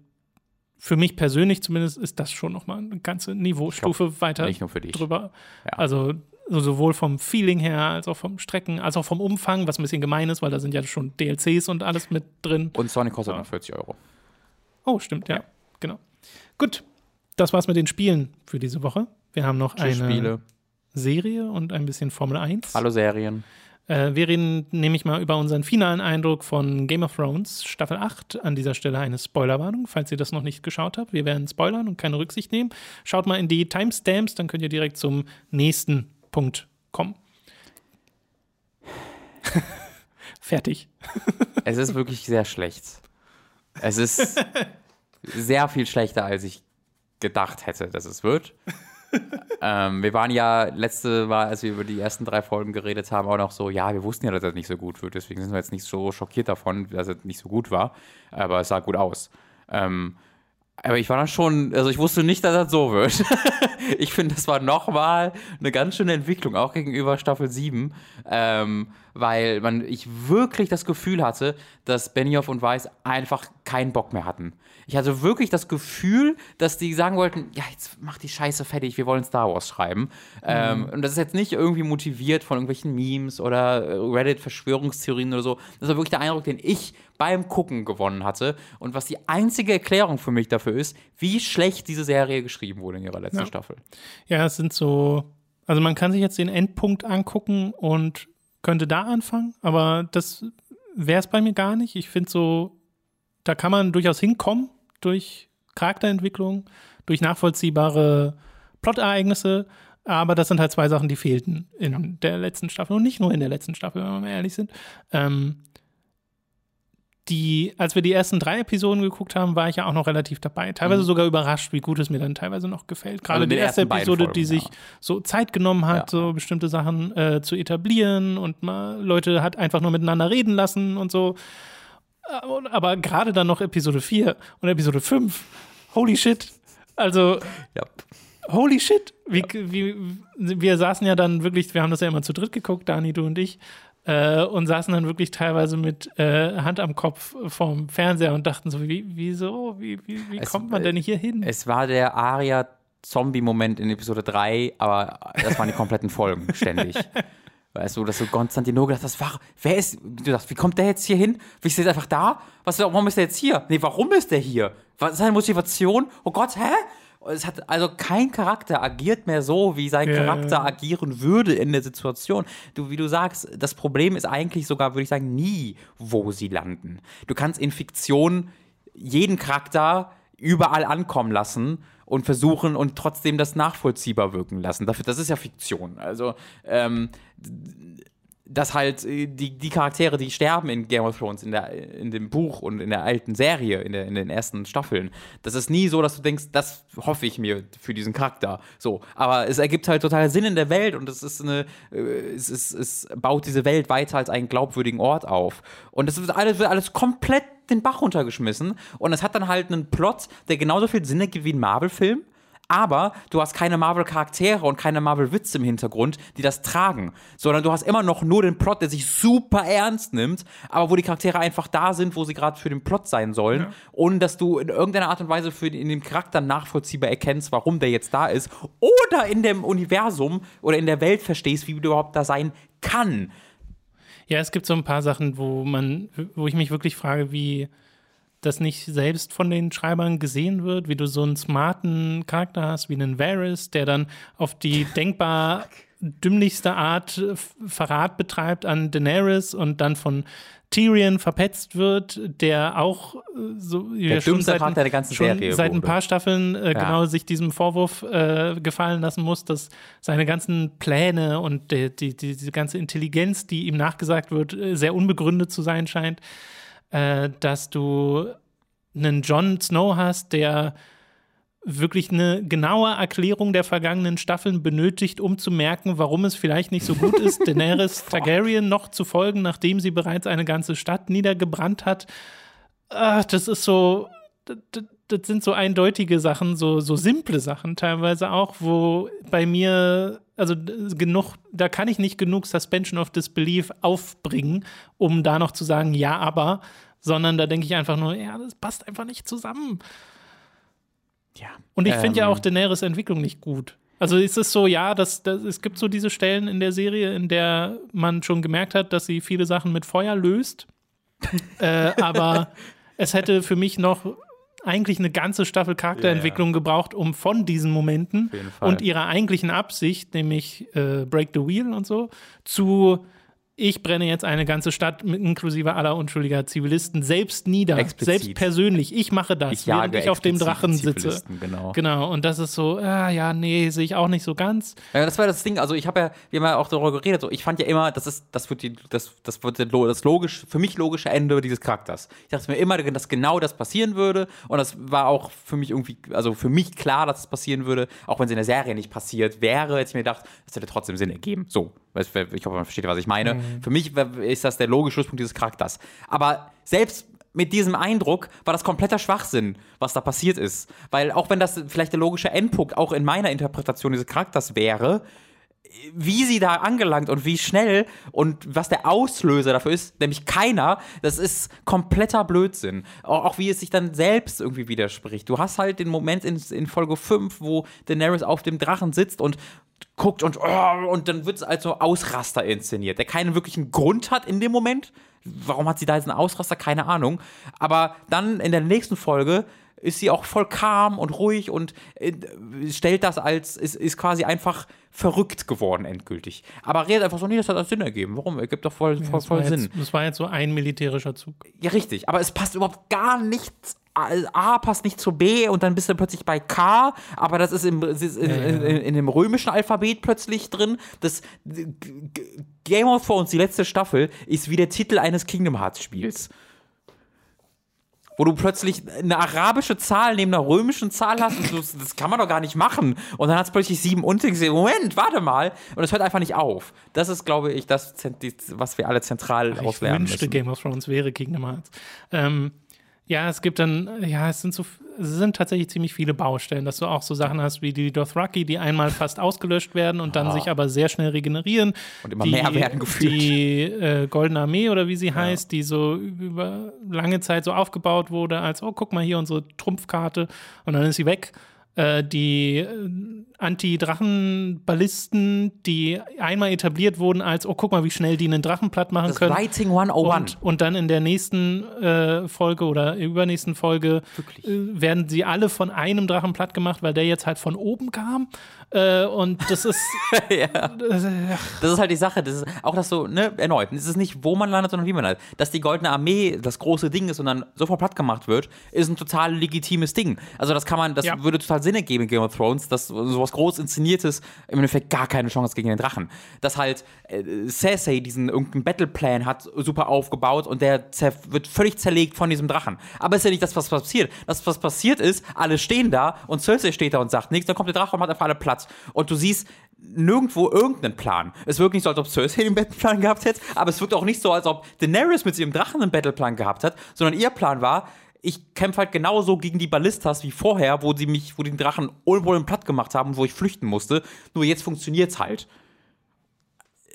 für mich persönlich zumindest ist das schon nochmal eine ganze Niveaustufe weiter Nicht nur für dich. drüber. Ja. Also so- sowohl vom Feeling her, als auch vom Strecken, als auch vom Umfang, was ein bisschen gemein ist, weil da sind ja schon DLCs und alles mit drin. Und Sonic kostet nur 40 Euro. Oh, stimmt, ja. Ja. Genau. Gut, das war's mit den Spielen für diese Woche. Wir haben noch Tschüss, eine Spiele. Serie und ein bisschen Formel 1. Hallo Serien. Äh, wir reden nämlich mal über unseren finalen Eindruck von Game of Thrones Staffel 8. An dieser Stelle eine Spoilerwarnung, falls ihr das noch nicht geschaut habt. Wir werden spoilern und keine Rücksicht nehmen. Schaut mal in die Timestamps, dann könnt ihr direkt zum nächsten Punkt kommen. Fertig. Es ist wirklich sehr schlecht. Es ist sehr viel schlechter, als ich gedacht hätte, dass es wird. Ähm, wir waren ja letzte Mal, als wir über die ersten drei Folgen geredet haben, auch noch so, ja, wir wussten ja, dass das nicht so gut wird, deswegen sind wir jetzt nicht so schockiert davon, dass es nicht so gut war, aber es sah gut aus. Ähm, aber ich war dann schon, also ich wusste nicht, dass das so wird. ich finde, das war nochmal eine ganz schöne Entwicklung, auch gegenüber Staffel 7, ähm, weil man, ich wirklich das Gefühl hatte, dass Benioff und Weiss einfach keinen Bock mehr hatten. Ich hatte wirklich das Gefühl, dass die sagen wollten, ja, jetzt mach die Scheiße fertig, wir wollen Star Wars schreiben. Ähm, und das ist jetzt nicht irgendwie motiviert von irgendwelchen Memes oder äh, Reddit-Verschwörungstheorien oder so. Das war wirklich der Eindruck, den ich beim Gucken gewonnen hatte. Und was die einzige Erklärung für mich dafür ist, wie schlecht diese Serie geschrieben wurde in ihrer letzten Ja. Staffel. Ja, es sind so. Also man kann sich jetzt den Endpunkt angucken und könnte da anfangen, aber das wäre es bei mir gar nicht. Ich finde so, da kann man durchaus hinkommen durch Charakterentwicklung, durch nachvollziehbare Plottereignisse, aber das sind halt zwei Sachen, die fehlten in der letzten Staffel und nicht nur in der letzten Staffel, wenn wir mal ehrlich sind. Ähm, die, als wir die ersten drei Episoden geguckt haben, war ich ja auch noch relativ dabei. Teilweise mhm. sogar überrascht, wie gut es mir dann teilweise noch gefällt. Gerade also die erste Episode, Folgen, die sich ja. so Zeit genommen hat, ja. so bestimmte Sachen äh, zu etablieren und mal Leute hat einfach nur miteinander reden lassen und so. Äh, aber gerade dann noch Episode 4 und Episode 5. Holy shit. Also, ja. holy shit. Wie, wie, wir saßen ja dann wirklich, wir haben das ja immer zu dritt geguckt, Dani, du und ich äh, und saßen dann wirklich teilweise mit äh, Hand am Kopf vorm Fernseher und dachten so, wie, wieso, wie, wie, wie es, kommt man denn hier hin? Es war der Aria Zombie-Moment in Episode 3, aber das waren die kompletten Folgen ständig. Weißt du, dass du Konstantino gedacht hast, war, wer ist, du dachtest, wie kommt der jetzt hier hin? Wie ist der jetzt einfach da? Was, warum ist der jetzt hier? Nee, warum ist der hier? Was ist seine Motivation? Oh Gott, hä? Es hat also kein Charakter agiert mehr so, wie sein yeah. Charakter agieren würde in der Situation. Du, wie du sagst, das Problem ist eigentlich sogar, würde ich sagen, nie, wo sie landen. Du kannst in Fiktion jeden Charakter überall ankommen lassen und versuchen und trotzdem das nachvollziehbar wirken lassen. Dafür, das ist ja Fiktion. Also ähm, dass halt äh, die, die Charaktere, die sterben in Game of Thrones, in, der, in dem Buch und in der alten Serie, in, der, in den ersten Staffeln, das ist nie so, dass du denkst, das hoffe ich mir für diesen Charakter. So, aber es ergibt halt total Sinn in der Welt und es ist eine, äh, es, ist, es baut diese Welt weiter als einen glaubwürdigen Ort auf. Und es wird alles, wird alles komplett den Bach runtergeschmissen und es hat dann halt einen Plot, der genauso viel Sinn ergibt wie ein Marvel-Film aber du hast keine Marvel-Charaktere und keine Marvel-Witze im Hintergrund, die das tragen, sondern du hast immer noch nur den Plot, der sich super ernst nimmt, aber wo die Charaktere einfach da sind, wo sie gerade für den Plot sein sollen, ja. ohne dass du in irgendeiner Art und Weise für in dem Charakter nachvollziehbar erkennst, warum der jetzt da ist, oder in dem Universum oder in der Welt verstehst, wie du überhaupt da sein kann. Ja, es gibt so ein paar Sachen, wo man, wo ich mich wirklich frage, wie das nicht selbst von den Schreibern gesehen wird, wie du so einen smarten Charakter hast, wie einen Varys, der dann auf die denkbar dümmlichste Art Verrat betreibt an Daenerys und dann von Tyrion verpetzt wird, der auch äh, so der schon seit, der ganzen Serie seit ein paar Staffeln äh, ja. genau sich diesem Vorwurf äh, gefallen lassen muss, dass seine ganzen Pläne und die, die, die, diese ganze Intelligenz, die ihm nachgesagt wird, äh, sehr unbegründet zu sein scheint äh, dass du einen Jon Snow hast, der wirklich eine genaue Erklärung der vergangenen Staffeln benötigt, um zu merken, warum es vielleicht nicht so gut ist, Daenerys Targaryen noch zu folgen, nachdem sie bereits eine ganze Stadt niedergebrannt hat. Ach, das ist so, das, sind so eindeutige Sachen, so, so simple Sachen teilweise auch, wo bei mir, also genug, da kann ich nicht genug Suspension of Disbelief aufbringen, um da noch zu sagen, ja, aber, sondern da denke ich einfach nur, ja, das passt einfach nicht zusammen. Ja. Und ich ähm, finde ja auch Daenerys Entwicklung nicht gut. Also ist es so, ja, dass, dass, es gibt so diese Stellen in der Serie, in der man schon gemerkt hat, dass sie viele Sachen mit Feuer löst. äh, aber es hätte für mich noch eigentlich eine ganze Staffel Charakterentwicklung ja, ja. gebraucht, um von diesen Momenten und ihrer eigentlichen Absicht, nämlich äh, Break the Wheel und so, zu ich brenne jetzt eine ganze Stadt mit inklusive aller unschuldiger Zivilisten selbst nieder, Explizit. selbst persönlich. Ich mache das, ich während ich auf dem Drachen sitze. Genau. genau. Und das ist so, ah, ja, nee, sehe ich auch nicht so ganz. Ja, das war das Ding. Also ich habe ja, wir haben ja auch darüber geredet. So, ich fand ja immer, das ist, das wird die, das, das wird das logisch, für mich logische Ende dieses Charakters. Ich dachte mir immer, dass genau das passieren würde. Und das war auch für mich irgendwie, also für mich klar, dass es das passieren würde, auch wenn es in der Serie nicht passiert wäre. Hätte ich mir gedacht, das hätte trotzdem Sinn ergeben. So, ich hoffe, man versteht, was ich meine. Mhm. Für mich ist das der logische Schlusspunkt dieses Charakters. Aber selbst mit diesem Eindruck war das kompletter Schwachsinn, was da passiert ist. Weil auch wenn das vielleicht der logische Endpunkt auch in meiner Interpretation dieses Charakters wäre, wie sie da angelangt und wie schnell und was der Auslöser dafür ist, nämlich keiner, das ist kompletter Blödsinn. Auch, wie es sich dann selbst irgendwie widerspricht. Du hast halt den Moment in, in Folge 5, wo Daenerys auf dem Drachen sitzt und guckt und, oh, und dann wird es als so Ausraster inszeniert, der keinen wirklichen Grund hat in dem Moment. Warum hat sie da jetzt einen Ausraster? Keine Ahnung. Aber dann in der nächsten Folge ist sie auch voll calm und ruhig und äh, stellt das als, ist, ist quasi einfach verrückt geworden endgültig. Aber redet einfach so, nee, das hat Sinn ergeben. Warum? Ergibt doch voll, voll, voll Sinn. Jetzt, das war jetzt so ein militärischer Zug. Ja, richtig. Aber es passt überhaupt gar nichts A passt nicht zu B und dann bist du plötzlich bei K, aber das ist, im, ist in, ja, ja. In, in, dem römischen Alphabet plötzlich drin. Das Game of Thrones, die letzte Staffel, ist wie der Titel eines Kingdom Hearts Spiels. Wo du plötzlich eine arabische Zahl neben einer römischen Zahl hast. Und du, das kann man doch gar nicht machen. Und dann hat es plötzlich sieben und gesehen. Moment, warte mal. Und es hört einfach nicht auf. Das ist, glaube ich, das, was wir alle zentral auslernen Ich wünschte, müssen. Game of Thrones wäre Kingdom Hearts. Ähm, ja, es gibt dann, ja, es sind so, es sind tatsächlich ziemlich viele Baustellen, dass du auch so Sachen hast wie die Dothraki, die einmal fast ausgelöscht werden und dann Ah. sich aber sehr schnell regenerieren. Und immer die, mehr werden gefühlt. Die äh, Goldene Armee oder wie sie heißt, die so über lange Zeit so aufgebaut wurde, als, oh, guck mal hier unsere Trumpfkarte und dann ist sie weg. Äh, die äh, Anti-Drachen-Ballisten, die einmal etabliert wurden als, oh, guck mal, wie schnell die einen Drachen platt machen Das können. Writing 101. Und, und dann in der nächsten äh, Folge oder übernächsten Folge äh, werden sie alle von einem Drachen platt gemacht, weil der jetzt halt von oben kam. Äh, und das ist. Das ist halt die Sache. Das ist auch das so, ne, erneut. Es ist nicht, wo man landet, sondern wie man landet. Dass die Goldene Armee das große Ding ist und dann sofort platt gemacht wird, ist ein total legitimes Ding. Also, das kann man, das Ja. würde total Sinn ergeben in Game of Thrones, dass sowas groß inszeniertes im Endeffekt gar keine Chance gegen den Drachen. Dass halt äh, Cersei diesen irgendeinen Battleplan hat, super aufgebaut und der wird völlig zerlegt von diesem Drachen. Aber ist ja nicht das, was passiert. Das, was passiert ist, alle stehen da und Cersei steht da und sagt nichts, dann kommt der Drache und macht einfach alle Platz. Und du siehst nirgendwo irgendeinen Plan. Es wirkt nicht so, als ob Cersei den Battleplan gehabt hätte, aber es wirkt auch nicht so, als ob Daenerys mit ihrem Drachen einen Battleplan gehabt hat, sondern ihr Plan war, ich kämpfe halt genauso gegen die Ballistas wie vorher, wo sie mich, wo den Drachen Probleme platt gemacht haben, wo ich flüchten musste. Nur jetzt funktioniert's halt.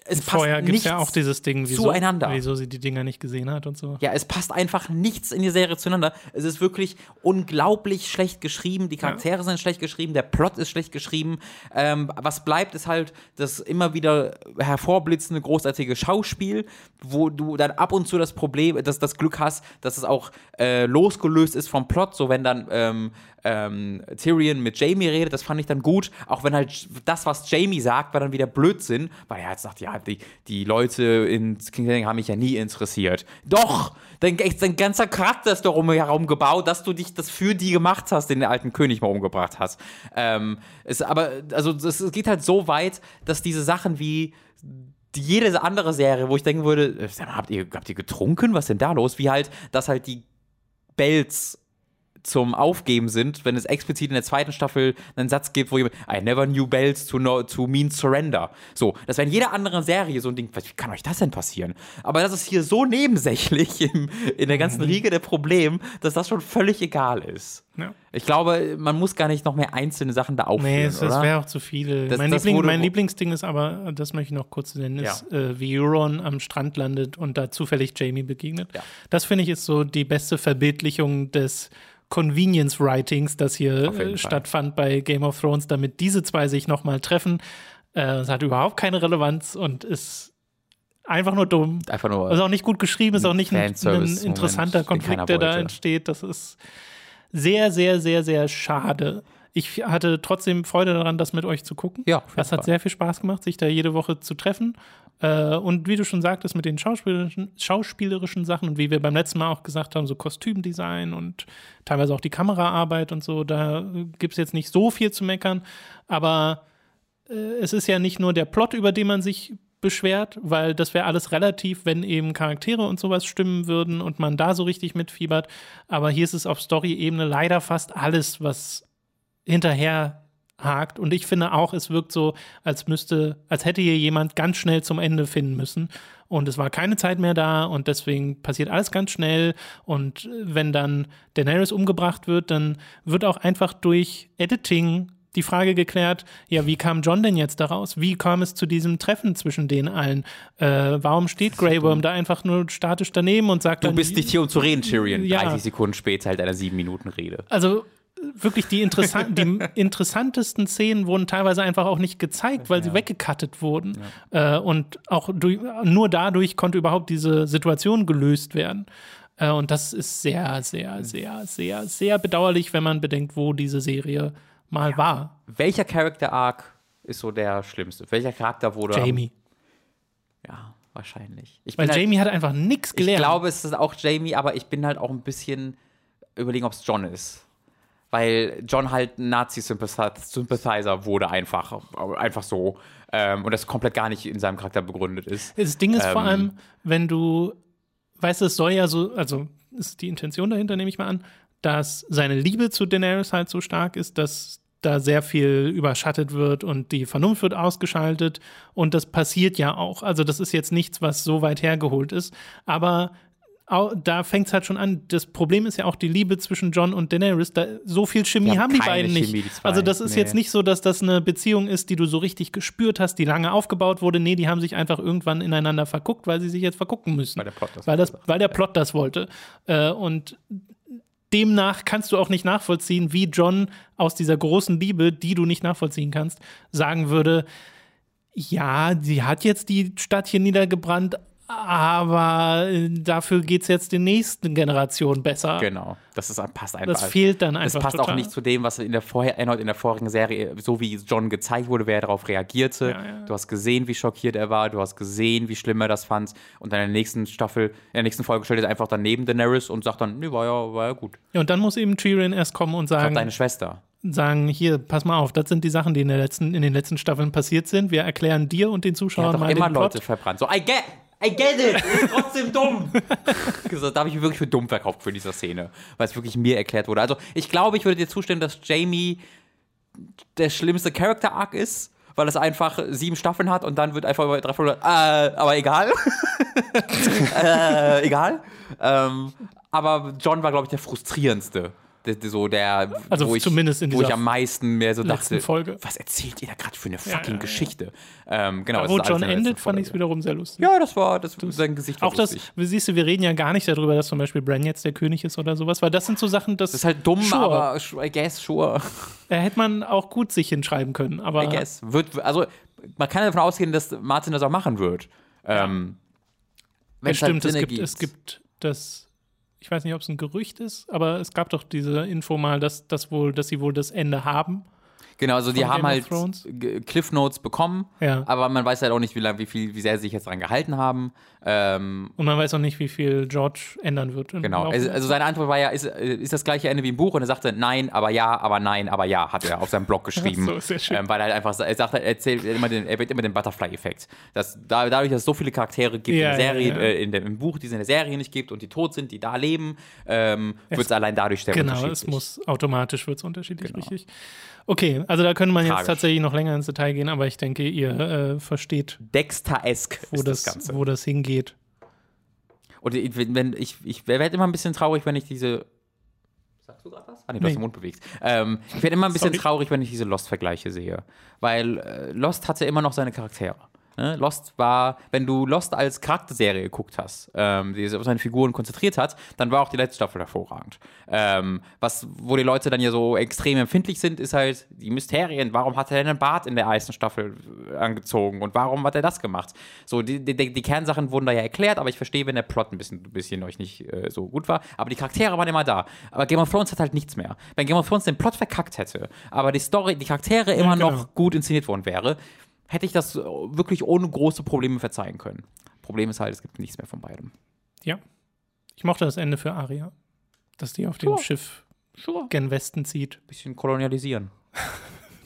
Es passt Vorher gibt es ja auch dieses Ding, wieso, zueinander. wieso sie die Dinger nicht gesehen hat und so. Ja, es passt einfach nichts in die Serie zueinander. Es ist wirklich unglaublich schlecht geschrieben. Die Charaktere sind schlecht geschrieben, der Plot ist schlecht geschrieben. Ähm, was bleibt, ist halt das immer wieder hervorblitzende, großartige Schauspiel, wo du dann ab und zu das Problem, dass das Glück hast, dass es auch äh, losgelöst ist vom Plot. So, wenn dann ähm, ähm, Tyrion mit Jamie redet, das fand ich dann gut. Auch wenn halt das, was Jamie sagt, war dann wieder Blödsinn, weil er halt sagt, ja, die, die Leute in King's Landing haben mich ja nie interessiert. Doch! Dein, dein ganzer Charakter ist darum herum gebaut, dass du dich das für die gemacht hast, den alten König mal umgebracht hast. Ähm, es, aber, also, es es geht halt so weit, dass diese Sachen wie jede andere Serie, wo ich denken würde, äh, habt ihr, habt ihr getrunken? Was ist denn da los? Wie halt, dass halt die Bells zum Aufgeben sind, wenn es explizit in der zweiten Staffel einen Satz gibt, wo jemand, I never knew bells to, know, to mean surrender. So, das wäre in jeder anderen Serie so ein Ding, wie kann euch das denn passieren? Aber das ist hier so nebensächlich im, in der ganzen Riege der Probleme, dass das schon völlig egal ist. Ja. Ich glaube, man muss gar nicht noch mehr einzelne Sachen da aufführen, Nee, es, das wäre auch zu viel. Das- mein, das Liebling, mein Lieblingsding ist aber, das möchte ich noch kurz nennen, ist, äh, wie Euron am Strand landet und da zufällig Jamie begegnet. Ja. Das finde ich ist so die beste Verbildlichung des Convenience Writings, das hier äh, stattfand bei Game of Thrones, damit diese zwei sich nochmal treffen. Äh, es hat überhaupt keine Relevanz und ist einfach nur dumm. Einfach nur. Ist auch nicht gut geschrieben, ist auch nicht ein, ein interessanter Konflikt, der da entsteht. Das ist sehr, sehr, sehr, sehr schade. Ich hatte trotzdem Freude daran, das mit euch zu gucken. Ja, Das hat Fall. sehr viel Spaß gemacht, sich da jede Woche zu treffen. Äh, und wie du schon sagtest, mit den schauspielerischen, schauspielerischen Sachen und wie wir beim letzten Mal auch gesagt haben, so Kostümdesign und teilweise auch die Kameraarbeit und so, da gibt es jetzt nicht so viel zu meckern. Aber äh, es ist ja nicht nur der Plot, über den man sich beschwert, weil das wäre alles relativ, wenn eben Charaktere und sowas stimmen würden und man da so richtig mitfiebert. Aber hier ist es auf Story-Ebene leider fast alles, was hinterher hakt. Und ich finde auch, es wirkt so, als müsste, als hätte hier jemand ganz schnell zum Ende finden müssen. Und es war keine Zeit mehr da und deswegen passiert alles ganz schnell. Und wenn dann Daenerys umgebracht wird, dann wird auch einfach durch Editing die Frage geklärt, ja, wie kam John denn jetzt daraus? Wie kam es zu diesem Treffen zwischen den allen? Äh, warum steht Grey Worm da einfach nur statisch daneben und sagt du dann, bist nicht hier, um zu reden, Tyrion. Ja. 30 Sekunden später halt einer 7-Minuten-Rede. also wirklich die, interessan die interessantesten Szenen wurden teilweise einfach auch nicht gezeigt, weil sie weggekattet wurden. Äh, und auch durch, nur dadurch konnte überhaupt diese Situation gelöst werden. Äh, und das ist sehr, sehr, sehr, sehr, sehr bedauerlich, wenn man bedenkt, wo diese Serie mal war. Welcher Character-Arc ist so der schlimmste? Welcher Charakter wurde. am- Jamie. Ja, wahrscheinlich. Ich Weil halt- Jamie hat einfach nichts Ich gelernt. glaube, es ist auch Jamie, aber ich bin halt auch ein bisschen überlegen, ob es John ist. Weil John halt ein Nazi-Sympathizer wurde einfach. Einfach so. Ähm, und das komplett gar nicht in seinem Charakter begründet ist. Das Ding ist vor Ähm, allem, wenn du, weißt du, es soll ja so, also ist die Intention dahinter, nehme ich mal an, dass seine Liebe zu Daenerys halt so stark ist, dass da sehr viel überschattet wird und die Vernunft wird ausgeschaltet und das passiert ja auch. Also das ist jetzt nichts, was so weit hergeholt ist, aber da fängt es halt schon an. Das Problem ist ja auch die Liebe zwischen John und Daenerys. Da, so viel Chemie haben, haben die beiden Chemie, nicht. Die also das ist nee. jetzt nicht so, dass das eine Beziehung ist, die du so richtig gespürt hast, die lange aufgebaut wurde. Nee, die haben sich einfach irgendwann ineinander verguckt, weil sie sich jetzt vergucken müssen. Weil der Plot das, weil das, weil der Plot das wollte. Äh, und demnach kannst du auch nicht nachvollziehen, wie John aus dieser großen Liebe, die du nicht nachvollziehen kannst, sagen würde, ja, sie hat jetzt die Stadt hier niedergebrannt, aber äh, dafür geht es jetzt den nächsten Generationen besser. Genau, das ist, passt einfach. Das fehlt dann einfach. Das passt total. auch nicht zu dem, was in der, vorher, in der vorigen Serie, so wie John gezeigt wurde, wer darauf reagierte. Ja, ja. Du hast gesehen, wie schockiert er war, du hast gesehen, wie schlimm er das fand. Und dann in der nächsten Staffel, in der nächsten Folge stellt er einfach daneben Daenerys und sagt dann, nee, war ja, war ja gut. Ja, und dann muss eben Tyrion erst kommen und sagen. deine Schwester sagen, hier, pass mal auf, das sind die Sachen, die in, der letzten, in den letzten Staffeln passiert sind. Wir erklären dir und den Zuschauern er hat doch mal immer Leute verbrannt. So, I get, I get it, ist trotzdem dumm. da habe ich mich wirklich für dumm verkauft für diese Szene, weil es wirklich mir erklärt wurde. Also ich glaube, ich würde dir zustimmen, dass Jamie der schlimmste Character Arc ist, weil es einfach sieben Staffeln hat und dann wird einfach über drei Folgen, äh, aber egal. äh, egal. Ähm, aber John war, glaube ich, der frustrierendste so der, also wo, ich, zumindest in wo ich am meisten mehr so dachte, Folge. was erzählt ihr da gerade für eine fucking ja, ja, Geschichte? Ähm, genau, wo John endet, fand ich es wiederum sehr lustig. Ja, das war, das, das sein Gesicht war Auch lustig. das, siehst du, wir reden ja gar nicht darüber, dass zum Beispiel Bran jetzt der König ist oder sowas, weil das sind so Sachen, das, das ist halt dumm, sure. aber I guess, sure. Da hätte man auch gut sich hinschreiben können, aber. I guess. Wird, also, man kann davon ausgehen, dass Martin das auch machen wird. Ähm, ja, halt stimmt, es gibt, es gibt das ich weiß nicht, ob es ein Gerücht ist, aber es gab doch diese Info mal, dass, dass, wohl, dass sie wohl das Ende haben. Genau, also die haben halt Cliff Notes bekommen, ja. aber man weiß halt auch nicht, wie, lang, wie, viel, wie sehr sie sich jetzt dran gehalten haben. Ähm, und man weiß auch nicht, wie viel George ändern wird. Genau, also, also, seine Antwort war ja, ist, ist das gleiche Ende wie im Buch und er sagte nein, aber ja, aber nein, aber ja, hat er auf seinem Blog geschrieben. so, sehr schön. Ähm, weil er halt einfach, er sagt, er erzählt immer den, er wird immer den Butterfly-Effekt. Da, dadurch, dass es so viele Charaktere gibt ja, in der Serie, ja, äh, in dem, im Buch, die es in der Serie nicht gibt und die tot sind, die da leben, ähm, wird es allein dadurch sehr genau, unterschiedlich. Genau, es muss automatisch wird es unterschiedlich, genau. richtig. Okay, also da könnte man Tragisch. jetzt tatsächlich noch länger ins Detail gehen, aber ich denke, ihr äh, versteht, Dexter-esk wo, das, das wo das hingeht. Und wenn ich, ich werde immer ein bisschen traurig, wenn ich diese. Sagst du gerade was? Ah, nee, du nee. hast den Mund bewegt. Ähm, ich werde immer ein bisschen Sorry. traurig, wenn ich diese Lost-Vergleiche sehe. Weil äh, Lost hatte immer noch seine Charaktere. Ne? Lost war, wenn du Lost als Charakterserie geguckt hast, ähm, die sich auf seine Figuren konzentriert hat, dann war auch die letzte Staffel hervorragend. Ähm, was, wo die Leute dann ja so extrem empfindlich sind, ist halt die Mysterien. Warum hat er denn einen Bart in der ersten Staffel angezogen und warum hat er das gemacht? So, die, die, die Kernsachen wurden da ja erklärt, aber ich verstehe, wenn der Plot ein bisschen, ein bisschen euch nicht äh, so gut war. Aber die Charaktere waren immer da. Aber Game of Thrones hat halt nichts mehr. Wenn Game of Thrones den Plot verkackt hätte, aber die Story, die Charaktere immer ja, genau. noch gut inszeniert worden wäre, hätte ich das wirklich ohne große Probleme verzeihen können. Problem ist halt, es gibt nichts mehr von beidem. Ja. Ich mochte das Ende für Aria. Dass die auf sure. dem Schiff sure. gen Westen zieht. Bisschen kolonialisieren.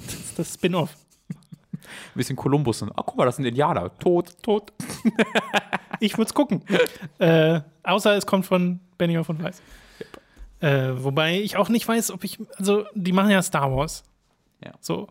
das ist das Spin-off. Ein bisschen Kolumbus. Ach, guck mal, das sind Indianer. Tot, tot. ich würde es gucken. Äh, außer es kommt von Benioff von Weiß. Yep. Äh, wobei ich auch nicht weiß, ob ich. Also, die machen ja Star Wars. Ja. So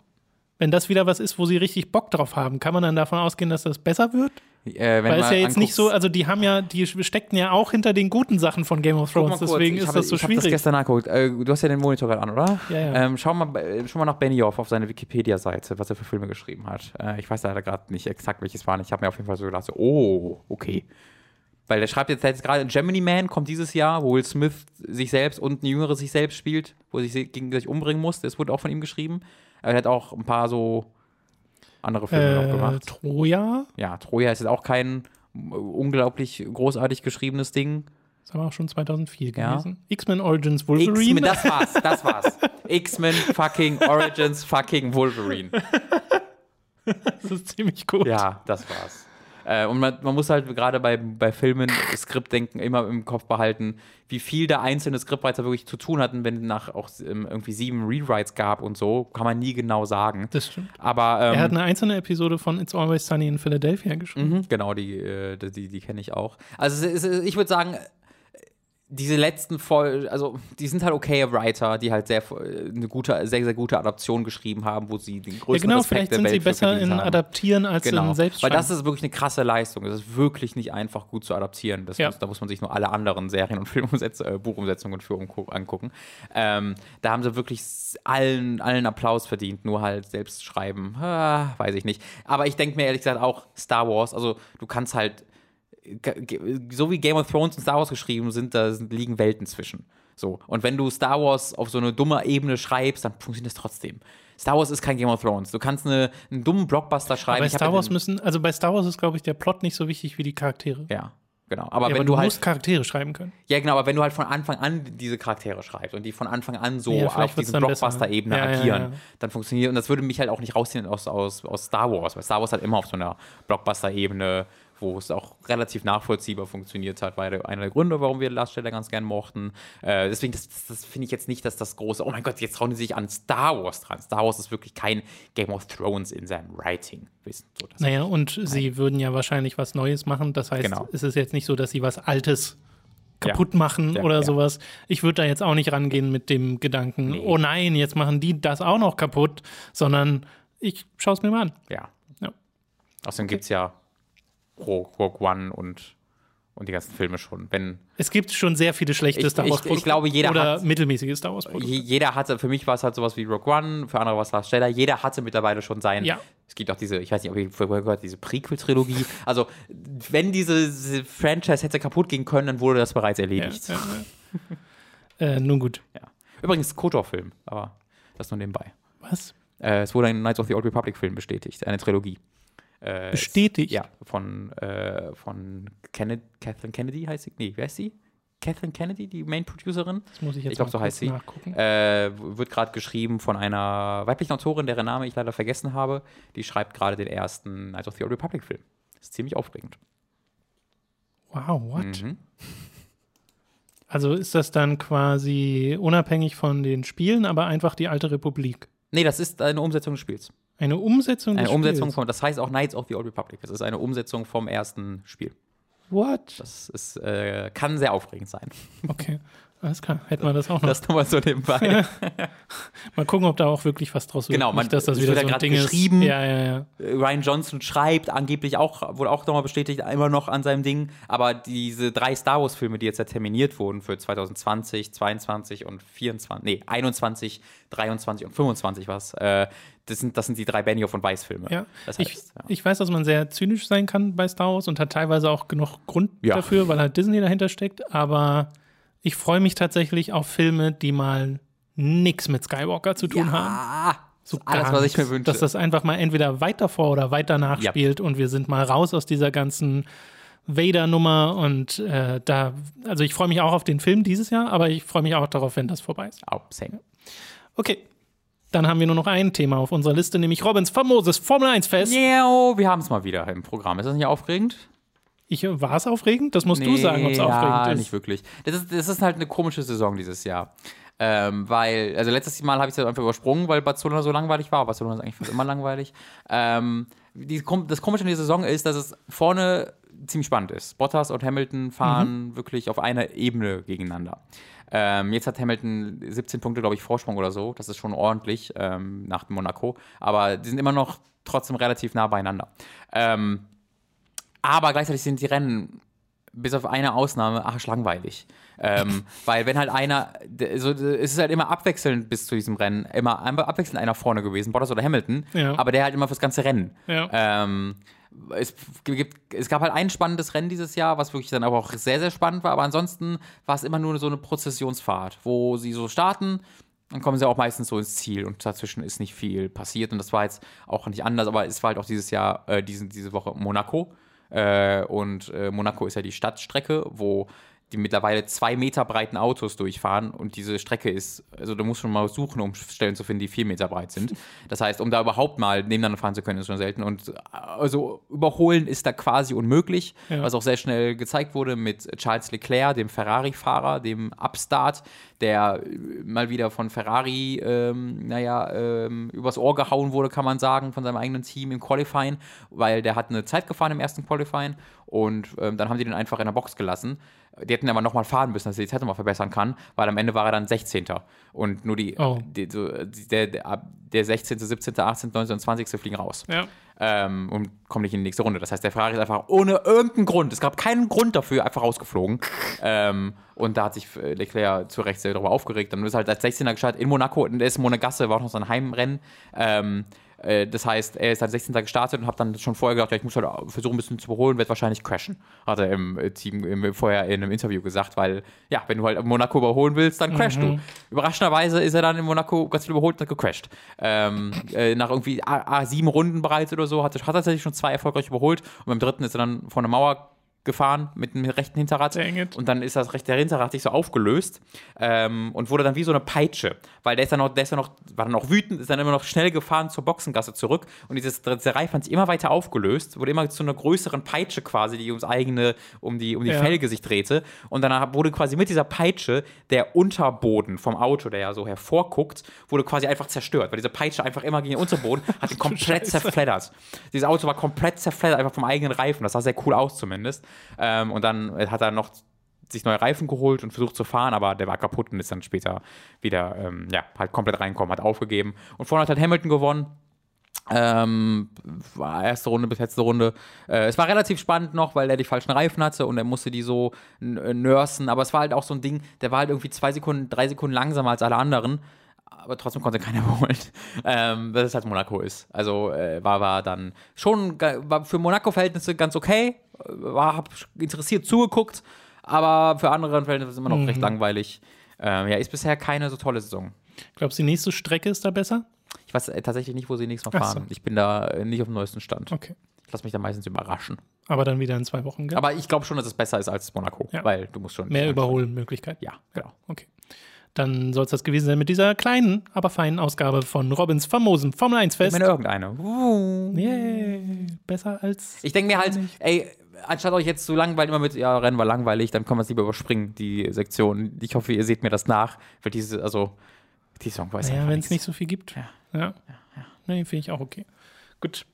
wenn das wieder was ist, wo sie richtig Bock drauf haben, kann man dann davon ausgehen, dass das besser wird? Äh, Weil es ja jetzt nicht so, also die haben ja, die steckten ja auch hinter den guten Sachen von Game of Thrones, deswegen ist hab, das so ich schwierig. Ich habe das gestern nachgeguckt. Äh, du hast ja den Monitor gerade an, oder? Ja, ja. Ähm, schau, mal, äh, schau mal nach Benioff auf seine Wikipedia-Seite, was er für Filme geschrieben hat. Äh, ich weiß leider gerade nicht exakt, welches waren. Ich habe mir auf jeden Fall so gedacht, so, oh, okay. Weil der schreibt jetzt, jetzt gerade Gemini Man kommt dieses Jahr, wo Will Smith sich selbst und ein Jüngere sich selbst spielt, wo er sich gegen sich umbringen muss. Das wurde auch von ihm geschrieben. Er hat auch ein paar so andere Filme äh, noch gemacht. Troja? Ja, Troja ist jetzt auch kein unglaublich großartig geschriebenes Ding. Das haben wir auch schon 2004 gewesen. Ja. X-Men Origins Wolverine. X-Men, das war's, das war's. X-Men fucking Origins fucking Wolverine. das ist ziemlich gut. Ja, das war's. Äh, und man, man, muss halt gerade bei, bei Filmen, Skriptdenken immer im Kopf behalten, wie viel der einzelne Skriptwriter wirklich zu tun hatten, wenn nach auch ähm, irgendwie sieben Rewrites gab und so, kann man nie genau sagen. Das stimmt. Aber ähm, er hat eine einzelne Episode von It's Always Sunny in Philadelphia geschrieben. Mhm, genau, die, äh, die, die kenne ich auch. Also ist, ich würde sagen, diese letzten voll, also die sind halt okay Writer, die halt sehr eine gute, sehr, sehr gute Adaption geschrieben haben, wo sie den größten ja, genau, Respekt vielleicht sind sie besser in haben. Adaptieren als genau. in selbst Weil das ist wirklich eine krasse Leistung. Das ist wirklich nicht einfach gut zu adaptieren. Ja. Muss, da muss man sich nur alle anderen Serien- und Filmumsetzungen, äh, Buchumsetzungen für angucken. Ähm, da haben sie wirklich allen, allen Applaus verdient, nur halt selbst schreiben, ah, weiß ich nicht. Aber ich denke mir ehrlich gesagt auch Star Wars, also du kannst halt so wie Game of Thrones und Star Wars geschrieben sind, da liegen Welten zwischen. So. Und wenn du Star Wars auf so eine dumme Ebene schreibst, dann funktioniert es trotzdem. Star Wars ist kein Game of Thrones. Du kannst eine, einen dummen Blockbuster schreiben. Aber bei Star Wars müssen, also bei Star Wars ist, glaube ich, der Plot nicht so wichtig wie die Charaktere. Ja. Genau. Aber ja, wenn aber du, du halt, musst Charaktere schreiben können. Ja, genau, aber wenn du halt von Anfang an diese Charaktere schreibst und die von Anfang an so ja, auf diesen Blockbuster-Ebene ja, agieren, dann funktioniert. Und das würde mich halt auch nicht rausziehen aus, aus, aus Star Wars, weil Star Wars halt immer auf so einer Blockbuster-Ebene wo es auch relativ nachvollziehbar funktioniert hat, war einer der Gründe, warum wir Last Jedi ganz gern mochten. Äh, deswegen, das, das, das finde ich jetzt nicht, dass das große, oh mein Gott, jetzt trauen die sich an Star Wars dran. Star Wars ist wirklich kein Game of Thrones in seinem Writing. Wissen, so, naja, und nein. sie würden ja wahrscheinlich was Neues machen. Das heißt, genau. es ist jetzt nicht so, dass sie was Altes kaputt ja. machen ja, oder ja. sowas. Ich würde da jetzt auch nicht rangehen mit dem Gedanken, nee. oh nein, jetzt machen die das auch noch kaputt, sondern ich schaue es mir mal an. Ja. ja. Außerdem okay. gibt es ja Rogue One und, und die ganzen Filme schon. Wenn, es gibt schon sehr viele schlechte ich, Star Wars. Ich, ich glaube, jeder oder hat, mittelmäßige Star Wars Produkte. Jeder hatte, für mich war es halt sowas wie Rogue One, für andere war es Last Jedi. Jeder hatte mittlerweile schon sein. Ja. Es gibt auch diese, ich weiß nicht, ob ihr vorher gehört, diese Prequel-Trilogie. Also, wenn diese, diese, Franchise hätte kaputt gehen können, dann wurde das bereits erledigt. Ja, äh, nun gut. Ja. Übrigens, Kotor-Film, aber das nur nebenbei. Was? Äh, es wurde ein Knights of the Old Republic-Film bestätigt, eine Trilogie. Äh, Bestätigt? ja, von, äh, von Kennedy, Kathleen Kennedy heißt sie? Nee, wer ist sie? Kathleen Kennedy, die Main-Producerin. Das muss ich jetzt ich glaube, so heißt sie. Äh, wird gerade geschrieben von einer weiblichen Autorin, deren Name ich leider vergessen habe. Die schreibt gerade den ersten Knights of the Old Republic-Film. Das ist ziemlich aufregend. Wow, what? Mhm. Also ist das dann quasi unabhängig von den Spielen, aber einfach die alte Republik? Nee, das ist eine Umsetzung des Spiels. Eine Umsetzung Eine Umsetzung von, das heißt auch Knights of the Old Republic. Das ist eine Umsetzung vom ersten Spiel. What? Das ist, äh, kann sehr aufregend sein. Okay. Alles klar, hätten wir das auch noch. Das nochmal so nebenbei. mal gucken, ob da auch wirklich was draus wird. Genau, man, Nicht, dass das wieder so ein Ding geschrieben. Ja, ja, ja. Ryan Johnson schreibt angeblich auch, wurde auch nochmal bestätigt, immer noch an seinem Ding. Aber diese drei Star Wars-Filme, die jetzt ja terminiert wurden für 2020, 22 und 24, nee, 21, 23 und 25 was, äh, das sind, das sind die drei Benioff und Weiss-Filme. Ja. Das heißt, ich, ja. ich weiß, dass man sehr zynisch sein kann bei Star Wars und hat teilweise auch genug Grund dafür, weil halt Disney dahinter steckt, aber ich freue mich tatsächlich auf Filme, die mal nichts mit Skywalker zu tun ja, haben. So alles, was ich mir wünsche. Dass das einfach mal entweder weiter vor oder weiter nachspielt ja. und wir sind mal raus aus dieser ganzen Vader-Nummer und äh, da, also ich freue mich auch auf den Film dieses Jahr, aber ich freue mich auch darauf, wenn das vorbei ist. Auch, same. Okay. Dann haben wir nur noch ein Thema auf unserer Liste, nämlich Robins famoses Formel 1 Fest. Yeah, wir haben es mal wieder im Programm. Ist das nicht aufregend? Ich, war es aufregend? Das musst nee, du sagen, ob es ja, aufregend ist. nicht wirklich. Das ist, das ist halt eine komische Saison dieses Jahr. Ähm, weil, also letztes Mal habe ich es einfach übersprungen, weil Barcelona so langweilig war. Barcelona ist eigentlich fast immer langweilig. Ähm, die, das Komische in der Saison ist, dass es vorne ziemlich spannend ist. Bottas und Hamilton fahren mhm. wirklich auf einer Ebene gegeneinander. Ähm, jetzt hat Hamilton 17 Punkte, glaube ich, Vorsprung oder so. Das ist schon ordentlich ähm, nach Monaco. Aber die sind immer noch trotzdem relativ nah beieinander. Ähm, aber gleichzeitig sind die Rennen bis auf eine Ausnahme arschlangweilig. ähm, weil wenn halt einer, so, es ist halt immer abwechselnd bis zu diesem Rennen, immer abwechselnd einer vorne gewesen, Bottas oder Hamilton, ja. aber der halt immer fürs ganze Rennen. Ja. Ähm, es, gibt, es gab halt ein spannendes Rennen dieses Jahr, was wirklich dann aber auch sehr, sehr spannend war, aber ansonsten war es immer nur so eine Prozessionsfahrt, wo sie so starten, dann kommen sie auch meistens so ins Ziel und dazwischen ist nicht viel passiert und das war jetzt auch nicht anders, aber es war halt auch dieses Jahr, äh, diesen, diese Woche Monaco äh, und äh, Monaco ist ja die Stadtstrecke, wo die mittlerweile zwei Meter breiten Autos durchfahren und diese Strecke ist, also du musst schon mal suchen, um Stellen zu finden, die vier Meter breit sind. Das heißt, um da überhaupt mal nebeneinander fahren zu können, ist schon selten. Und also überholen ist da quasi unmöglich, ja. was auch sehr schnell gezeigt wurde mit Charles Leclerc, dem Ferrari-Fahrer, dem Upstart, der äh, mal wieder von Ferrari, ähm, naja, ähm, übers Ohr gehauen wurde, kann man sagen, von seinem eigenen Team im Qualifying, weil der hat eine Zeit gefahren im ersten Qualifying und ähm, dann haben die den einfach in der Box gelassen. Die hätten aber nochmal fahren müssen, dass er die Zeit nochmal verbessern kann, weil am Ende war er dann 16. Und nur die, Oh. die so, der, der, der 16., 17., 18., 19. und 20. fliegen raus Ja. ähm, und kommen nicht in die nächste Runde. Das heißt, der Ferrari ist einfach ohne irgendeinen Grund, es gab keinen Grund dafür, einfach rausgeflogen. ähm, und da hat sich äh, Leclerc zu Recht sehr darüber aufgeregt. Dann ist halt als 16er gestartet in Monaco und ist Monegasse, war auch noch so ein Heimrennen. Ähm, äh, das heißt, er ist als 16. gestartet und hat dann schon vorher gedacht, ja, ich muss halt versuchen, ein bisschen zu überholen, wird wahrscheinlich crashen. Hat er im äh, Team im, vorher in einem Interview gesagt, weil, ja, wenn du halt Monaco überholen willst, dann crashst du. Überraschenderweise ist er dann in Monaco ganz viel überholt und hat gecrashed. Ähm, äh, nach irgendwie A, A, sieben Runden bereits oder so, hat, er- hat er tatsächlich schon zwei erfolgreich überholt und beim dritten ist er dann vor eine Mauer gefahren mit dem rechten Hinterrad und dann ist das rechte Hinterrad sich so aufgelöst ähm, und wurde dann wie so eine Peitsche, weil der ist dann noch, der ist dann noch, war dann noch wütend, ist dann immer noch schnell gefahren zur Boxengasse zurück und dieses Reifen hat sich immer weiter aufgelöst, wurde immer zu einer größeren Peitsche quasi, die ums eigene, um die, um die Ja. Felge sich drehte und dann wurde quasi mit dieser Peitsche der Unterboden vom Auto, der ja so hervorguckt, wurde quasi einfach zerstört, weil diese Peitsche einfach immer gegen den Unterboden hat ihn komplett zerfleddert. Dieses Auto war komplett zerfleddert, einfach vom eigenen Reifen. Das sah sehr cool aus zumindest. Ähm, und dann hat er noch sich neue Reifen geholt und versucht zu fahren, aber der war kaputt und ist dann später wieder, ähm, ja, halt komplett reinkommen, hat aufgegeben. Und vorne hat halt Hamilton gewonnen. Ähm, war erste Runde bis letzte Runde. Äh, es war relativ spannend noch, weil er die falschen Reifen hatte und er musste die so äh, nursen. Aber es war halt auch so ein Ding, der war halt irgendwie zwei Sekunden, drei Sekunden langsamer als alle anderen. Aber trotzdem konnte keiner überholen. Ähm, weil es halt Monaco ist. Also äh, war, war dann schon war für Monaco-Verhältnisse ganz okay. Äh, War, hab interessiert zugeguckt, aber für andere Verhältnisse ist es immer noch recht langweilig. Ähm, ja, ist bisher keine so tolle Saison. Glaubst du, die nächste Strecke ist da besser? Ich weiß äh, tatsächlich nicht, wo sie nächstes Mal Ach so. fahren. Ich bin da äh, nicht auf dem neuesten Stand. Okay. Ich lasse mich da meistens überraschen. Aber dann wieder in zwei Wochen, gell? Aber ich glaube schon, dass es besser ist als Monaco, Ja. weil du musst schon Mehr Überholmöglichkeiten. Ja, genau. Okay. Dann soll es das gewesen sein mit dieser kleinen, aber feinen Ausgabe von Robins famosem Formel 1 Ich Fest. meine irgendeine. Yay. Besser als. Ich denke mir halt, ey, anstatt euch jetzt zu langweilen, immer mit, ja, Rennen war langweilig, dann können wir es lieber überspringen, die Sektion. Ich hoffe, ihr seht mir das nach, weil diese, also, die Song weiß Naja, einfach wenn es nicht so viel gibt. Ja. Ja. Nee, finde ich auch okay. Gut.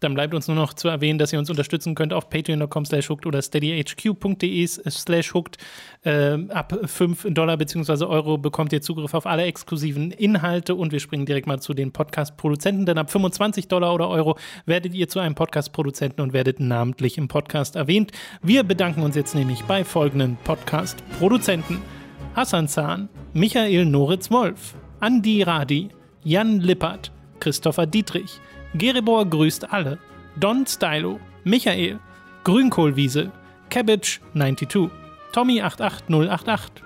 Dann bleibt uns nur noch zu erwähnen, dass ihr uns unterstützen könnt auf patreon.com slash hooked oder steadyhq.de slash hooked. Ähm, ab 5 Dollar bzw. Euro bekommt ihr Zugriff auf alle exklusiven Inhalte und wir springen direkt mal zu den Podcast-Produzenten, denn ab 25 Dollar oder Euro werdet ihr zu einem Podcast-Produzenten und werdet namentlich im Podcast erwähnt. Wir bedanken uns jetzt nämlich bei folgenden Podcast-Produzenten. Hassan Zahn, Michael Noritz-Wolf, Andi Radi, Jan Lippert, Christopher Dietrich, Geribor grüßt alle, Don Stylo, Michael, Grünkohlwiese, Cabbage 92, Tommy 88088,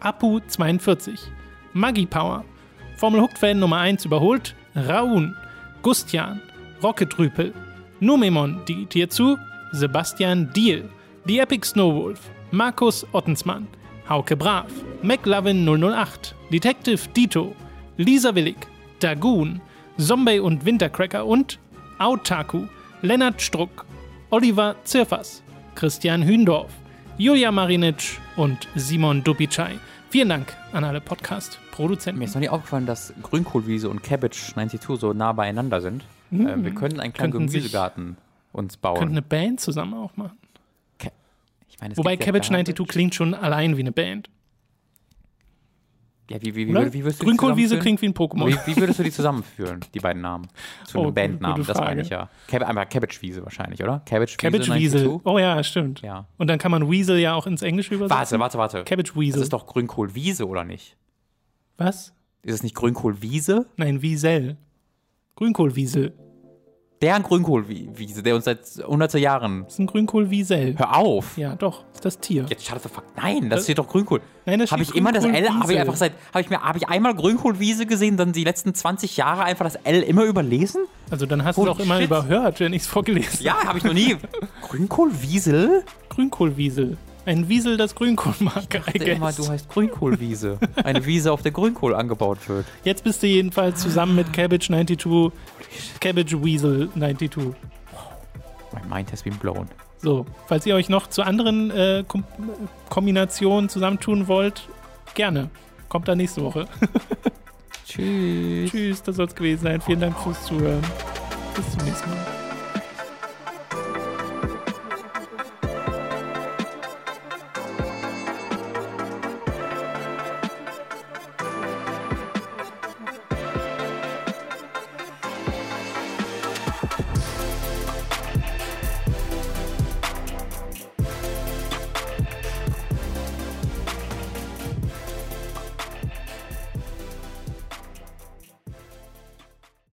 Apu 42, Maggie Power, Formel Hooked Fan Nummer 1 überholt, Raun, Gustian, Rocket Rüpel, Numemon digitiert zu, Sebastian Diel, die Epic Snowwolf, Markus Ottensmann, Hauke Brav, McLovin 008, Detective Dito, Lisa Willig, Dagoon, Zombie und Wintercracker und Autaku, Lennart Struck, Oliver Zirfers, Christian Hündorf, Julia Marinic und Simon Dupicai. Vielen Dank an alle Podcast-Produzenten. Mir ist noch nie aufgefallen, dass Grünkohlwiese und Cabbage 92 so nah beieinander sind. Äh, wir könnten einen kleinen Mhm. Könnten sich- Gemüsegarten uns bauen. Könnten eine Band zusammen auch machen. ich meine, Wobei ja Cabbage Garbage. 92 klingt schon allein wie eine Band. Ja, wie, wie, wie, wie die Grünkohlwiese klingt wie ein Pokémon. Wie, wie würdest du die zusammenführen, die beiden Namen? Zu einem Oh, Bandnamen, das meine ich ja. Cab einmal Cabbage-Wiese wahrscheinlich, oder? Cabbage-Wiese Cabbage 92? Weasel. Oh ja, stimmt. Ja. Und dann kann man Weasel ja auch ins Englische übersetzen. Warte, warte, warte. Cabbage Das ist doch Grünkohlwiese, oder nicht? Was? Ist es nicht Grünkohlwiese? Nein, Wiesel. Grünkohlwiesel. Der Grünkohlwiese, der uns seit hunderte Jahren. Das ist ein Grünkohlwiesel. Hör auf! Ja, doch, ist das Tier. Jetzt shut the fuck. Nein, das steht doch Grünkohl. Nein, das Habe ich immer das L, habe ich einfach seit, habe ich mir, habe ich einmal Grünkohlwiese gesehen, dann die letzten 20 Jahre einfach das L immer überlesen? Also dann hast du Holy doch immer überhört, wenn ich es vorgelesen Ja, habe ich noch nie. Grünkohlwiesel? Grünkohlwiesel. Ein Wiesel, das Grünkohl mag. Ich dachte immer, du heißt Grünkohlwiese. Eine Wiese, auf der Grünkohl angebaut wird. Jetzt bist du jedenfalls zusammen mit Cabbage 92, Cabbage Weasel 92. My mind has been blown. So, falls ihr euch noch zu anderen äh, Kom Kombinationen zusammentun wollt, gerne. Kommt dann nächste Woche. Tschüss. Tschüss, das soll es gewesen sein. Vielen Dank fürs Zuhören. Bis zum nächsten Mal.